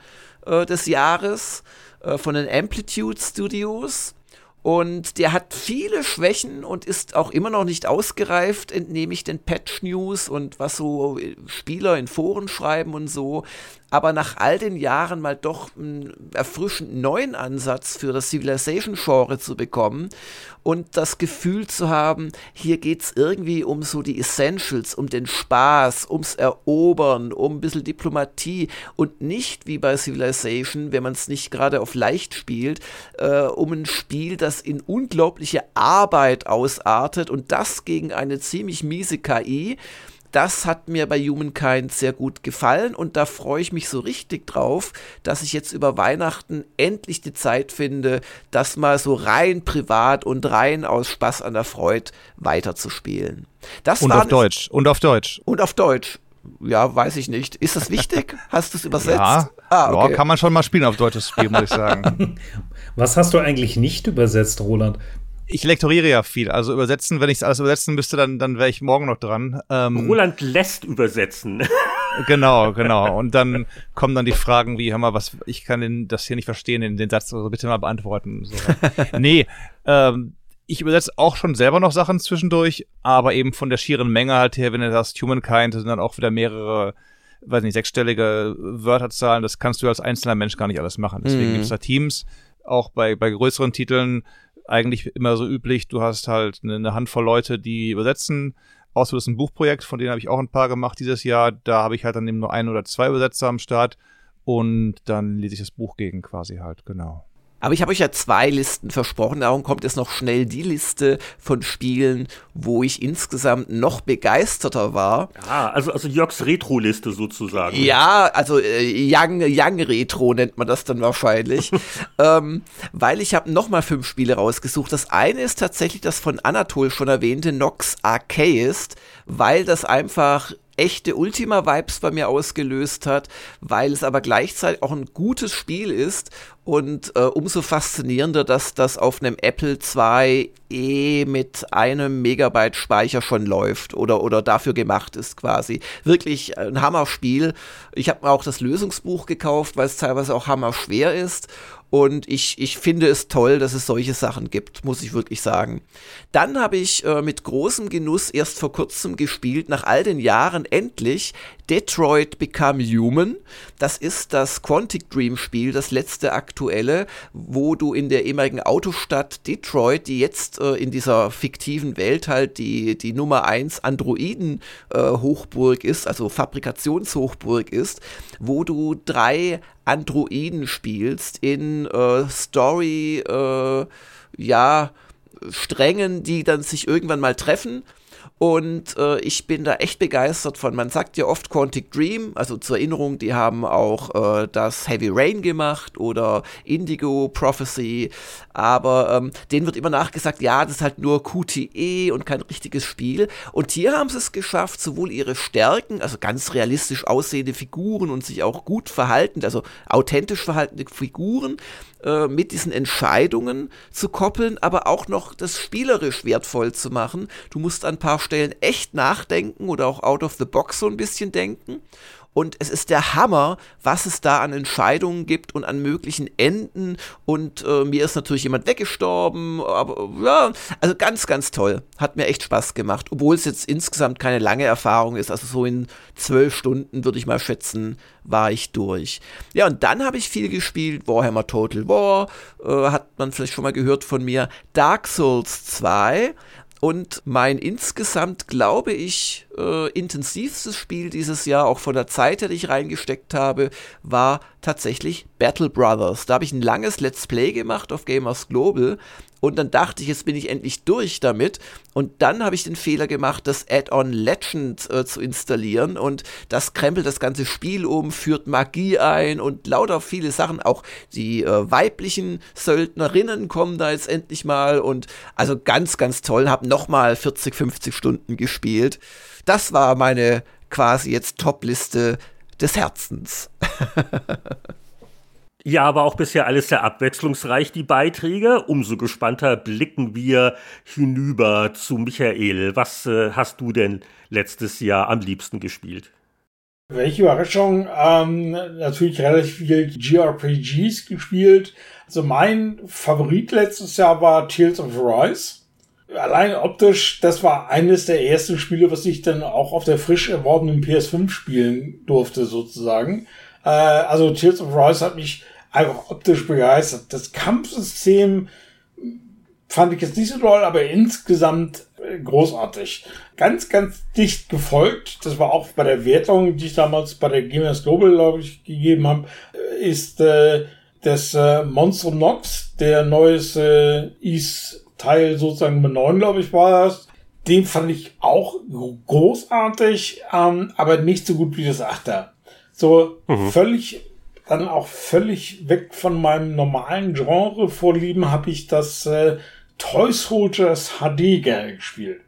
äh, des Jahres äh, von den Amplitude Studios. Und der hat viele Schwächen und ist auch immer noch nicht ausgereift, entnehme ich den Patch News und was so Spieler in Foren schreiben und so. Aber nach all den Jahren mal doch einen erfrischend neuen Ansatz für das Civilization-Genre zu bekommen und das Gefühl zu haben, hier geht es irgendwie um so die Essentials, um den Spaß, ums Erobern, um ein bisschen Diplomatie und nicht wie bei Civilization, wenn man es nicht gerade auf leicht spielt, äh, um ein Spiel, das in unglaubliche Arbeit ausartet und das gegen eine ziemlich miese KI das hat mir bei Humankind sehr gut gefallen und da freue ich mich so richtig drauf, dass ich jetzt über Weihnachten endlich die Zeit finde, das mal so rein privat und rein aus Spaß an der Freude weiterzuspielen. Das und auf Deutsch. Und auf Deutsch. Und auf Deutsch. Ja, weiß ich nicht. Ist das wichtig? Hast du es übersetzt? Ja, ah, okay. ja, kann man schon mal spielen auf deutsches Spiel, muss ich sagen. Was hast du eigentlich nicht übersetzt, Roland? Ich lektoriere ja viel. Also übersetzen, wenn ich alles übersetzen müsste, dann, dann wäre ich morgen noch dran. Ähm, Roland lässt übersetzen. genau, genau. Und dann kommen dann die Fragen wie, hör mal, was, ich kann den, das hier nicht verstehen, den, den Satz, also bitte mal beantworten. So. nee, ähm, ich übersetze auch schon selber noch Sachen zwischendurch, aber eben von der schieren Menge halt her, wenn du das Humankind, das sind dann auch wieder mehrere, weiß nicht, sechsstellige Wörterzahlen, das kannst du als einzelner Mensch gar nicht alles machen. Deswegen mhm. gibt es da Teams, auch bei, bei größeren Titeln, eigentlich immer so üblich, du hast halt eine, Handvoll Leute, die übersetzen. Außer das ist ein Buchprojekt, von denen habe ich auch ein paar gemacht dieses Jahr. Da habe ich halt dann eben nur ein oder zwei Übersetzer am Start und dann lese ich das Buch gegen quasi halt, genau. Aber ich habe euch ja zwei Listen versprochen, darum kommt jetzt noch schnell die Liste von Spielen, wo ich insgesamt noch begeisterter war. Ah, also, also Jörgs Retro-Liste sozusagen. Ja, also äh, Young, Young Retro nennt man das dann wahrscheinlich. ähm, weil ich habe nochmal fünf Spiele rausgesucht. Das eine ist tatsächlich das von Anatol schon erwähnte Nox Archaist, weil das einfach echte Ultima-Vibes bei mir ausgelöst hat, weil es aber gleichzeitig auch ein gutes Spiel ist und äh, umso faszinierender, dass das auf einem Apple IIe mit einem Megabyte Speicher schon läuft oder, oder dafür gemacht ist quasi. Wirklich ein Hammerspiel. Ich habe mir auch das Lösungsbuch gekauft, weil es teilweise auch hammer schwer ist und ich, ich finde es toll, dass es solche Sachen gibt, muss ich wirklich sagen. Dann habe ich äh, mit großem Genuss erst vor kurzem gespielt, nach all den Jahren endlich Detroit Become Human. Das ist das Quantic Dream Spiel, das letzte aktuelle, wo du in der ehemaligen Autostadt Detroit, die jetzt äh, in dieser fiktiven Welt halt die, die Nummer 1 Androiden äh, ist, also Fabrikationshochburg ist, wo du drei Androiden spielst in äh, Story, äh, ja, Strängen, die dann sich irgendwann mal treffen und äh, ich bin da echt begeistert von. Man sagt ja oft Quantic Dream, also zur Erinnerung, die haben auch äh, das Heavy Rain gemacht oder Indigo Prophecy. Aber ähm, denen wird immer nachgesagt, ja, das ist halt nur QTE und kein richtiges Spiel. Und hier haben sie es geschafft, sowohl ihre Stärken, also ganz realistisch aussehende Figuren und sich auch gut verhaltend, also authentisch verhaltende Figuren, äh, mit diesen Entscheidungen zu koppeln, aber auch noch das spielerisch wertvoll zu machen. Du musst an ein paar Stellen echt nachdenken oder auch out of the box so ein bisschen denken. Und es ist der Hammer, was es da an Entscheidungen gibt und an möglichen Enden. Und äh, mir ist natürlich jemand weggestorben. Aber ja, also ganz, ganz toll. Hat mir echt Spaß gemacht. Obwohl es jetzt insgesamt keine lange Erfahrung ist. Also so in zwölf Stunden würde ich mal schätzen, war ich durch. Ja, und dann habe ich viel gespielt. Warhammer Total War. Äh, hat man vielleicht schon mal gehört von mir. Dark Souls 2 und mein insgesamt, glaube ich, äh, intensivstes Spiel dieses Jahr, auch von der Zeit, die ich reingesteckt habe, war tatsächlich Battle Brothers. Da habe ich ein langes Let's Play gemacht auf Gamers Global und dann dachte ich, jetzt bin ich endlich durch damit. Und dann habe ich den Fehler gemacht, das Add-on Legend äh, zu installieren. Und das krempelt das ganze Spiel um, führt Magie ein und lauter viele Sachen. Auch die äh, weiblichen Söldnerinnen kommen da jetzt endlich mal. Und also ganz, ganz toll. Habe nochmal 40, 50 Stunden gespielt. Das war meine quasi jetzt Top-Liste des Herzens. Ja, aber auch bisher alles sehr abwechslungsreich, die Beiträge. Umso gespannter blicken wir hinüber zu Michael. Was äh, hast du denn letztes Jahr am liebsten gespielt? Welche Überraschung? Ähm, natürlich relativ viel GRPGs gespielt. Also mein Favorit letztes Jahr war Tales of Rise. Allein optisch, das war eines der ersten Spiele, was ich dann auch auf der frisch erworbenen PS5 spielen durfte, sozusagen. Äh, also Tales of Rise hat mich einfach optisch begeistert. Das Kampfsystem fand ich jetzt nicht so toll, aber insgesamt äh, großartig. Ganz, ganz dicht gefolgt. Das war auch bei der Wertung, die ich damals bei der Gamers Global, glaube ich, gegeben habe, äh, ist äh, das äh, Monstrum Nox, der neues äh, Is-Teil sozusagen Nummer 9, glaube ich, war das. Den fand ich auch großartig, ähm, aber nicht so gut wie das Achter. So mhm. völlig, dann auch völlig weg von meinem normalen Genre vorlieben, habe ich das äh, Toy Soldiers HD gerne gespielt.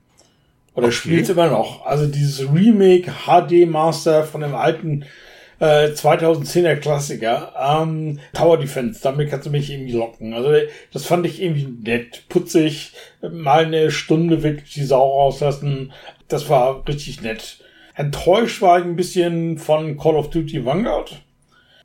Oder okay. spielt immer noch. Also dieses Remake HD Master von dem alten äh, 2010er Klassiker. Ähm, Tower Defense, damit kannst du mich irgendwie locken. Also das fand ich irgendwie nett, putzig, mal eine Stunde wirklich die Sau rauslassen. Das war richtig nett. Enttäuscht war ich ein bisschen von Call of Duty Vanguard.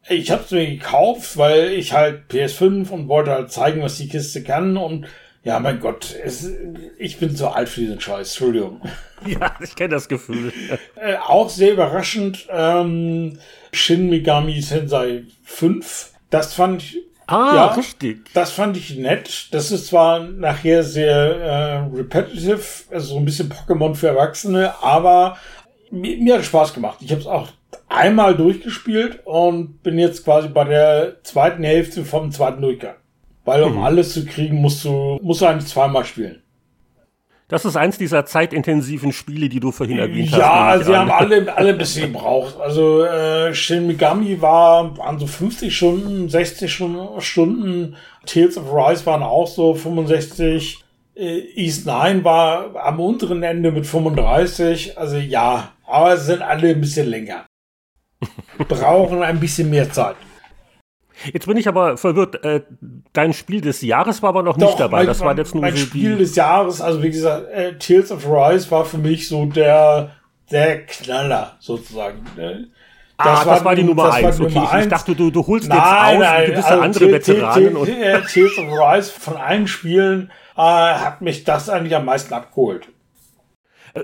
Ich habe es mir gekauft, weil ich halt PS5 und wollte halt zeigen, was die Kiste kann und ja, mein Gott, es, ich bin zu alt für diesen Scheiß, Entschuldigung. Ja, ich kenne das Gefühl. Äh, auch sehr überraschend, ähm, Shin Megami Sensei 5. Das fand ich. Ah, ja, richtig. Das fand ich nett. Das ist zwar nachher sehr äh, repetitive, also so ein bisschen Pokémon für Erwachsene, aber mir, mir hat Spaß gemacht. Ich habe es auch einmal durchgespielt und bin jetzt quasi bei der zweiten Hälfte vom zweiten Durchgang. Weil um hm. alles zu kriegen, musst du, musst du eigentlich zweimal spielen. Das ist eins dieser zeitintensiven Spiele, die du vorhin erwähnt ja, hast. Ja, sie haben alle, alle ein bisschen gebraucht. Also äh, Shin Megami war an so 50 Stunden, 60 Stunden. Tales of Rise waren auch so 65. Äh, East 9 war am unteren Ende mit 35. Also ja, aber sie sind alle ein bisschen länger. Brauchen ein bisschen mehr Zeit. Jetzt bin ich aber verwirrt. Äh, dein Spiel des Jahres war aber noch Doch, nicht dabei. Mein, das war jetzt nur mein so Spiel des Jahres, also wie gesagt, äh, Tales of Rise war für mich so der, der Knaller sozusagen. Ne? Das ah, war das war die Nummer eins. Okay, Nummer ich dachte, du, du holst nein, jetzt aus nein, gewisse also andere Veteranen. und Tales of Rise von allen Spielen äh, hat mich das eigentlich am meisten abgeholt.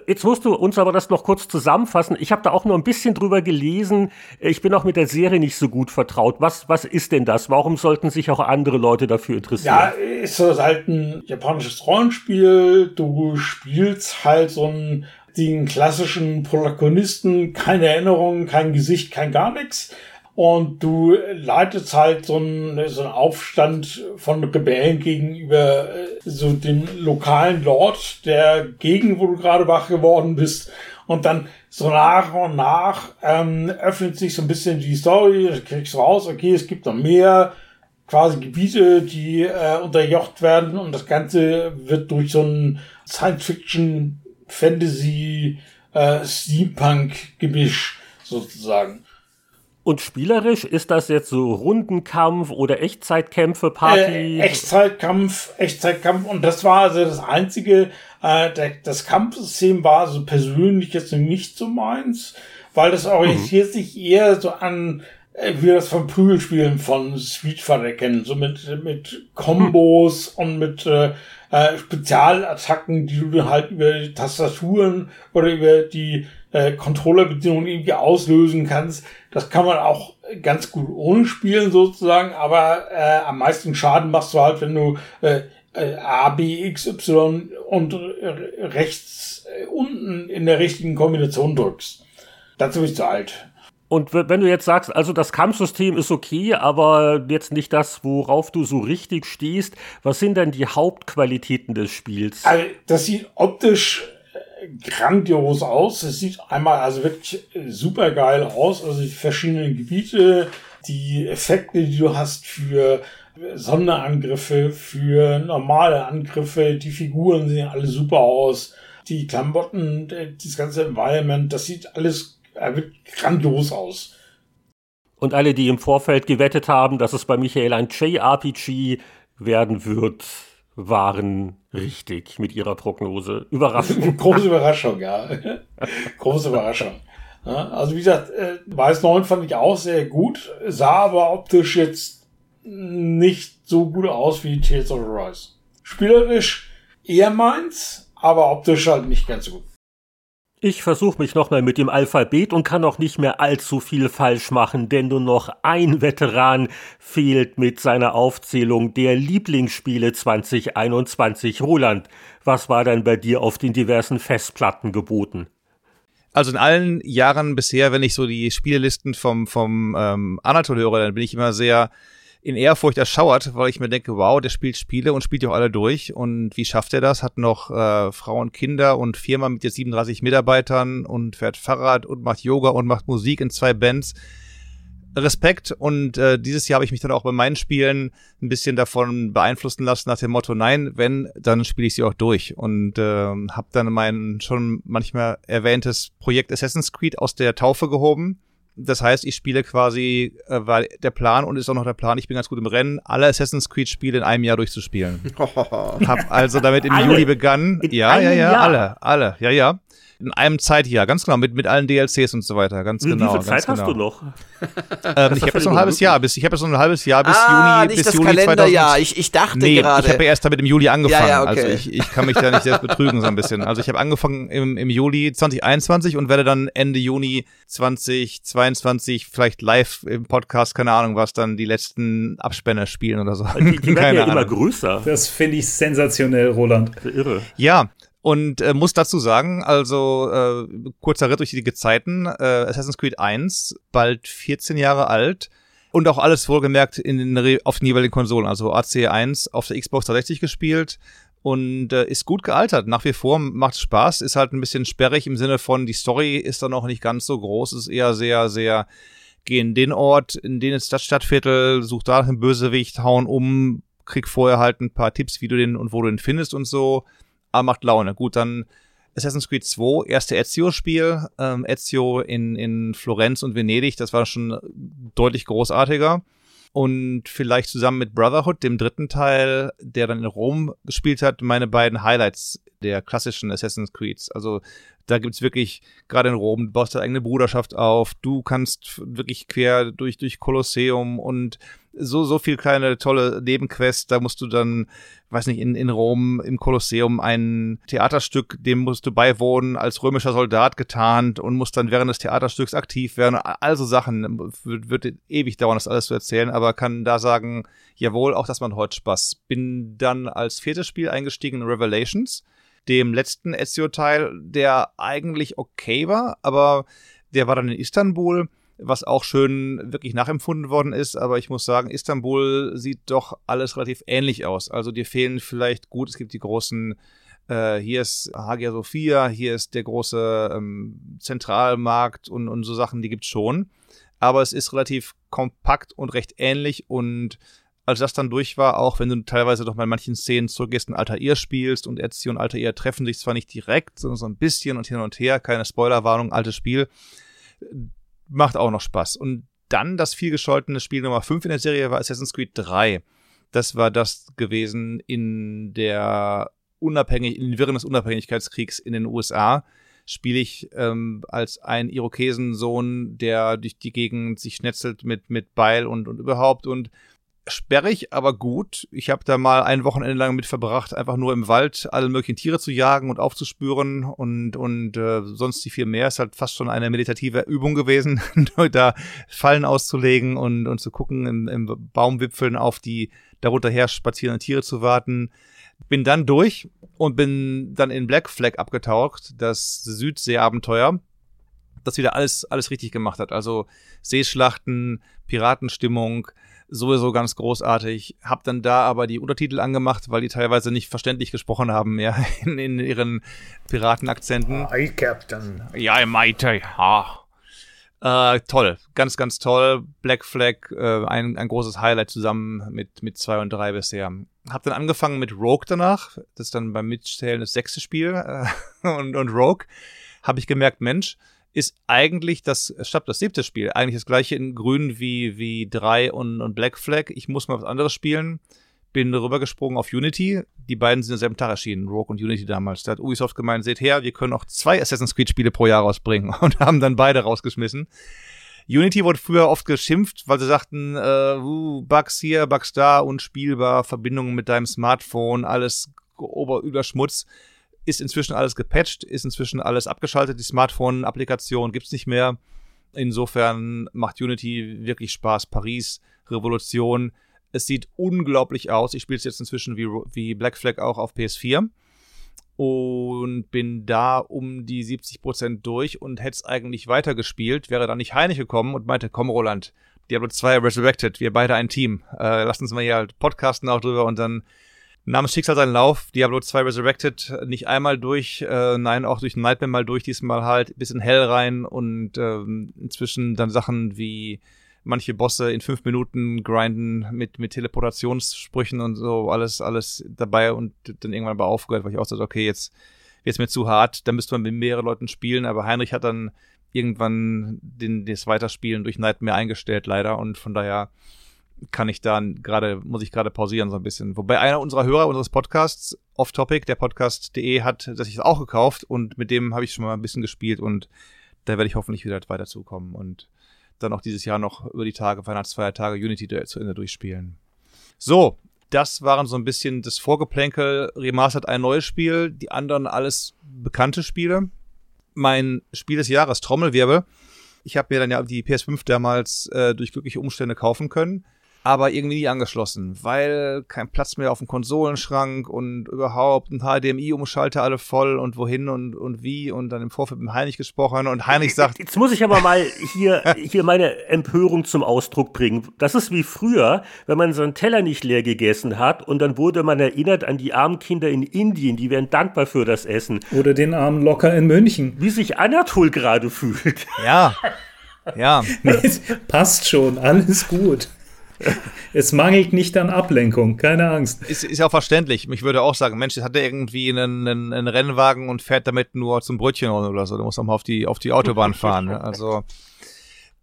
Jetzt musst du uns aber das noch kurz zusammenfassen. Ich habe da auch nur ein bisschen drüber gelesen. Ich bin auch mit der Serie nicht so gut vertraut. Was, was ist denn das? Warum sollten sich auch andere Leute dafür interessieren? Ja, ist halt ein japanisches Rollenspiel. Du spielst halt so einen, den klassischen Protagonisten, keine Erinnerungen, kein Gesicht, kein gar nichts. Und du leitest halt so einen, so einen Aufstand von Rebellen gegenüber äh, so dem lokalen Lord der Gegend, wo du gerade wach geworden bist. Und dann so nach und nach ähm, öffnet sich so ein bisschen die Story, du kriegst raus, okay, es gibt noch mehr quasi Gebiete, die äh, unterjocht werden. Und das Ganze wird durch so ein Science-Fiction, Fantasy, äh, Steampunk-Gemisch sozusagen. Und spielerisch ist das jetzt so Rundenkampf oder Echtzeitkämpfe, Party? Äh, Echtzeitkampf, Echtzeitkampf. Und das war also das einzige, äh, der, das Kampfsystem war so persönlich jetzt nicht so meins, weil das orientiert mhm. sich eher so an, äh, wie wir das von Prügelspielen von Street Fighter kennen, so mit, mit Kombos mhm. und mit äh, äh, Spezialattacken, die du halt über die Tastaturen oder über die äh, Controllerbedienung irgendwie auslösen kannst. Das kann man auch ganz gut ohne spielen sozusagen, aber äh, am meisten Schaden machst du halt, wenn du äh, äh, A, B, X, Y und rechts äh, unten in der richtigen Kombination drückst. Dazu bist du alt. Und wenn du jetzt sagst, also das Kampfsystem ist okay, aber jetzt nicht das, worauf du so richtig stehst, was sind denn die Hauptqualitäten des Spiels? Also das sieht optisch grandios aus. Es sieht einmal also wirklich super geil aus. Also die verschiedenen Gebiete, die Effekte, die du hast für Sonderangriffe, für normale Angriffe, die Figuren sehen alle super aus. Die Klamotten, das ganze Environment, das sieht alles wirklich grandios aus. Und alle, die im Vorfeld gewettet haben, dass es bei Michael ein JRPG werden wird, waren richtig mit ihrer Prognose. Überraschung. Große Überraschung, ja. Große Überraschung. Ja, also wie gesagt, äh, Weiß 9 fand ich auch sehr gut, sah aber optisch jetzt nicht so gut aus wie Tales of Rise. Spielerisch eher meins, aber optisch halt nicht ganz so gut. Ich versuche mich nochmal mit dem Alphabet und kann auch nicht mehr allzu viel falsch machen, denn nur noch ein Veteran fehlt mit seiner Aufzählung der Lieblingsspiele 2021. Roland, was war denn bei dir auf den diversen Festplatten geboten? Also in allen Jahren bisher, wenn ich so die Spielelisten vom, vom ähm, Anatol höre, dann bin ich immer sehr in Ehrfurcht erschauert, weil ich mir denke, wow, der spielt Spiele und spielt die auch alle durch. Und wie schafft er das? Hat noch äh, Frauen, Kinder und Firma mit jetzt 37 Mitarbeitern und fährt Fahrrad und macht Yoga und macht Musik in zwei Bands. Respekt und äh, dieses Jahr habe ich mich dann auch bei meinen Spielen ein bisschen davon beeinflussen lassen nach dem Motto, nein, wenn, dann spiele ich sie auch durch und äh, habe dann mein schon manchmal erwähntes Projekt Assassin's Creed aus der Taufe gehoben das heißt, ich spiele quasi, äh, war der Plan und ist auch noch der Plan, ich bin ganz gut im Rennen, alle Assassin's Creed-Spiele in einem Jahr durchzuspielen. Hab also damit im. Juli begangen. In ja, ja, ja, Jahr. alle, alle, ja, ja in einem Zeitjahr, ganz genau, mit, mit allen DLCs und so weiter, ganz genau. Wie viel Zeit genau. hast du noch? Ähm, ich habe jetzt noch ein halbes Jahr, bis ich habe jetzt noch ein halbes Jahr bis ah, Juni, nicht bis das Juni Kalenderjahr. 2000. Ich, ich dachte nee, gerade. Ich habe ja erst damit im Juli angefangen. Ja, ja, okay. Also ich, ich kann mich da nicht selbst betrügen so ein bisschen. Also ich habe angefangen im, im Juli 2021 und werde dann Ende Juni 2022 vielleicht live im Podcast, keine Ahnung was, dann die letzten Abspänne spielen oder so. Die, die werden ja immer größer. Das finde ich sensationell, Roland. Irre. Ja, und äh, muss dazu sagen, also äh, kurzer Ritt durch die Gezeiten, äh, Assassin's Creed 1, bald 14 Jahre alt und auch alles wohlgemerkt in den, auf den jeweiligen Konsolen, also AC1 auf der Xbox 360 gespielt und äh, ist gut gealtert. Nach wie vor macht Spaß, ist halt ein bisschen sperrig im Sinne von, die Story ist da noch nicht ganz so groß, ist eher sehr, sehr, geh in den Ort, in den ist das Stadtviertel, such da einen Bösewicht, hauen um, krieg vorher halt ein paar Tipps, wie du den und wo du den findest und so aber ah, macht Laune. Gut, dann Assassin's Creed 2, erste Ezio-Spiel. Ähm, Ezio in, in Florenz und Venedig, das war schon deutlich großartiger. Und vielleicht zusammen mit Brotherhood, dem dritten Teil, der dann in Rom gespielt hat, meine beiden Highlights der klassischen Assassin's Creeds. Also da gibt's wirklich, gerade in Rom, du baust deine eigene Bruderschaft auf, du kannst wirklich quer durch, durch Kolosseum und so, so viel kleine tolle Nebenquests, da musst du dann, weiß nicht, in, in Rom im Kolosseum ein Theaterstück, dem musst du beiwohnen, als römischer Soldat getarnt und musst dann während des Theaterstücks aktiv werden. Also Sachen, wird, wird ewig dauern, das alles zu erzählen, aber kann da sagen, jawohl, auch das macht heute Spaß. Bin dann als viertes Spiel eingestiegen in Revelations dem letzten Ezio-Teil, der eigentlich okay war, aber der war dann in Istanbul, was auch schön wirklich nachempfunden worden ist. Aber ich muss sagen, Istanbul sieht doch alles relativ ähnlich aus. Also dir fehlen vielleicht gut, es gibt die großen äh, hier ist Hagia Sophia, hier ist der große ähm, Zentralmarkt und, und so Sachen, die gibt's schon. Aber es ist relativ kompakt und recht ähnlich und als das dann durch war, auch wenn du teilweise doch mal in manchen Szenen zurückgehst und Altair spielst und Ezio und Altair treffen sich zwar nicht direkt, sondern so ein bisschen und hin und her, keine Spoilerwarnung, altes Spiel, macht auch noch Spaß. Und dann das vielgescholtene Spiel Nummer 5 in der Serie war Assassin's Creed 3. Das war das gewesen in der unabhängig, in den Wirren des Unabhängigkeitskriegs in den USA spiele ich ähm, als ein Irokesensohn, der durch die Gegend sich schnetzelt mit, mit Beil und, und überhaupt und sperrig, aber gut. Ich habe da mal ein Wochenende lang mit verbracht, einfach nur im Wald alle möglichen Tiere zu jagen und aufzuspüren und und äh, sonst die viel mehr. Ist halt fast schon eine meditative Übung gewesen, da Fallen auszulegen und und zu gucken im, im Baumwipfeln auf die darunter her spazierenden Tiere zu warten. Bin dann durch und bin dann in Black Flag abgetaucht, das Südseeabenteuer das wieder alles, alles richtig gemacht hat. Also Seeschlachten, Piratenstimmung, sowieso ganz großartig. Hab dann da aber die Untertitel angemacht, weil die teilweise nicht verständlich gesprochen haben, ja, in, in ihren Piratenakzenten. Hi, Captain. Ja, Mighty. Ha. Äh, toll, ganz, ganz toll. Black Flag, äh, ein, ein großes Highlight zusammen mit, mit zwei und drei bisher. Hab dann angefangen mit Rogue danach. Das ist dann beim Mitzählen das sechste Spiel. Äh, und, und Rogue habe ich gemerkt, Mensch, ist eigentlich das, stopp, das siebte Spiel, eigentlich das gleiche in grün wie, wie 3 und, und Black Flag. Ich muss mal was anderes spielen. Bin rübergesprungen auf Unity. Die beiden sind am selben Tag erschienen, Rogue und Unity damals. Da hat Ubisoft gemeint, seht her, wir können auch zwei Assassin's Creed Spiele pro Jahr rausbringen und haben dann beide rausgeschmissen. Unity wurde früher oft geschimpft, weil sie sagten, äh, uh, Bugs hier, Bugs da, unspielbar, Verbindungen mit deinem Smartphone, alles oberüber Schmutz ist inzwischen alles gepatcht, ist inzwischen alles abgeschaltet, die Smartphone-Applikation gibt's nicht mehr. Insofern macht Unity wirklich Spaß. Paris, Revolution. Es sieht unglaublich aus. Ich spiele es jetzt inzwischen wie, wie Black Flag auch auf PS4 und bin da um die 70% durch und hätte es eigentlich weitergespielt, wäre da nicht Heinig gekommen und meinte, komm Roland, Diablo 2 Resurrected, wir beide ein Team. Äh, lass uns mal hier halt podcasten auch drüber und dann nahm das Schicksal seinen Lauf. Diablo 2 Resurrected nicht einmal durch, äh, nein, auch durch Nightmare mal durch, diesmal halt bis in Hell rein und ähm, inzwischen dann Sachen wie manche Bosse in fünf Minuten grinden mit, mit Teleportationssprüchen und so, alles, alles dabei und dann irgendwann aber aufgehört, weil ich auch so, okay, jetzt wird es mir zu hart, da müsste man mit mehreren Leuten spielen, aber Heinrich hat dann irgendwann den, das Weiterspielen durch Nightmare eingestellt, leider, und von daher kann ich da gerade, muss ich gerade pausieren so ein bisschen. Wobei einer unserer Hörer unseres Podcasts, Off Topic, der Podcast.de, hat das sich auch gekauft und mit dem habe ich schon mal ein bisschen gespielt und da werde ich hoffentlich wieder weiter zukommen und dann auch dieses Jahr noch über die Tage, Weihnachtsfeiertage Unity zu Ende durchspielen. So, das waren so ein bisschen das Vorgeplänkel, Remastered ein neues Spiel, die anderen alles bekannte Spiele. Mein Spiel des Jahres, Trommelwirbel. Ich habe mir dann ja die PS5 damals äh, durch glückliche Umstände kaufen können aber irgendwie nie angeschlossen, weil kein Platz mehr auf dem Konsolenschrank und überhaupt ein HDMI-Umschalter alle voll und wohin und, und wie und dann im Vorfeld mit Heinrich gesprochen und Heinrich sagt. Jetzt muss ich aber mal hier, hier meine Empörung zum Ausdruck bringen. Das ist wie früher, wenn man so einen Teller nicht leer gegessen hat und dann wurde man erinnert an die armen Kinder in Indien, die wären dankbar für das Essen. Oder den armen Locker in München. Wie sich Anatol gerade fühlt. Ja. Ja. Nee, passt schon, alles gut. es mangelt nicht an Ablenkung, keine Angst. Ist, ist ja auch verständlich. Ich würde auch sagen, Mensch, jetzt hat er irgendwie einen, einen, einen Rennwagen und fährt damit nur zum Brötchen oder so. Der muss auch mal auf die, auf die Autobahn fahren. Ne? Also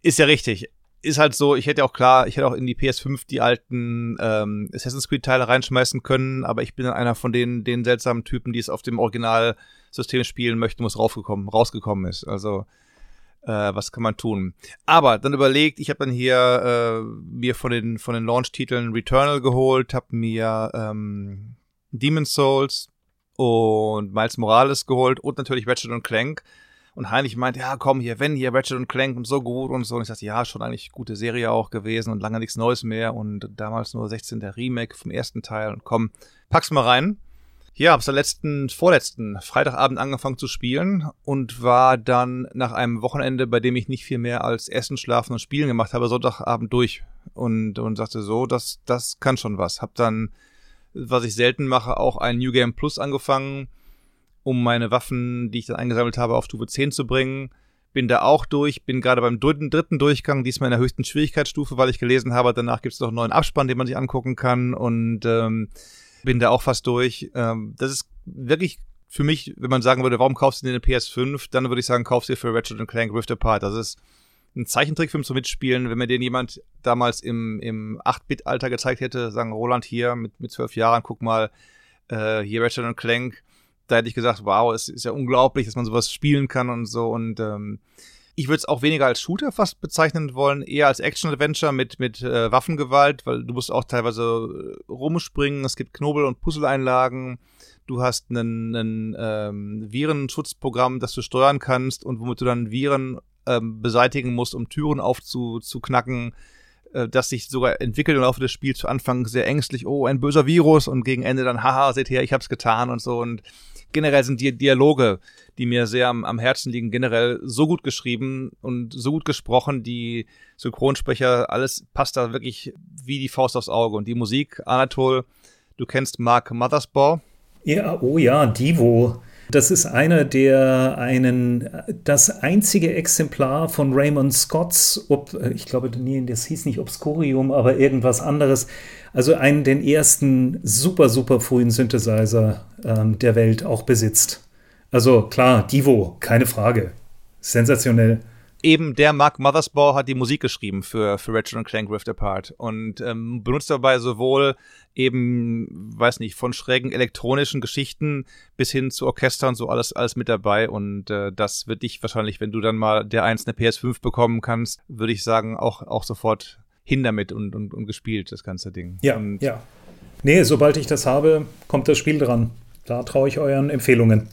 ist ja richtig. Ist halt so, ich hätte auch klar, ich hätte auch in die PS5 die alten ähm, Assassin's Creed-Teile reinschmeißen können, aber ich bin dann einer von den, den seltsamen Typen, die es auf dem Originalsystem spielen möchten, wo es rausgekommen, rausgekommen ist. Also äh, was kann man tun? Aber dann überlegt, ich habe dann hier äh, mir von den von den Launch-Titeln Returnal geholt, habe mir ähm, Demon's Souls und Miles Morales geholt und natürlich Ratchet und Clank. Und Heinrich meint, ja, komm hier, wenn hier Ratchet und Clank und so gut und so. Und ich dachte, ja, schon eigentlich gute Serie auch gewesen und lange nichts Neues mehr und damals nur 16 der Remake vom ersten Teil und komm, pack's mal rein. Ja, hab's am letzten, vorletzten Freitagabend angefangen zu spielen und war dann nach einem Wochenende, bei dem ich nicht viel mehr als Essen, Schlafen und Spielen gemacht habe, Sonntagabend durch und, und sagte so, das, das kann schon was. Hab dann, was ich selten mache, auch ein New Game Plus angefangen, um meine Waffen, die ich dann eingesammelt habe, auf Stufe 10 zu bringen. Bin da auch durch, bin gerade beim dritten, dritten Durchgang, diesmal in der höchsten Schwierigkeitsstufe, weil ich gelesen habe, danach gibt's noch einen neuen Abspann, den man sich angucken kann und ähm, bin da auch fast durch. Ähm, das ist wirklich für mich, wenn man sagen würde, warum kaufst du dir eine PS5, dann würde ich sagen, kaufst du dir für Ratchet Clank Rift Apart. Das ist ein Zeichentrickfilm zum Mitspielen. Wenn mir den jemand damals im, im 8-Bit-Alter gezeigt hätte, sagen Roland hier mit, mit 12 Jahren, guck mal, äh, hier Ratchet Clank, da hätte ich gesagt, wow, es ist ja unglaublich, dass man sowas spielen kann und so. Und ähm, ich würde es auch weniger als Shooter fast bezeichnen wollen, eher als Action-Adventure mit, mit äh, Waffengewalt, weil du musst auch teilweise äh, rumspringen, es gibt Knobel- und Puzzle-Einlagen, du hast ein ähm, Virenschutzprogramm, das du steuern kannst und womit du dann Viren ähm, beseitigen musst, um Türen aufzuknacken, äh, das sich sogar entwickelt im Laufe des Spiels zu Anfang sehr ängstlich, oh, ein böser Virus und gegen Ende dann, haha, seht her, ich hab's getan und so. Und generell sind die Dialoge, die mir sehr am, am Herzen liegen, generell so gut geschrieben und so gut gesprochen. Die Synchronsprecher, alles passt da wirklich wie die Faust aufs Auge. Und die Musik, Anatol, du kennst Mark Mothersbaugh. Ja, oh ja, Divo. Das ist einer der einen, das einzige Exemplar von Raymond Scotts, ob, ich glaube, das hieß nicht Obscurium, aber irgendwas anderes. Also einen den ersten super, super frühen Synthesizer ähm, der Welt auch besitzt. Also klar, Divo, keine Frage. Sensationell eben der Mark Mothersbaugh hat die Musik geschrieben für, für Ratchet Clank Rift Apart und ähm, benutzt dabei sowohl eben, weiß nicht, von schrägen elektronischen Geschichten bis hin zu Orchestern so alles, alles mit dabei und äh, das wird dich wahrscheinlich, wenn du dann mal der eins eine PS5 bekommen kannst, würde ich sagen, auch, auch sofort hin damit und, und, und gespielt, das ganze Ding. Ja, und ja. Nee, sobald ich das habe, kommt das Spiel dran. Da traue ich euren Empfehlungen.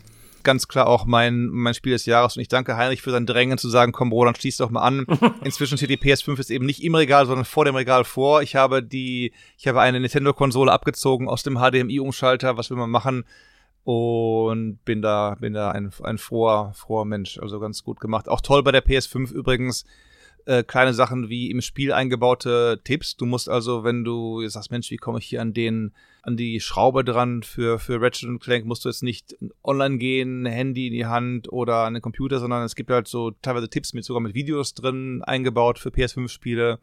Ganz klar auch mein, mein Spiel des Jahres und ich danke Heinrich für sein Drängen zu sagen, komm Roland, schließ doch mal an. Inzwischen steht die PS5 jetzt eben nicht im Regal, sondern vor dem Regal vor. Ich habe die, ich habe eine Nintendo-Konsole abgezogen aus dem HDMI-Umschalter, was will man machen? Und bin da, bin da ein, ein froher, froher Mensch. Also ganz gut gemacht. Auch toll bei der PS5 übrigens äh, kleine Sachen wie im Spiel eingebaute Tipps. Du musst also, wenn du sagst, Mensch, wie komme ich hier an den, an die Schraube dran für, für Ratchet Clank, musst du jetzt nicht online gehen, Handy in die Hand oder an den Computer, sondern es gibt halt so teilweise Tipps mit sogar mit Videos drin eingebaut für PS5-Spiele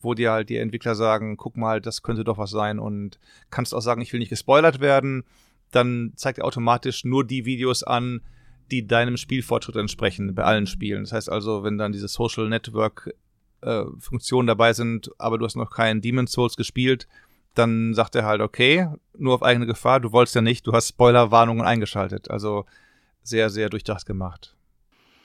wo dir halt die Entwickler sagen, guck mal, das könnte doch was sein und kannst auch sagen, ich will nicht gespoilert werden, dann zeigt er automatisch nur die Videos an, die deinem Spielfortschritt entsprechen bei allen Spielen. Das heißt also, wenn dann diese Social Network äh, Funktionen dabei sind, aber du hast noch keinen Demon's Souls gespielt, dann sagt er halt, okay, nur auf eigene Gefahr, du wolltest ja nicht, du hast Spoilerwarnungen eingeschaltet. Also sehr, sehr durchdacht gemacht.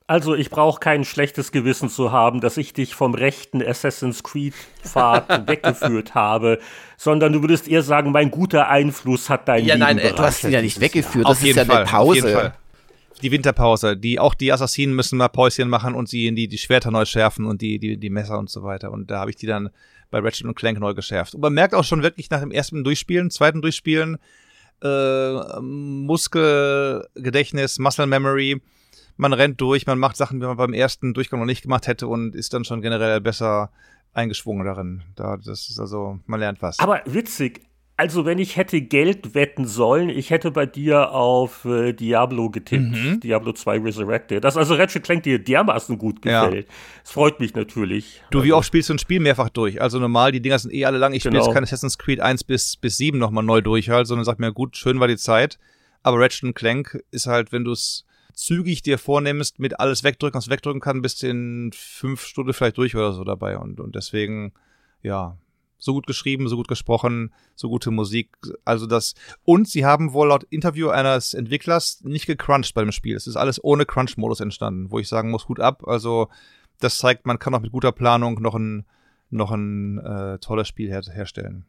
Also ich brauche kein schlechtes Gewissen zu haben, dass ich dich vom rechten Assassin's Creed Pfad weggeführt habe, sondern du würdest eher sagen, mein guter Einfluss hat dein ja, Leben nein, du hast ihn ja nicht weggeführt, das auf ist ja Fall, eine Pause die Winterpause, die auch die Assassinen müssen mal Päuschen machen und sie in die, die Schwerter neu schärfen und die, die, die Messer und so weiter. Und da habe ich die dann bei Ratchet und Clank neu geschärft. Und man merkt auch schon wirklich nach dem ersten Durchspielen, zweiten Durchspielen, äh, Muskelgedächtnis, Muscle Memory. Man rennt durch, man macht Sachen, die man beim ersten Durchgang noch nicht gemacht hätte und ist dann schon generell besser eingeschwungen darin. Da, das ist also, man lernt was. Aber witzig, also, wenn ich hätte Geld wetten sollen, ich hätte bei dir auf äh, Diablo getippt. Mhm. Diablo 2 Resurrected. Das also Ratchet Clank dir dermaßen gut gefällt. Ja. Das freut mich natürlich. Du, wie also oft spielst du ein Spiel mehrfach durch? Also normal, die Dinger sind eh alle lang. Ich genau. spiele jetzt kein Assassin's Creed 1 bis, bis 7 nochmal neu durch, halt, sondern sag mir, gut, schön war die Zeit. Aber Ratchet Clank ist halt, wenn du es zügig dir vornimmst, mit alles wegdrücken, was wegdrücken kann, bist du in fünf Stunden vielleicht durch oder so dabei. Und, und deswegen, ja, so gut geschrieben, so gut gesprochen, so gute Musik. Also das. Und sie haben wohl laut Interview eines Entwicklers nicht gecrunched bei dem Spiel. Es ist alles ohne Crunch-Modus entstanden, wo ich sagen muss, gut ab. Also das zeigt, man kann auch mit guter Planung noch ein, noch ein äh, tolles Spiel her herstellen.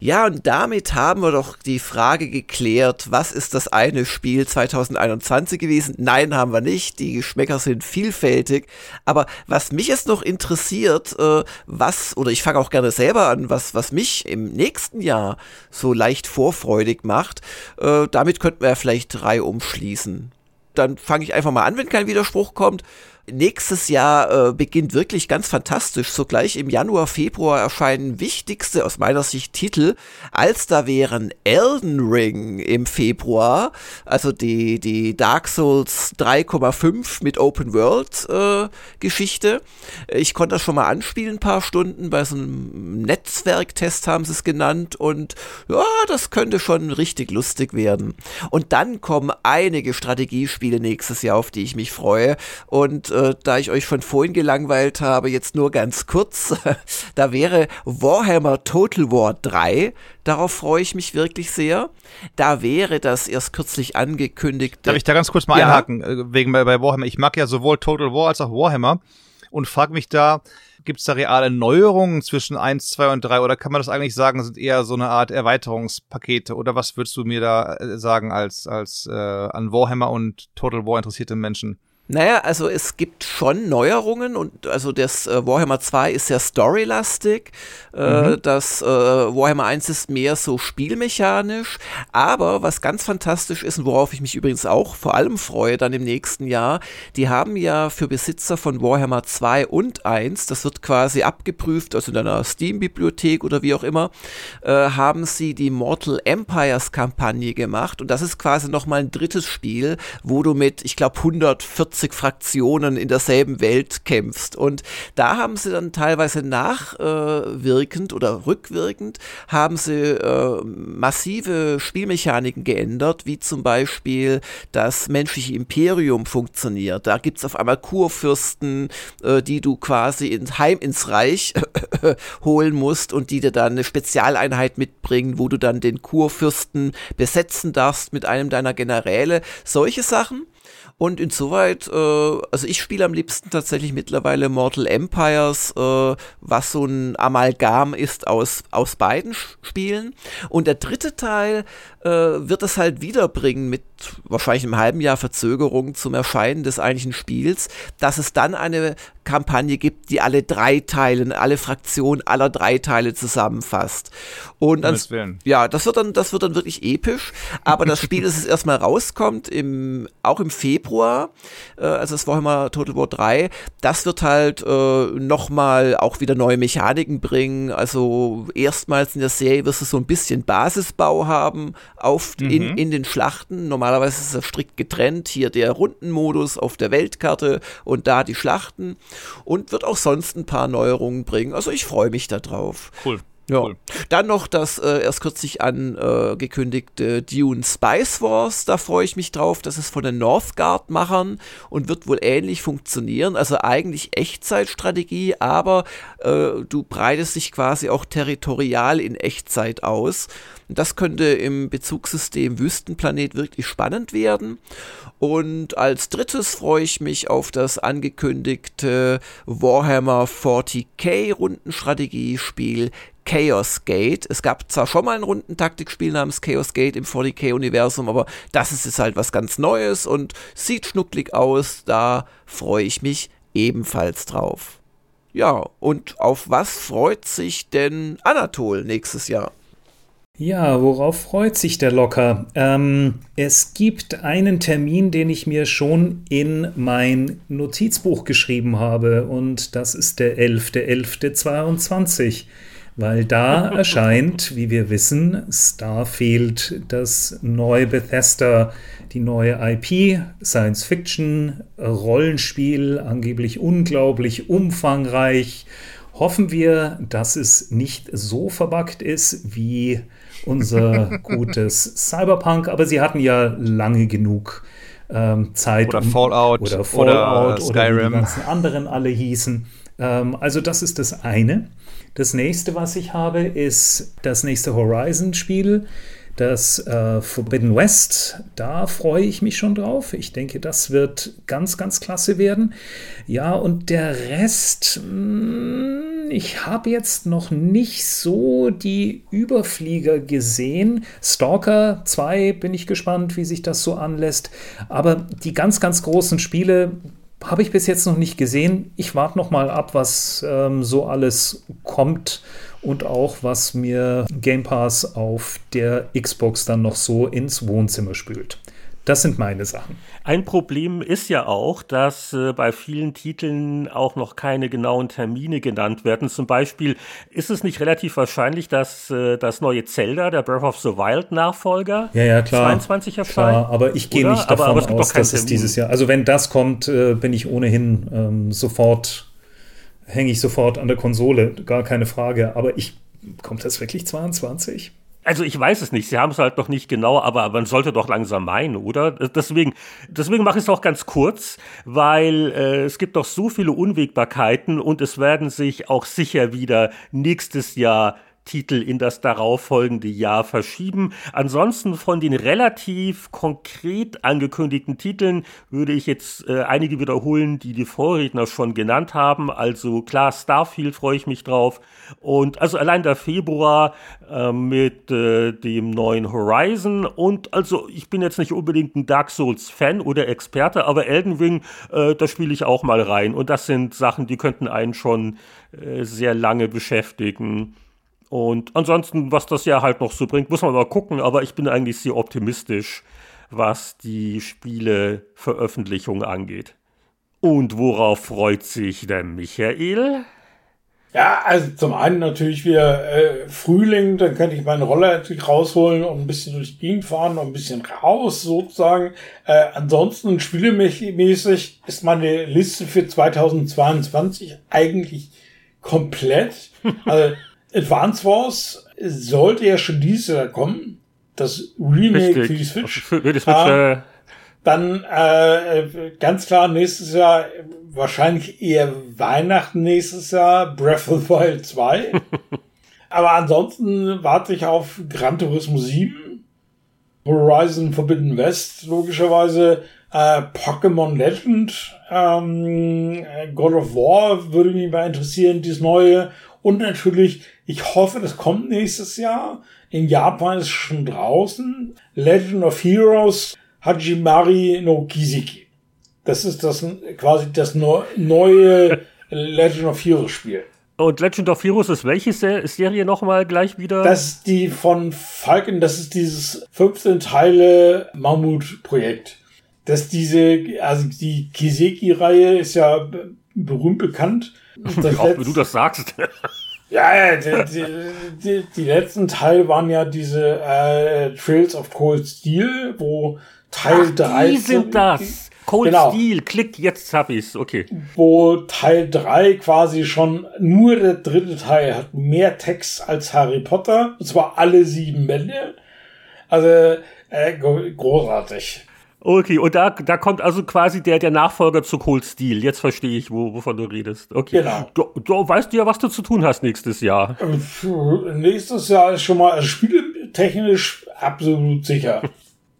Ja, und damit haben wir doch die Frage geklärt, was ist das eine Spiel 2021 gewesen? Nein, haben wir nicht. Die Geschmäcker sind vielfältig. Aber was mich jetzt noch interessiert, äh, was, oder ich fange auch gerne selber an, was, was mich im nächsten Jahr so leicht vorfreudig macht, äh, damit könnten wir ja vielleicht drei umschließen. Dann fange ich einfach mal an, wenn kein Widerspruch kommt. Nächstes Jahr äh, beginnt wirklich ganz fantastisch. Sogleich im Januar, Februar erscheinen wichtigste aus meiner Sicht Titel, als da wären Elden Ring im Februar, also die, die Dark Souls 3,5 mit Open World äh, Geschichte. Ich konnte das schon mal anspielen, ein paar Stunden, bei so einem Netzwerktest haben sie es genannt und ja, das könnte schon richtig lustig werden. Und dann kommen einige Strategiespiele nächstes Jahr, auf die ich mich freue und äh, da ich euch von vorhin gelangweilt habe, jetzt nur ganz kurz. da wäre Warhammer Total War 3. Darauf freue ich mich wirklich sehr. Da wäre das erst kürzlich angekündigt. Darf ich da ganz kurz mal ja. einhaken? Äh, wegen bei, bei Warhammer. Ich mag ja sowohl Total War als auch Warhammer und frage mich da, Gibt es da reale Neuerungen zwischen 1, 2 und 3 oder kann man das eigentlich sagen, sind eher so eine Art Erweiterungspakete oder was würdest du mir da äh, sagen als, als äh, an Warhammer und Total War interessierte Menschen? Naja, also es gibt schon Neuerungen und also das äh, Warhammer 2 ist sehr storylastig, äh, mhm. das äh, Warhammer 1 ist mehr so spielmechanisch, aber was ganz fantastisch ist und worauf ich mich übrigens auch vor allem freue dann im nächsten Jahr, die haben ja für Besitzer von Warhammer 2 und 1, das wird quasi abgeprüft, also in einer Steam-Bibliothek oder wie auch immer, äh, haben sie die Mortal Empires Kampagne gemacht und das ist quasi nochmal ein drittes Spiel, wo du mit, ich glaube, 140 40 Fraktionen in derselben Welt kämpfst. Und da haben sie dann teilweise nachwirkend äh, oder rückwirkend haben sie äh, massive Spielmechaniken geändert, wie zum Beispiel das menschliche Imperium funktioniert. Da gibt es auf einmal Kurfürsten, äh, die du quasi in, heim ins Reich holen musst und die dir dann eine Spezialeinheit mitbringen, wo du dann den Kurfürsten besetzen darfst mit einem deiner Generäle. Solche Sachen. Und insoweit, äh, also ich spiele am liebsten tatsächlich mittlerweile Mortal Empires, äh, was so ein Amalgam ist aus, aus beiden Spielen. Und der dritte Teil äh, wird es halt wiederbringen mit wahrscheinlich im halben Jahr Verzögerung zum Erscheinen des eigentlichen Spiels, dass es dann eine Kampagne gibt, die alle drei Teilen, alle Fraktionen aller drei Teile zusammenfasst. Und dann, ja, das wird dann, das wird dann wirklich episch. Aber das Spiel, das es erstmal rauskommt, im, auch im Februar, äh, also es war immer Total War 3, das wird halt äh, nochmal auch wieder neue Mechaniken bringen. Also erstmals in der Serie wirst du so ein bisschen Basisbau haben auf, mhm. in, in den Schlachten. Normalerweise ist es strikt getrennt. Hier der Rundenmodus auf der Weltkarte und da die Schlachten und wird auch sonst ein paar Neuerungen bringen. Also ich freue mich darauf. Cool. Ja. Cool. Dann noch das äh, erst kürzlich angekündigte Dune Spice Wars. Da freue ich mich drauf. Das ist von den Northgard-Machern und wird wohl ähnlich funktionieren. Also eigentlich Echtzeitstrategie, aber äh, du breitest dich quasi auch territorial in Echtzeit aus. Das könnte im Bezugssystem Wüstenplanet wirklich spannend werden. Und als drittes freue ich mich auf das angekündigte Warhammer 40k Rundenstrategiespiel Chaos Gate. Es gab zwar schon mal ein Rundentaktikspiel namens Chaos Gate im 40k-Universum, aber das ist jetzt halt was ganz Neues und sieht schnucklig aus. Da freue ich mich ebenfalls drauf. Ja, und auf was freut sich denn Anatol nächstes Jahr? Ja, worauf freut sich der Locker? Ähm, es gibt einen Termin, den ich mir schon in mein Notizbuch geschrieben habe, und das ist der 11.11.22, weil da erscheint, wie wir wissen, Starfield, das neue Bethesda, die neue IP, Science Fiction, Rollenspiel, angeblich unglaublich umfangreich. Hoffen wir, dass es nicht so verbuggt ist wie unser gutes Cyberpunk, aber sie hatten ja lange genug ähm, Zeit. Oder Fallout. Oder Fallout oder, Skyrim. Oder die ganzen anderen alle hießen. Ähm, also das ist das eine. Das nächste, was ich habe, ist das nächste Horizon-Spiel. Das äh, Forbidden West, da freue ich mich schon drauf. Ich denke, das wird ganz, ganz klasse werden. Ja, und der Rest, mh, hm, ich habe jetzt noch nicht so die Überflieger gesehen. Stalker 2 bin ich gespannt, wie sich das so anlässt. Aber die ganz, ganz großen Spiele, habe ich bis jetzt noch nicht gesehen. Ich warte noch mal ab, was ähm, so alles kommt und auch was mir Game Pass auf der Xbox dann noch so ins Wohnzimmer spült. Das sind meine Sachen. Ein Problem ist ja auch, dass äh, bei vielen Titeln auch noch keine genauen Termine genannt werden. Zum Beispiel ist es nicht relativ wahrscheinlich, dass äh, das neue Zelda, der Breath of the Wild Nachfolger, ja, ja, klar, 22 erscheint. Klar, aber ich gehe nicht davon aber, aber aus, dass es dieses Jahr. Also wenn das kommt, äh, bin ich ohnehin ähm, sofort hänge ich sofort an der Konsole, gar keine Frage. Aber ich kommt das wirklich 22? Also ich weiß es nicht, sie haben es halt noch nicht genau, aber man sollte doch langsam meinen, oder? Deswegen, deswegen mache ich es auch ganz kurz, weil äh, es gibt doch so viele Unwägbarkeiten und es werden sich auch sicher wieder nächstes Jahr Titel in das darauffolgende Jahr verschieben. Ansonsten von den relativ konkret angekündigten Titeln würde ich jetzt äh, einige wiederholen, die die Vorredner schon genannt haben. Also klar, Starfield freue ich mich drauf. Und also allein der Februar äh, mit äh, dem neuen Horizon. Und also ich bin jetzt nicht unbedingt ein Dark Souls Fan oder Experte, aber Elden Ring, äh, da spiele ich auch mal rein. Und das sind Sachen, die könnten einen schon äh, sehr lange beschäftigen. Und ansonsten, was das Jahr halt noch so bringt, muss man mal gucken, aber ich bin eigentlich sehr optimistisch, was die Spieleveröffentlichung angeht. Und worauf freut sich der Michael? Ja, also zum einen natürlich wieder äh, Frühling, dann könnte ich meinen Roller natürlich rausholen und ein bisschen durch die Gegend fahren und ein bisschen raus sozusagen. Äh, ansonsten spielemäßig ist meine Liste für 2022 eigentlich komplett. Also Advance Wars sollte ja schon dieses Jahr kommen. Das Remake Richtig. für die Switch. Für, die Switch äh, dann äh, ganz klar nächstes Jahr, wahrscheinlich eher Weihnachten nächstes Jahr, Breath of the Wild 2. Aber ansonsten warte ich auf Gran Turismo 7, Horizon Forbidden West, logischerweise, äh, Pokémon Legend, ähm, God of War würde mich mal interessieren, dieses neue und natürlich, ich hoffe, das kommt nächstes Jahr. In Japan ist es schon draußen. Legend of Heroes Hajimari no Kiseki. Das ist das quasi das neue Legend of Heroes Spiel. Und Legend of Heroes ist welche Serie nochmal gleich wieder? Das ist die von Falcon, das ist dieses 15 Teile Mammut-Projekt. Dass diese, also die Kiseki-Reihe ist ja berühmt bekannt. Das Auch wenn du das sagst. Ja, die, die, die, die, letzten Teile waren ja diese äh, Trails of Cold Steel, wo Teil Ach, 3. Die sind das. Cold genau. Steel, klick, jetzt hab ich's, okay. Wo Teil 3 quasi schon, nur der dritte Teil hat mehr Text als Harry Potter, und zwar alle sieben Bände. Also, äh, großartig. Okay, und da, da kommt also quasi der, der Nachfolger zu Cold Steel. Jetzt verstehe ich, wo, wovon du redest. Okay. Genau. Du, du weißt ja, was du zu tun hast nächstes Jahr. Nächstes Jahr ist schon mal also spieletechnisch absolut sicher.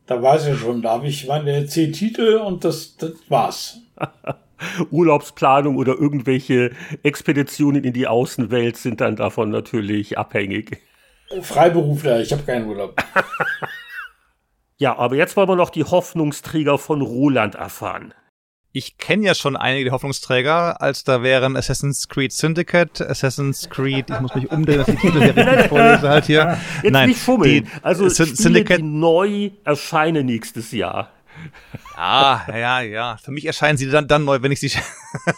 Da weiß ich schon, da habe ich meine zehn Titel und das, das war's. Urlaubsplanung oder irgendwelche Expeditionen in die Außenwelt sind dann davon natürlich abhängig. Freiberufler, ich habe keinen Urlaub. ja, aber jetzt wollen wir noch die Hoffnungsträger von Roland erfahren ich kenne ja schon einige Hoffnungsträger, als da wären Assassin's Creed Syndicate, Assassin's Creed, ich muss mich umdrehen, dass ich die Titel hier richtig vorlese halt hier. Jetzt Nein, nicht. Die, also Spiele, Syndicate, die neu erscheinen nächstes Jahr. Ah, ja, ja. Für mich erscheinen sie dann, dann neu, wenn ich sie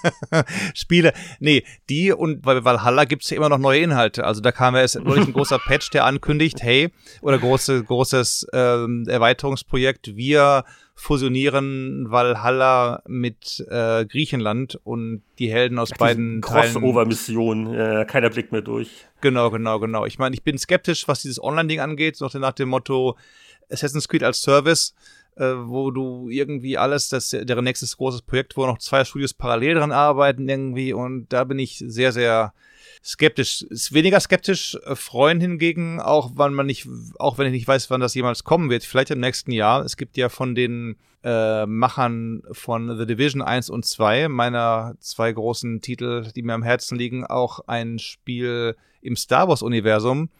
spiele. Nee, die und bei Valhalla gibt's ja immer noch neue Inhalte. Also da kam ja jetzt wirklich ein großer Patch, der ankündigt, hey, oder große, großes ähm, Erweiterungsprojekt, wir fusionieren Valhalla mit äh, Griechenland und die Helden aus Ach, beiden Crossover-Mission, äh, keiner blickt mehr durch. Genau, genau, genau. Ich meine, ich bin skeptisch, was dieses Online-Ding angeht, noch nach dem Motto Assassin's Creed als Service, äh, wo du irgendwie alles, das deren nächstes großes Projekt, wo noch zwei Studios parallel dran arbeiten irgendwie und da bin ich sehr, sehr skeptisch. Ist weniger skeptisch äh, freuen hingegen, auch wann man nicht, auch wenn ich nicht weiß, wann das jemals kommen wird, vielleicht im nächsten Jahr. Es gibt ja von den äh, Machern von The Division 1 und 2, meiner zwei großen Titel, die mir am Herzen liegen, auch ein Spiel im Star Wars Universum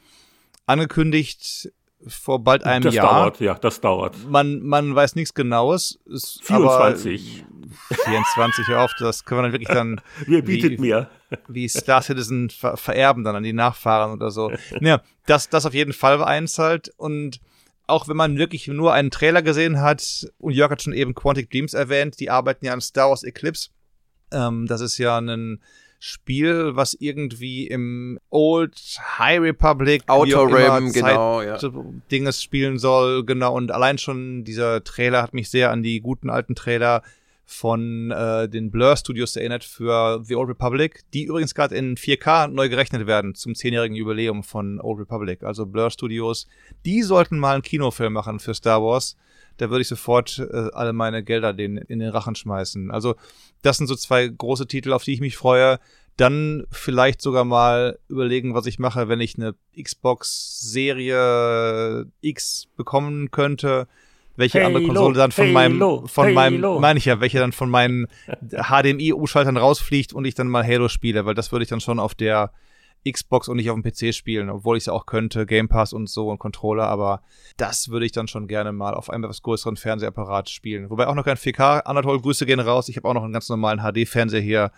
angekündigt vor bald einem das Jahr. Das dauert, ja, das dauert. Man, man weiß nichts Genaues. Ist 24. 24, hör auf, das können wir dann wirklich dann. Wer bietet wie, mir? Wie Star Citizen ver vererben dann an die Nachfahren oder so. Ja, das, das auf jeden Fall war eins halt. Und auch wenn man wirklich nur einen Trailer gesehen hat, und Jörg hat schon eben Quantic Dreams erwähnt, die arbeiten ja an Star Wars Eclipse. Ähm, das ist ja ein Spiel, was irgendwie im Old High Republic Outer Rim, genau, ja. Dinges spielen soll, genau. Und allein schon dieser Trailer hat mich sehr an die guten alten Trailer von äh, den Blur Studios erinnert für The Old Republic, die übrigens gerade in 4K neu gerechnet werden zum zehnjährigen Jubiläum von Old Republic. Also Blur Studios, die sollten mal einen Kinofilm machen für Star Wars. Da würde ich sofort äh, alle meine Gelder den, in den Rachen schmeißen. Also das sind so zwei große Titel, auf die ich mich freue. Dann vielleicht sogar mal überlegen, was ich mache, wenn ich eine Xbox Serie X bekommen könnte welche Halo, andere Konsole dann von Halo, meinem, von Halo. meinem, meine ich ja, welche dann von meinen HDMI-Umschaltern rausfliegt und ich dann mal Halo spiele, weil das würde ich dann schon auf der Xbox und nicht auf dem PC spielen, obwohl ich es auch könnte, Game Pass und so und Controller, aber das würde ich dann schon gerne mal auf einem etwas größeren Fernsehapparat spielen. Wobei auch noch kein 4K, Anatol, Grüße gehen raus, ich habe auch noch einen ganz normalen HD-Fernseher hier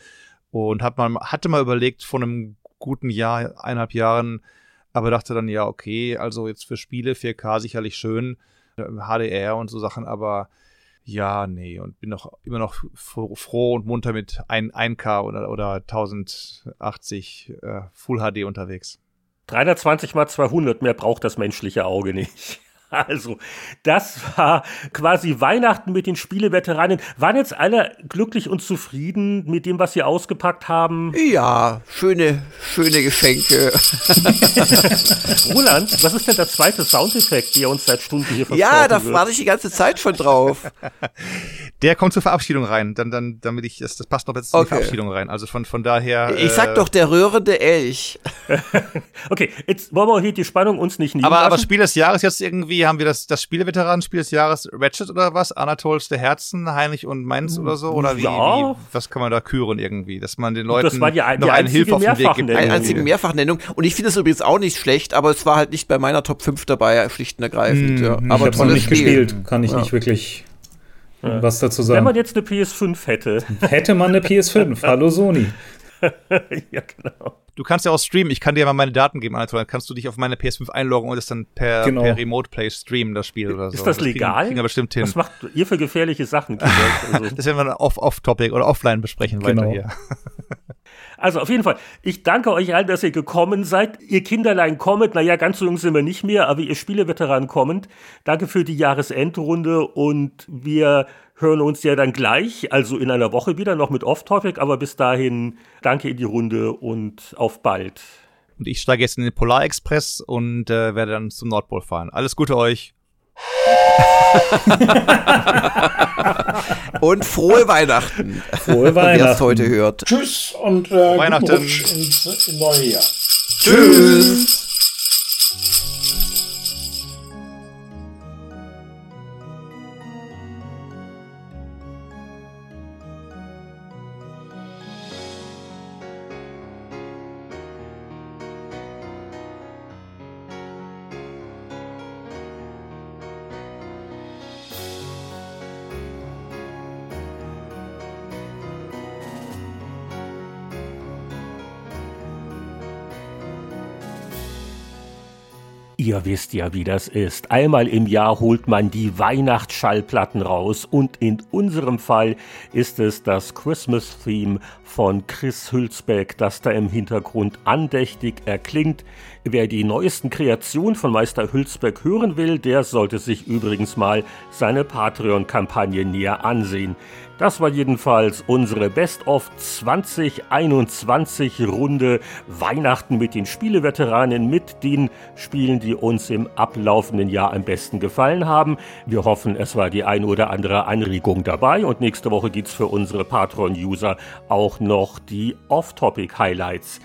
und hab mal, hatte mal überlegt, vor einem guten Jahr, eineinhalb Jahren, aber dachte dann, ja, okay, also jetzt für Spiele 4K sicherlich schön, HDR und so Sachen, aber ja, nee, und bin noch immer noch froh und munter mit 1, 1K oder, oder 1080 äh, Full HD unterwegs. 320 mal 200, mehr braucht das menschliche Auge nicht. Also, das war quasi Weihnachten mit den Spieleveteranen. Waren jetzt alle glücklich und zufrieden mit dem, was sie ausgepackt haben? Ja, schöne, schöne Geschenke. Roland, was ist denn der zweite Soundeffekt, der uns seit Stunden hier Ja, da warte ich die ganze Zeit schon drauf. Der kommt zur Verabschiedung rein, dann, dann, damit ich, das, das passt noch jetzt okay. zur Verabschiedung rein. Also von, von daher. Ich sag äh, doch, der rührende Elch. okay, jetzt wollen wir hier die Spannung uns nicht nehmen aber, aber Spiel des Jahres jetzt irgendwie irgendwie haben wir das, das Spieleveteranenspiel des Jahres Ratchet oder was? Anatols der Herzen, Heinrich und Mainz oder so? Oder wie, Ja. wie was kann man da küren irgendwie? Dass man den Leuten das war die, die noch eine einzige Hilfe auf den Weg gibt. Mehrfachnennung. Eine einzige Mehrfachnennung. Und ich finde es übrigens auch nicht schlecht, aber es war halt nicht bei meiner Top 5 dabei, schlicht und ergreifend. Hm, ja. ich ich Aber habe es noch nicht Spiel. gespielt, kann ich nicht wirklich was dazu Wenn man sagen. jetzt eine PS5 hätte. Hätte man eine PS5, hallo Sony. ja, genau. Du kannst ja auch streamen. Ich kann dir mal meine Daten geben, Anatol. Dann kannst du dich auf meine PS5 einloggen und es dann per, Genau. per Remote Play streamen, das Spiel oder so. Ist das kriegen- legal? Kriegen wir bestimmt hin. Was macht ihr für gefährliche Sachen? Also, Das werden wir dann off- off-topic oder offline besprechen weiter Genau. hier. Also auf jeden Fall, ich danke euch allen, dass ihr gekommen seid. Ihr Kinderlein kommet, naja, ganz so jung sind wir nicht mehr, aber ihr Spieleveteranen kommend. Danke für die Jahresendrunde und wir hören uns ja dann gleich, also in einer Woche wieder noch mit Off-Topic, aber bis dahin danke in die Runde und auf bald. Und ich steige jetzt in den Polarexpress und äh, werde dann zum Nordpol fahren. Alles Gute euch. Und frohe Weihnachten, Frohe wer es Weihnachten. heute hört. Tschüss und äh, guten Weihnachten. Rutsch ins neue Jahr. Tschüss. Ihr wisst ja, wie das ist. Einmal im Jahr holt man die Weihnachtsschallplatten raus und in unserem Fall ist es das Christmas Theme von Chris Hülsbeck, das da im Hintergrund andächtig erklingt. Wer die neuesten Kreationen von Meister Hülsbeck hören will, der sollte sich übrigens mal seine Patreon-Kampagne näher ansehen. Das war jedenfalls unsere Best of 2021 Runde Weihnachten mit den Spieleveteranen, mit den Spielen, die uns im ablaufenden Jahr am besten gefallen haben. Wir hoffen, es war die ein oder andere Anregung dabei und nächste Woche gibt's für unsere Patreon-User auch noch die Off-Topic-Highlights.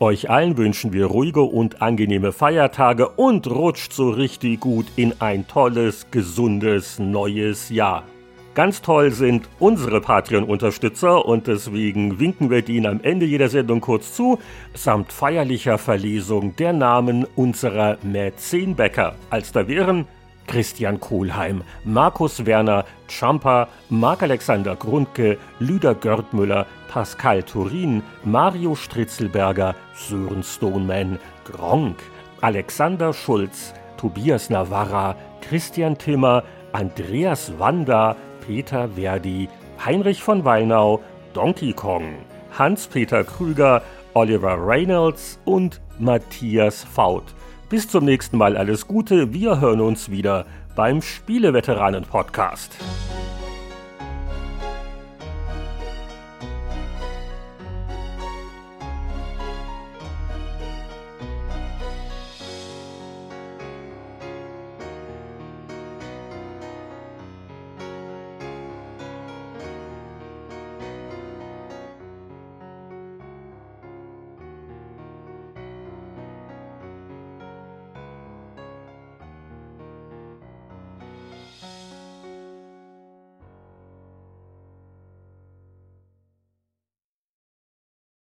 Euch allen wünschen wir ruhige und angenehme Feiertage und rutscht so richtig gut in ein tolles, gesundes neues Jahr. Ganz toll sind unsere Patreon-Unterstützer und deswegen winken wir denen am Ende jeder Sendung kurz zu, samt feierlicher Verlesung der Namen unserer Mäzenbäcker, als da wären Christian Kohlheim, Markus Werner, Champa, Marc-Alexander Grundke, Lüder Görtmüller, Pascal Turin, Mario Stritzelberger, Sören Stoneman, Gronk, Alexander Schulz, Tobias Navarra, Christian Timmer, Andreas Wanda, Peter Verdi, Heinrich von Weinau, Donkey Kong, Hans-Peter Krüger, Oliver Reynolds und Matthias Faut. Bis zum nächsten Mal alles Gute, wir hören uns wieder beim Spieleveteranen-Podcast.